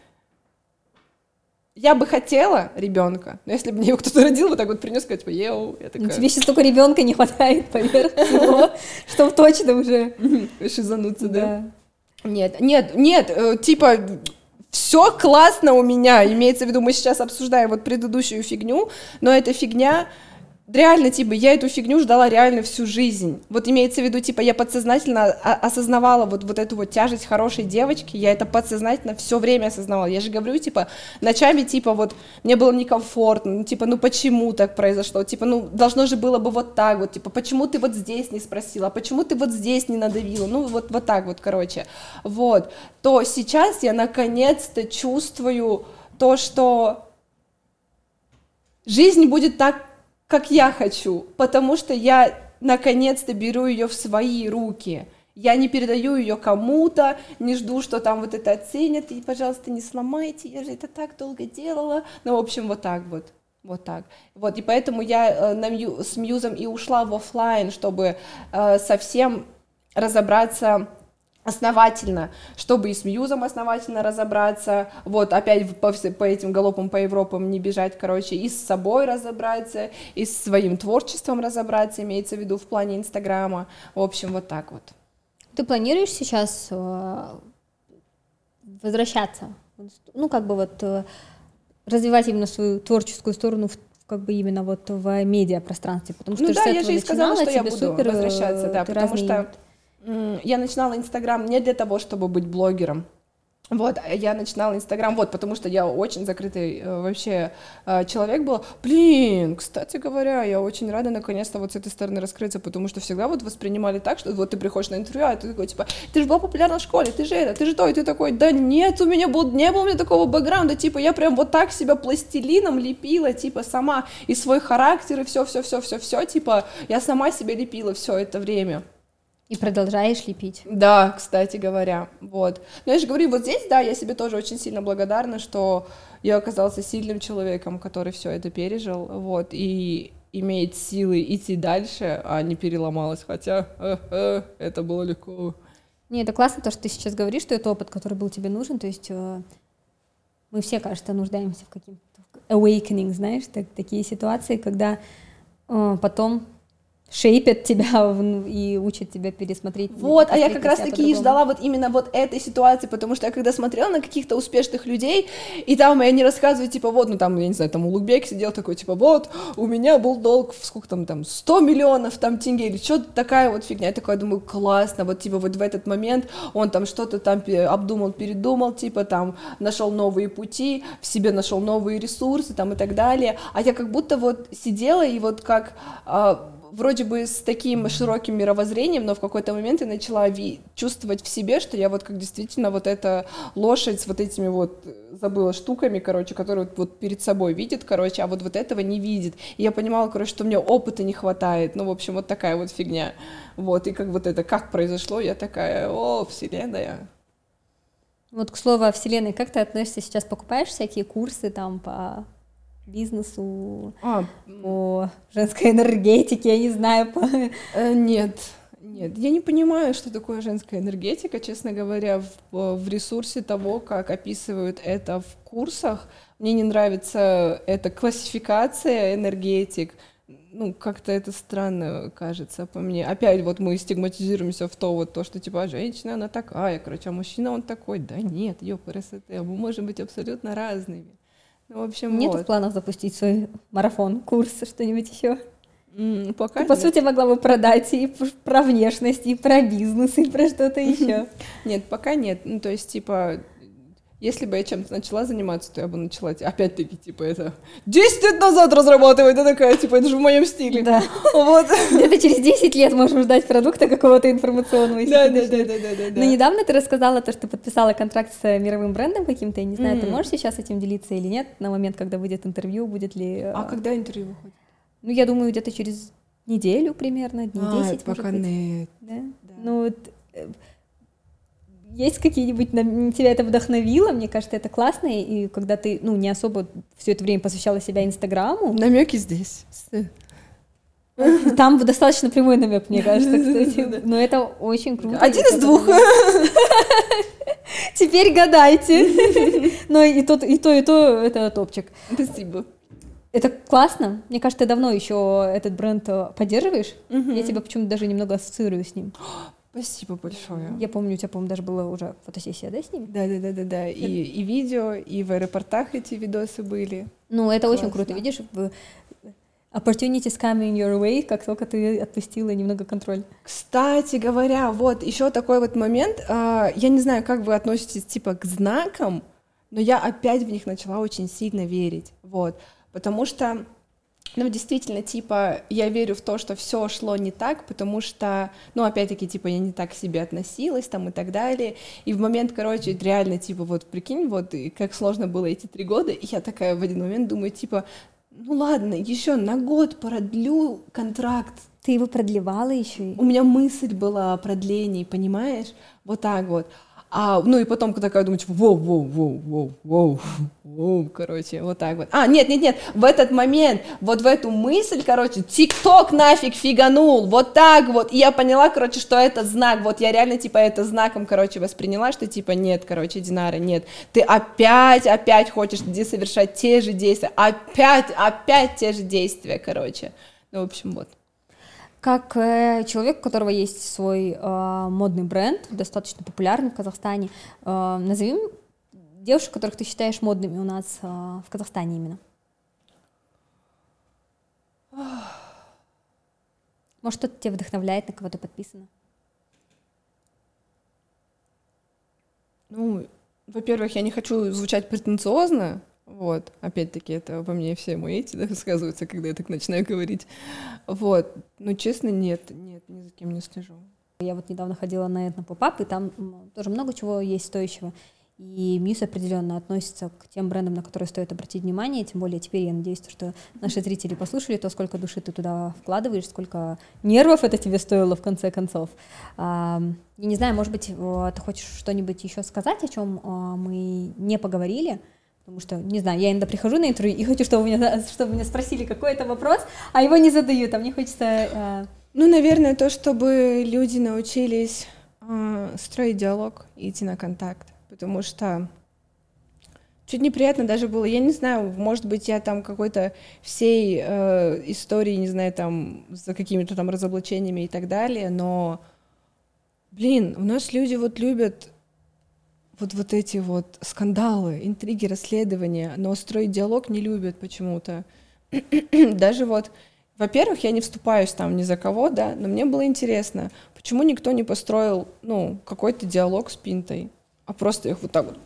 Speaker 2: я бы хотела ребенка, но если бы мне его кто-то родил, вот так вот принес, сказать, типа, еу, я такая...
Speaker 1: Тебе сейчас только ребенка не хватает поверх всего, чтобы точно уже...
Speaker 2: Шизануться, да? Нет, нет, нет, э, типа все классно у меня, имеется в виду, мы сейчас обсуждаем вот предыдущую фигню, но эта фигня реально, типа, я эту фигню ждала реально всю жизнь. Вот имеется в виду, типа, я подсознательно осознавала вот, вот эту вот тяжесть хорошей девочки, я это подсознательно все время осознавала. Я же говорю, типа, ночами, типа, вот, мне было некомфортно, ну, типа, ну, почему так произошло? Типа, ну, должно же было бы вот так вот, типа, почему ты вот здесь не спросила, почему ты вот здесь не надавила? Ну, вот, вот так вот, короче. Вот. То сейчас я наконец-то чувствую то, что жизнь будет так как я хочу, потому что я наконец-то беру ее в свои руки. Я не передаю ее кому-то, не жду, что там вот это оценят, и, пожалуйста, не сломайте, я же это так долго делала. Ну, в общем, вот так вот. Вот так. Вот, и поэтому я э, на мью, с Мьюзом и ушла в офлайн, чтобы э, совсем разобраться основательно, чтобы и с Мьюзом основательно разобраться, вот, опять по, по этим галопам по Европам не бежать, короче, и с собой разобраться, и с своим творчеством разобраться, имеется в виду в плане Инстаграма, в общем, вот так вот.
Speaker 1: Ты планируешь сейчас э, возвращаться, ну, как бы вот э, развивать именно свою творческую сторону в как бы именно вот в медиапространстве, потому что
Speaker 2: ну, да, я же и сказала, что я буду супер, возвращаться, да, потому что я начинала Инстаграм не для того, чтобы быть блогером. Вот, а я начинала Инстаграм, вот, потому что я очень закрытый э, вообще э, человек был. Блин, кстати говоря, я очень рада наконец-то вот с этой стороны раскрыться, потому что всегда вот воспринимали так, что вот ты приходишь на интервью, а ты такой, типа, ты же была популярна в школе, ты же это, ты же то, и ты такой, да нет, у меня был, не было у меня такого бэкграунда, типа, я прям вот так себя пластилином лепила, типа, сама, и свой характер, и все, все, все, все, все, типа, я сама себе лепила все это время.
Speaker 1: И продолжаешь лепить.
Speaker 2: Да, кстати говоря, вот. Но я же говорю, вот здесь, да, я себе тоже очень сильно благодарна, что я оказался сильным человеком, который все это пережил, вот, и имеет силы идти дальше, а не переломалась, хотя э, э, это было легко.
Speaker 1: Не, это классно, то, что ты сейчас говоришь, что это опыт, который был тебе нужен, то есть э, мы все, кажется, нуждаемся в каких-то awakening, знаешь, так, такие ситуации, когда э, потом шейпят тебя и учат тебя пересмотреть.
Speaker 2: Вот, а я как раз таки и ждала вот именно вот этой ситуации, потому что я когда смотрела на каких-то успешных людей, и там они рассказывают, типа, вот, ну там, я не знаю, там Улугбек сидел такой, типа, вот, у меня был долг, в сколько там, там, 100 миллионов там тенге, или что-то такая вот фигня. Я такая думаю, классно, вот, типа, вот в этот момент он там что-то там обдумал, передумал, типа, там, нашел новые пути, в себе нашел новые ресурсы, там, и так далее. А я как будто вот сидела и вот как а, вроде бы с таким широким мировоззрением, но в какой-то момент я начала чувствовать в себе, что я вот как действительно вот эта лошадь с вот этими вот, забыла, штуками, короче, которые вот, вот перед собой видит, короче, а вот вот этого не видит. И я понимала, короче, что мне опыта не хватает, ну, в общем, вот такая вот фигня. Вот, и как вот это, как произошло, я такая, о, вселенная.
Speaker 1: Вот, к слову о Вселенной, как ты относишься сейчас? Покупаешь всякие курсы там по бизнесу, а, по женской энергетике, я не знаю. По...
Speaker 2: Э, нет, нет, я не понимаю, что такое женская энергетика, честно говоря, в, в ресурсе того, как описывают это в курсах. Мне не нравится эта классификация энергетик. Ну, как-то это странно кажется по мне. Опять вот мы стигматизируемся в то, вот то, что типа «А женщина, она такая, короче, а мужчина он такой. Да нет, ёпрст, мы можем быть абсолютно разными. Ну, в общем,
Speaker 1: Нет
Speaker 2: вот.
Speaker 1: планов запустить свой марафон, курс, что-нибудь еще?
Speaker 2: Mm, пока
Speaker 1: Ты, по сути, могла бы продать и про внешность, и про бизнес, и про что-то еще.
Speaker 2: Нет, пока нет. Ну, то есть, типа, если бы я чем-то начала заниматься, то я бы начала, опять-таки, типа, это 10 лет назад разрабатывать, да такая, типа, это же в моем стиле.
Speaker 1: Да. Вот. Где-то через 10 лет можем ждать продукта какого-то информационного.
Speaker 2: Да, да, да, да, да, да.
Speaker 1: Но недавно ты рассказала то, что подписала контракт с мировым брендом каким-то, я не знаю, ты можешь сейчас этим делиться или нет, на момент, когда выйдет интервью, будет ли...
Speaker 2: А когда интервью выходит?
Speaker 1: Ну, я думаю, где-то через неделю примерно, дней а, 10,
Speaker 2: пока может быть. нет.
Speaker 1: Да? да. Ну, вот, э, есть какие-нибудь, тебя это вдохновило, мне кажется, это классно, и когда ты, ну, не особо все это время посвящала себя Инстаграму.
Speaker 2: Намеки здесь.
Speaker 1: Там достаточно прямой намек, мне кажется, кстати. Но это очень круто.
Speaker 2: Один из двух.
Speaker 1: Теперь гадайте. Но и то, и то, и то это топчик.
Speaker 2: Спасибо.
Speaker 1: Это классно. Мне кажется, ты давно еще этот бренд э, поддерживаешь. Я тебя почему-то даже немного ассоциирую с ним.
Speaker 2: Спасибо большое.
Speaker 1: Я помню, у тебя, по-моему, даже была уже фотосессия, да, с ними?
Speaker 2: Да, да, да, да, да. И, и видео, и в аэропортах эти видосы были.
Speaker 1: Ну, это Классно. очень круто, видишь, opportunities coming your way, как только ты отпустила немного контроль.
Speaker 2: Кстати говоря, вот еще такой вот момент, а, я не знаю, как вы относитесь типа к знакам, но я опять в них начала очень сильно верить, вот, потому что ну, действительно, типа, я верю в то, что все шло не так, потому что, ну, опять-таки, типа, я не так к себе относилась там и так далее. И в момент, короче, реально, типа, вот, прикинь, вот, и как сложно было эти три года, и я такая в один момент думаю, типа, ну ладно, еще на год продлю контракт.
Speaker 1: Ты его продлевала еще?
Speaker 2: У меня мысль была о продлении, понимаешь? Вот так вот. А, ну и потом такая думаю, типа, воу, воу, воу, воу, воу, воу, короче, вот так вот. А, нет, нет, нет, в этот момент, вот в эту мысль, короче, ТикТок нафиг фиганул, вот так вот, и я поняла, короче, что это знак, вот я реально, типа, это знаком, короче, восприняла, что, типа, нет, короче, Динара, нет, ты опять, опять хочешь где совершать те же действия, опять, опять те же действия, короче, ну, в общем, вот.
Speaker 1: Как э, человек, у которого есть свой э, модный бренд, достаточно популярный в Казахстане, э, назови девушек, которых ты считаешь модными у нас в Казахстане именно. Может, что-то тебя вдохновляет, на кого то подписано?
Speaker 2: Ну, во-первых, я не хочу звучать претенциозно, вот, опять-таки, это во мне все мои эти да, сказываются, когда я так начинаю говорить. Вот, но честно, нет, нет, ни за кем не слежу.
Speaker 1: Я вот недавно ходила на это поп-ап, и там тоже много чего есть стоящего. И Мьюз определенно относится к тем брендам, на которые стоит обратить внимание, тем более теперь я надеюсь, что наши зрители послушали то, сколько души ты туда вкладываешь, сколько нервов это тебе стоило в конце концов. Я не знаю, может быть, ты хочешь что-нибудь еще сказать, о чем а, мы не поговорили, Потому что, не знаю, я иногда прихожу на интервью и хочу, чтобы меня, чтобы меня спросили какой-то вопрос, а его не задают, а мне хочется... Э...
Speaker 2: Ну, наверное, то, чтобы люди научились э, строить диалог и идти на контакт, потому что чуть неприятно даже было, я не знаю, может быть, я там какой-то всей э, истории, не знаю, там, за какими-то там разоблачениями и так далее, но, блин, у нас люди вот любят вот, вот эти вот скандалы, интриги, расследования, но строить диалог не любят почему-то. Даже вот, во-первых, я не вступаюсь там ни за кого, да, но мне было интересно, почему никто не построил, ну, какой-то диалог с Пинтой, а просто их вот так вот,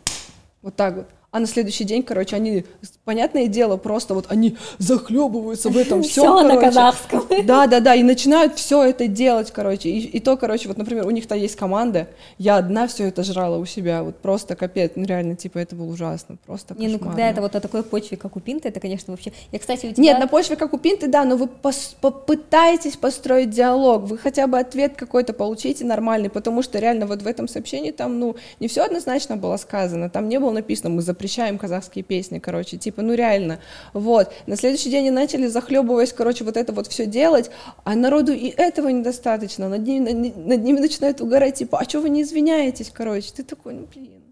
Speaker 2: вот так вот а на следующий день, короче, они, понятное дело, просто вот они захлебываются в этом все,
Speaker 1: все на казахском.
Speaker 2: Да, да, да, и начинают все это делать, короче, и, и то, короче, вот, например, у них-то есть команда, я одна все это жрала у себя, вот просто капец, ну реально, типа, это было ужасно, просто
Speaker 1: Не, ну когда это вот на такой почве, как у Пинты, это, конечно, вообще, я, кстати, у
Speaker 2: тебя... Нет, на почве, как у Пинты, да, но вы пос- попытаетесь построить диалог, вы хотя бы ответ какой-то получите нормальный, потому что реально вот в этом сообщении там, ну, не все однозначно было сказано, там не было написано, мы за запрещаем казахские песни, короче, типа, ну реально, вот. На следующий день они начали, захлебываясь, короче, вот это вот все делать, а народу и этого недостаточно, над ними, над, над ними начинают угорать, типа, а что вы не извиняетесь, короче, ты такой, ну блин.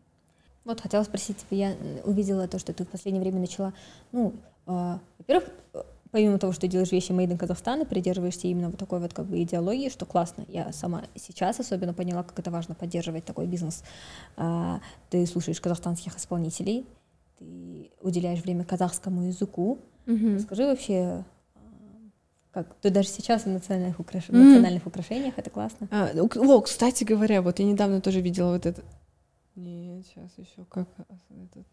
Speaker 1: Вот хотела спросить, типа, я увидела то, что ты в последнее время начала, ну, э, во-первых, помимо того, что делаешь вещи Made in Казахстан и придерживаешься именно вот такой вот как бы идеологии, что классно, я сама сейчас особенно поняла, как это важно поддерживать такой бизнес. А, ты слушаешь казахстанских исполнителей, ты уделяешь время казахскому языку. Mm-hmm. Скажи вообще, а, как ты даже сейчас в национальных, украш... mm-hmm. национальных украшениях, это классно.
Speaker 2: А, ну, о, кстати говоря, вот я недавно тоже видела вот это. Нет, сейчас еще как этот.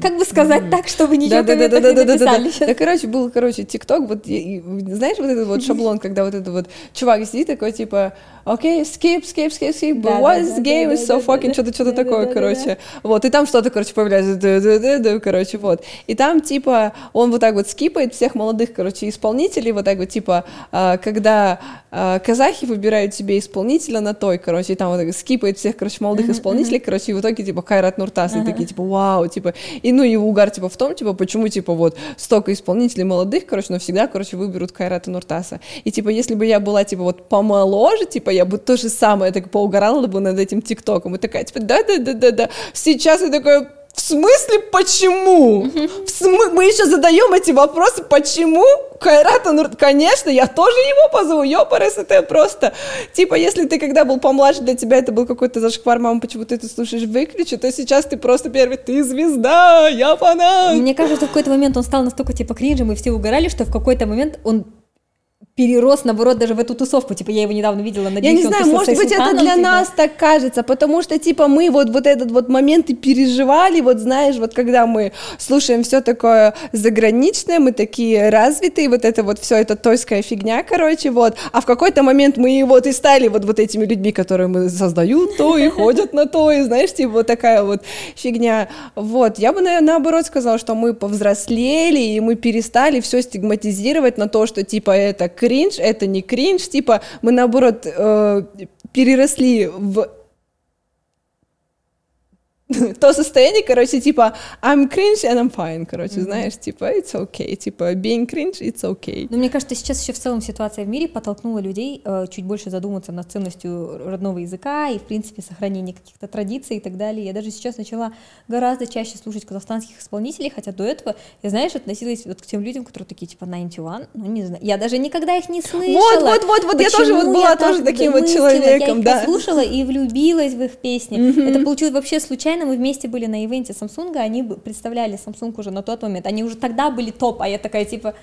Speaker 1: Как бы сказать так, чтобы ничего да, да, да,
Speaker 2: короче, был, короче, ТикТок, вот, знаешь, вот этот вот шаблон, когда вот этот вот чувак сидит такой, типа, окей, skip, skip, skip, skip, what is game is so fucking, что-то, что-то такое, короче. Вот, и там что-то, короче, появляется, короче, вот. И там, типа, он вот так вот скипает всех молодых, короче, исполнителей, вот так вот, типа, когда казахи выбирают себе исполнителя на той, короче, и там вот так скипает всех, короче, молодых исполнителей, короче, и в итоге, типа, Кайрат Нуртас, и такие, типа, вау, вау, типа, и ну и угар, типа, в том, типа, почему, типа, вот, столько исполнителей молодых, короче, но всегда, короче, выберут Кайрата Нуртаса. И, типа, если бы я была, типа, вот помоложе, типа, я бы то же самое, так поугорала бы над этим ТикТоком, и такая, типа, да-да-да-да-да, сейчас я такая, смысле почему? В смы... Мы еще задаем эти вопросы, почему? Кайрата, ну, конечно, я тоже его позову, ёпарас, это просто, типа, если ты когда был помладше, для тебя это был какой-то зашквар, мама, почему ты это слушаешь, выключи, то сейчас ты просто первый, ты звезда, я фанат.
Speaker 1: Мне кажется, в какой-то момент он стал настолько, типа, кринжем, и все угорали, что в какой-то момент он перерос, наоборот, даже в эту тусовку. Типа, я его недавно видела на
Speaker 2: Я не знаю, может быть, это для типа... нас так кажется, потому что, типа, мы вот, вот этот вот момент и переживали, вот знаешь, вот когда мы слушаем все такое заграничное, мы такие развитые, вот это вот все, это тойская фигня, короче, вот, а в какой-то момент мы вот и стали вот, вот этими людьми, которые мы создают то и ходят на то, и знаешь, типа, вот такая вот фигня. Вот, я бы, наверное, наоборот сказала, что мы повзрослели, и мы перестали все стигматизировать на то, что, типа, это кринж, это не кринж, типа мы наоборот э, переросли в то состояние, короче, типа I'm cringe and I'm fine, короче, mm-hmm. знаешь, типа it's okay, типа being cringe, it's okay.
Speaker 1: Но мне кажется, сейчас еще в целом ситуация в мире подтолкнула людей э, чуть больше задуматься над ценностью родного языка и, в принципе, сохранения каких-то традиций и так далее. Я даже сейчас начала гораздо чаще слушать казахстанских исполнителей, хотя до этого, я, знаешь, относилась вот к тем людям, которые такие, типа, 91, ну, не знаю, я даже никогда их не слышала.
Speaker 2: Вот, вот, вот, вот, я тоже вот была тоже таким вот человеком, я
Speaker 1: да. Я послушала и влюбилась в их песни. Mm-hmm. Это получилось вообще случайно, случайно мы вместе были на ивенте Samsung, они представляли Samsung уже на тот момент, они уже тогда были топ, а я такая типа,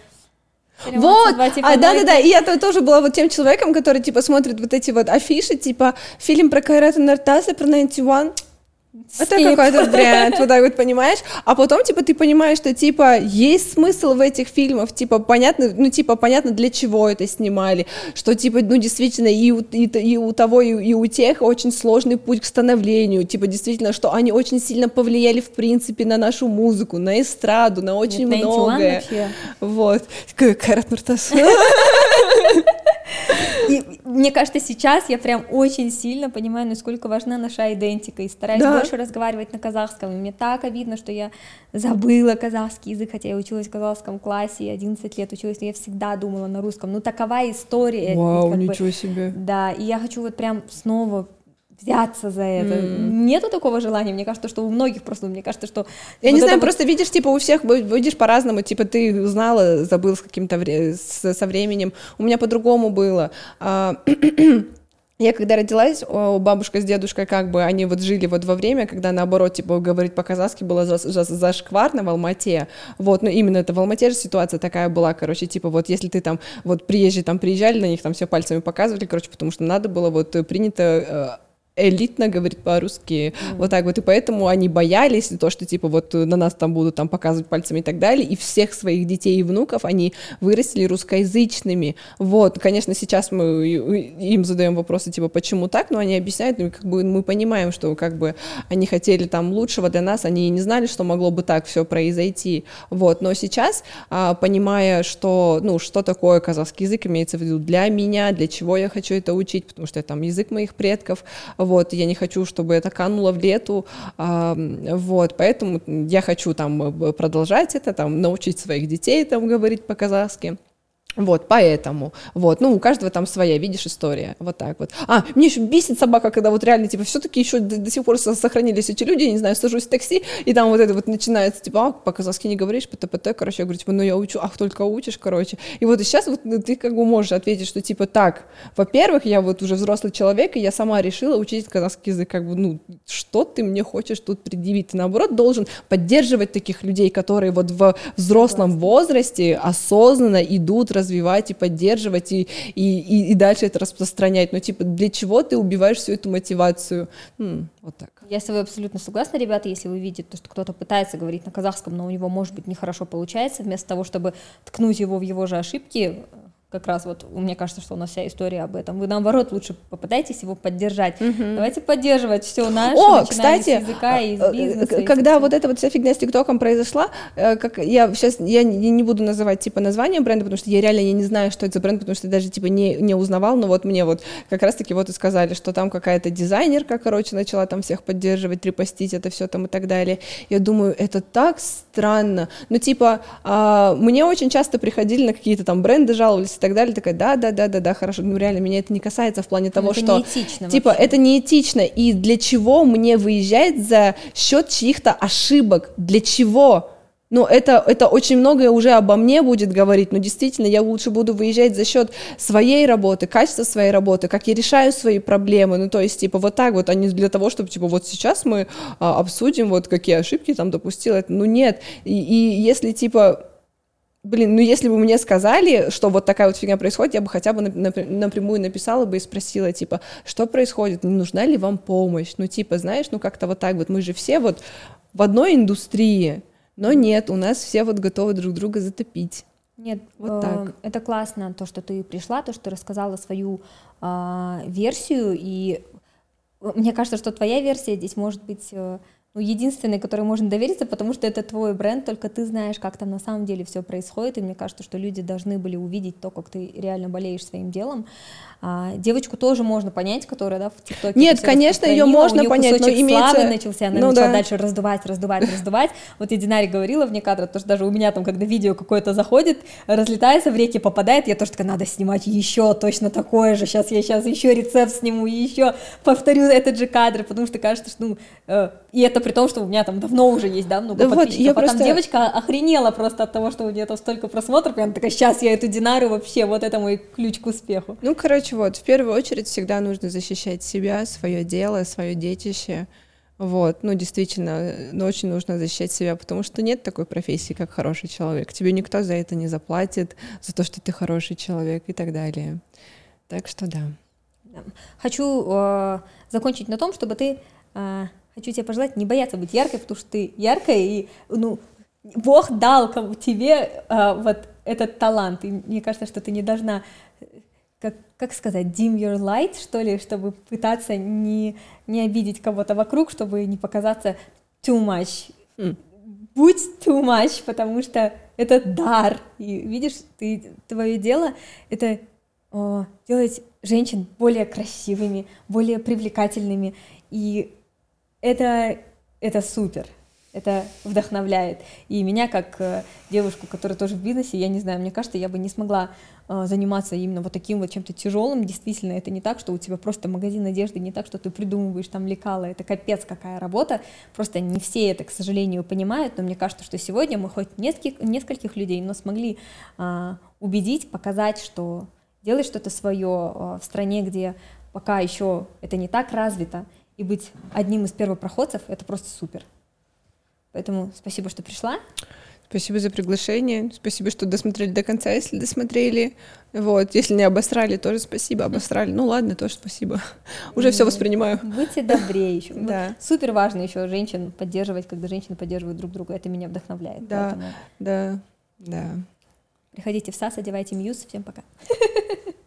Speaker 2: вот, типа, а да, да, да, и я тоже была вот тем человеком, который типа смотрит вот эти вот афиши, типа фильм про Кайрата Нартаса, про 91, это какой-то бренд, вот так вот, понимаешь? А потом, типа, ты понимаешь, что, типа, есть смысл в этих фильмах, типа, понятно, ну, типа, понятно, для чего это снимали, что, типа, ну, действительно, и у, и, и у того, и, и у тех очень сложный путь к становлению, типа, действительно, что они очень сильно повлияли, в принципе, на нашу музыку, на эстраду, на очень Нет, многое. Вот. Карат Нуртас.
Speaker 1: И мне кажется, сейчас я прям очень сильно понимаю, насколько важна наша идентика, и стараюсь да. больше разговаривать на казахском. И мне так обидно, что я забыла казахский язык, хотя я училась в казахском классе, и 11 лет училась, но я всегда думала на русском. Ну, такова история.
Speaker 2: Вау, ничего бы, себе.
Speaker 1: Да, и я хочу вот прям снова взяться за это. Mm. Нету такого желания, мне кажется, что у многих просто, мне кажется, что...
Speaker 2: Я вот не знаю, вот... просто видишь, типа, у всех видишь по-разному, типа, ты узнала, забыл с каким-то вре... с, со временем. У меня по-другому было. А, я когда родилась, бабушка с дедушкой как бы, они вот жили вот во время, когда наоборот, типа, говорить по-казахски было за, за, зашкварно в Алмате, вот, ну именно это в Алмате же ситуация такая была, короче, типа, вот если ты там, вот приезжие там приезжали, на них там все пальцами показывали, короче, потому что надо было вот принято э, элитно говорит по-русски, mm-hmm. вот так вот, и поэтому они боялись то, что, типа, вот на нас там будут там показывать пальцами и так далее, и всех своих детей и внуков они вырастили русскоязычными, вот, конечно, сейчас мы им задаем вопросы, типа, почему так, но они объясняют, ну, как бы мы понимаем, что, как бы, они хотели там лучшего для нас, они не знали, что могло бы так все произойти, вот, но сейчас, а, понимая, что, ну, что такое казахский язык, имеется в виду для меня, для чего я хочу это учить, потому что это там язык моих предков, вот, я не хочу, чтобы это кануло в лету, вот, поэтому я хочу там э, продолжать это, там, научить своих детей там говорить по-казахски. Вот, поэтому, вот, ну, у каждого там своя, видишь, история, вот так вот. А, мне еще бесит собака, когда вот реально, типа, все-таки еще до, до сих пор сохранились эти люди, я не знаю, сажусь в такси, и там вот это вот начинается, типа, а, по-казахски не говоришь, ПТПТ, короче, я говорю, типа, ну, я учу, ах, только учишь, короче. И вот сейчас вот ну, ты как бы можешь ответить, что, типа, так, во-первых, я вот уже взрослый человек, и я сама решила учить казахский язык, как бы, ну, что ты мне хочешь тут предъявить? Ты, наоборот, должен поддерживать таких людей, которые вот в взрослом возрасте осознанно идут, развивать и поддерживать, и, и, и, и дальше это распространять. Но типа для чего ты убиваешь всю эту мотивацию? М, вот так.
Speaker 1: Я с тобой абсолютно согласна, ребята, если вы видите, что кто-то пытается говорить на казахском, но у него, может быть, нехорошо получается, вместо того, чтобы ткнуть его в его же ошибки, как раз вот мне кажется, что у нас вся история об этом. Вы наоборот лучше попытайтесь его поддержать. Угу. Давайте поддерживать все наше.
Speaker 2: О, кстати, с языка и из э, бизнеса. Когда и вот эта вот вся фигня с ТикТоком произошла, э, как я сейчас я не буду называть типа название бренда, потому что я реально я не знаю, что это за бренд, потому что я даже типа не не узнавал, но вот мне вот как раз таки вот и сказали, что там какая-то дизайнерка, короче, начала там всех поддерживать, репостить это все там и так далее. Я думаю, это так странно. Ну типа а, мне очень часто приходили на какие-то там бренды жаловались и так далее, такая, да, да, да, да, да, хорошо, ну реально, меня это не касается в плане того,
Speaker 1: это
Speaker 2: что,
Speaker 1: неэтично
Speaker 2: типа,
Speaker 1: вообще.
Speaker 2: это неэтично, и для чего мне выезжать за счет чьих-то ошибок, для чего? Ну, это, это очень многое уже обо мне будет говорить, но действительно, я лучше буду выезжать за счет своей работы, качества своей работы, как я решаю свои проблемы, ну, то есть, типа, вот так вот, а не для того, чтобы, типа, вот сейчас мы а, обсудим, вот, какие ошибки там допустила, ну, нет, и, и если, типа, Блин, ну если бы мне сказали, что вот такая вот фигня происходит, я бы хотя бы напрямую написала бы и спросила, типа, что происходит, не нужна ли вам помощь? Ну, типа, знаешь, ну как-то вот так вот, мы же все вот в одной индустрии, но нет, у нас все вот готовы друг друга затопить.
Speaker 1: Нет,
Speaker 2: вот
Speaker 1: э,
Speaker 2: так.
Speaker 1: это классно, то, что ты пришла, то, что ты рассказала свою э, версию, и мне кажется, что твоя версия здесь может быть э, ну, единственный, который можно довериться, потому что это твой бренд, только ты знаешь, как там на самом деле все происходит, и мне кажется, что люди должны были увидеть то, как ты реально болеешь своим делом. А, девочку тоже можно понять, которая, да, в ТикТоке.
Speaker 2: Нет, конечно, ее можно понять, но
Speaker 1: имеется... славы начался, она
Speaker 2: ну,
Speaker 1: начала
Speaker 2: да.
Speaker 1: дальше раздувать, раздувать, раздувать. Вот я Динаре говорила вне кадра, то, что даже у меня там, когда видео какое-то заходит, разлетается, в реки попадает, я тоже такая, надо снимать еще точно такое же, сейчас я сейчас еще рецепт сниму, и еще повторю этот же кадр, потому что кажется, что, ну, э, и это при том, что у меня там давно уже есть, да, много
Speaker 2: да
Speaker 1: подписчиков,
Speaker 2: вот, я
Speaker 1: а
Speaker 2: просто...
Speaker 1: там девочка охренела просто от того, что у нее там столько просмотров, и она такая, сейчас я эту Динару вообще, вот это мой ключ к успеху.
Speaker 2: Ну, короче, вот, в первую очередь всегда нужно защищать себя, свое дело, свое детище, вот, ну, действительно, ну, очень нужно защищать себя, потому что нет такой профессии, как хороший человек. Тебе никто за это не заплатит, за то, что ты хороший человек и так далее. Так что да.
Speaker 1: Хочу э, закончить на том, чтобы ты э, хочу тебе пожелать не бояться быть яркой, потому что ты яркая, и, ну, Бог дал тебе э, вот этот талант, и мне кажется, что ты не должна, как, сказать, dim your light, что ли, чтобы пытаться не, не обидеть кого-то вокруг, чтобы не показаться too much.
Speaker 2: Mm.
Speaker 1: Будь too much, потому что это дар, и видишь, ты, твое дело — это о, делать женщин более красивыми, более привлекательными, и это, это супер, это вдохновляет. И меня, как э, девушку, которая тоже в бизнесе, я не знаю, мне кажется, я бы не смогла э, заниматься именно вот таким вот чем-то тяжелым. Действительно, это не так, что у тебя просто магазин одежды, не так, что ты придумываешь там лекала. Это капец какая работа. Просто не все это, к сожалению, понимают, но мне кажется, что сегодня мы хоть нескольких, нескольких людей, но смогли э, убедить, показать, что делать что-то свое э, в стране, где пока еще это не так развито, и быть одним из первопроходцев — это просто супер. Поэтому спасибо, что пришла.
Speaker 2: Спасибо за приглашение. Спасибо, что досмотрели до конца, если досмотрели. Вот, если не обосрали, тоже спасибо. Обосрали. Ну ладно, тоже спасибо. Уже все воспринимаю.
Speaker 1: Будьте добрее еще.
Speaker 2: Да.
Speaker 1: Супер важно еще женщин поддерживать, когда женщины поддерживают друг друга. Это меня вдохновляет.
Speaker 2: Да, да, да.
Speaker 1: Приходите в САС, одевайте Мьюз. Всем пока.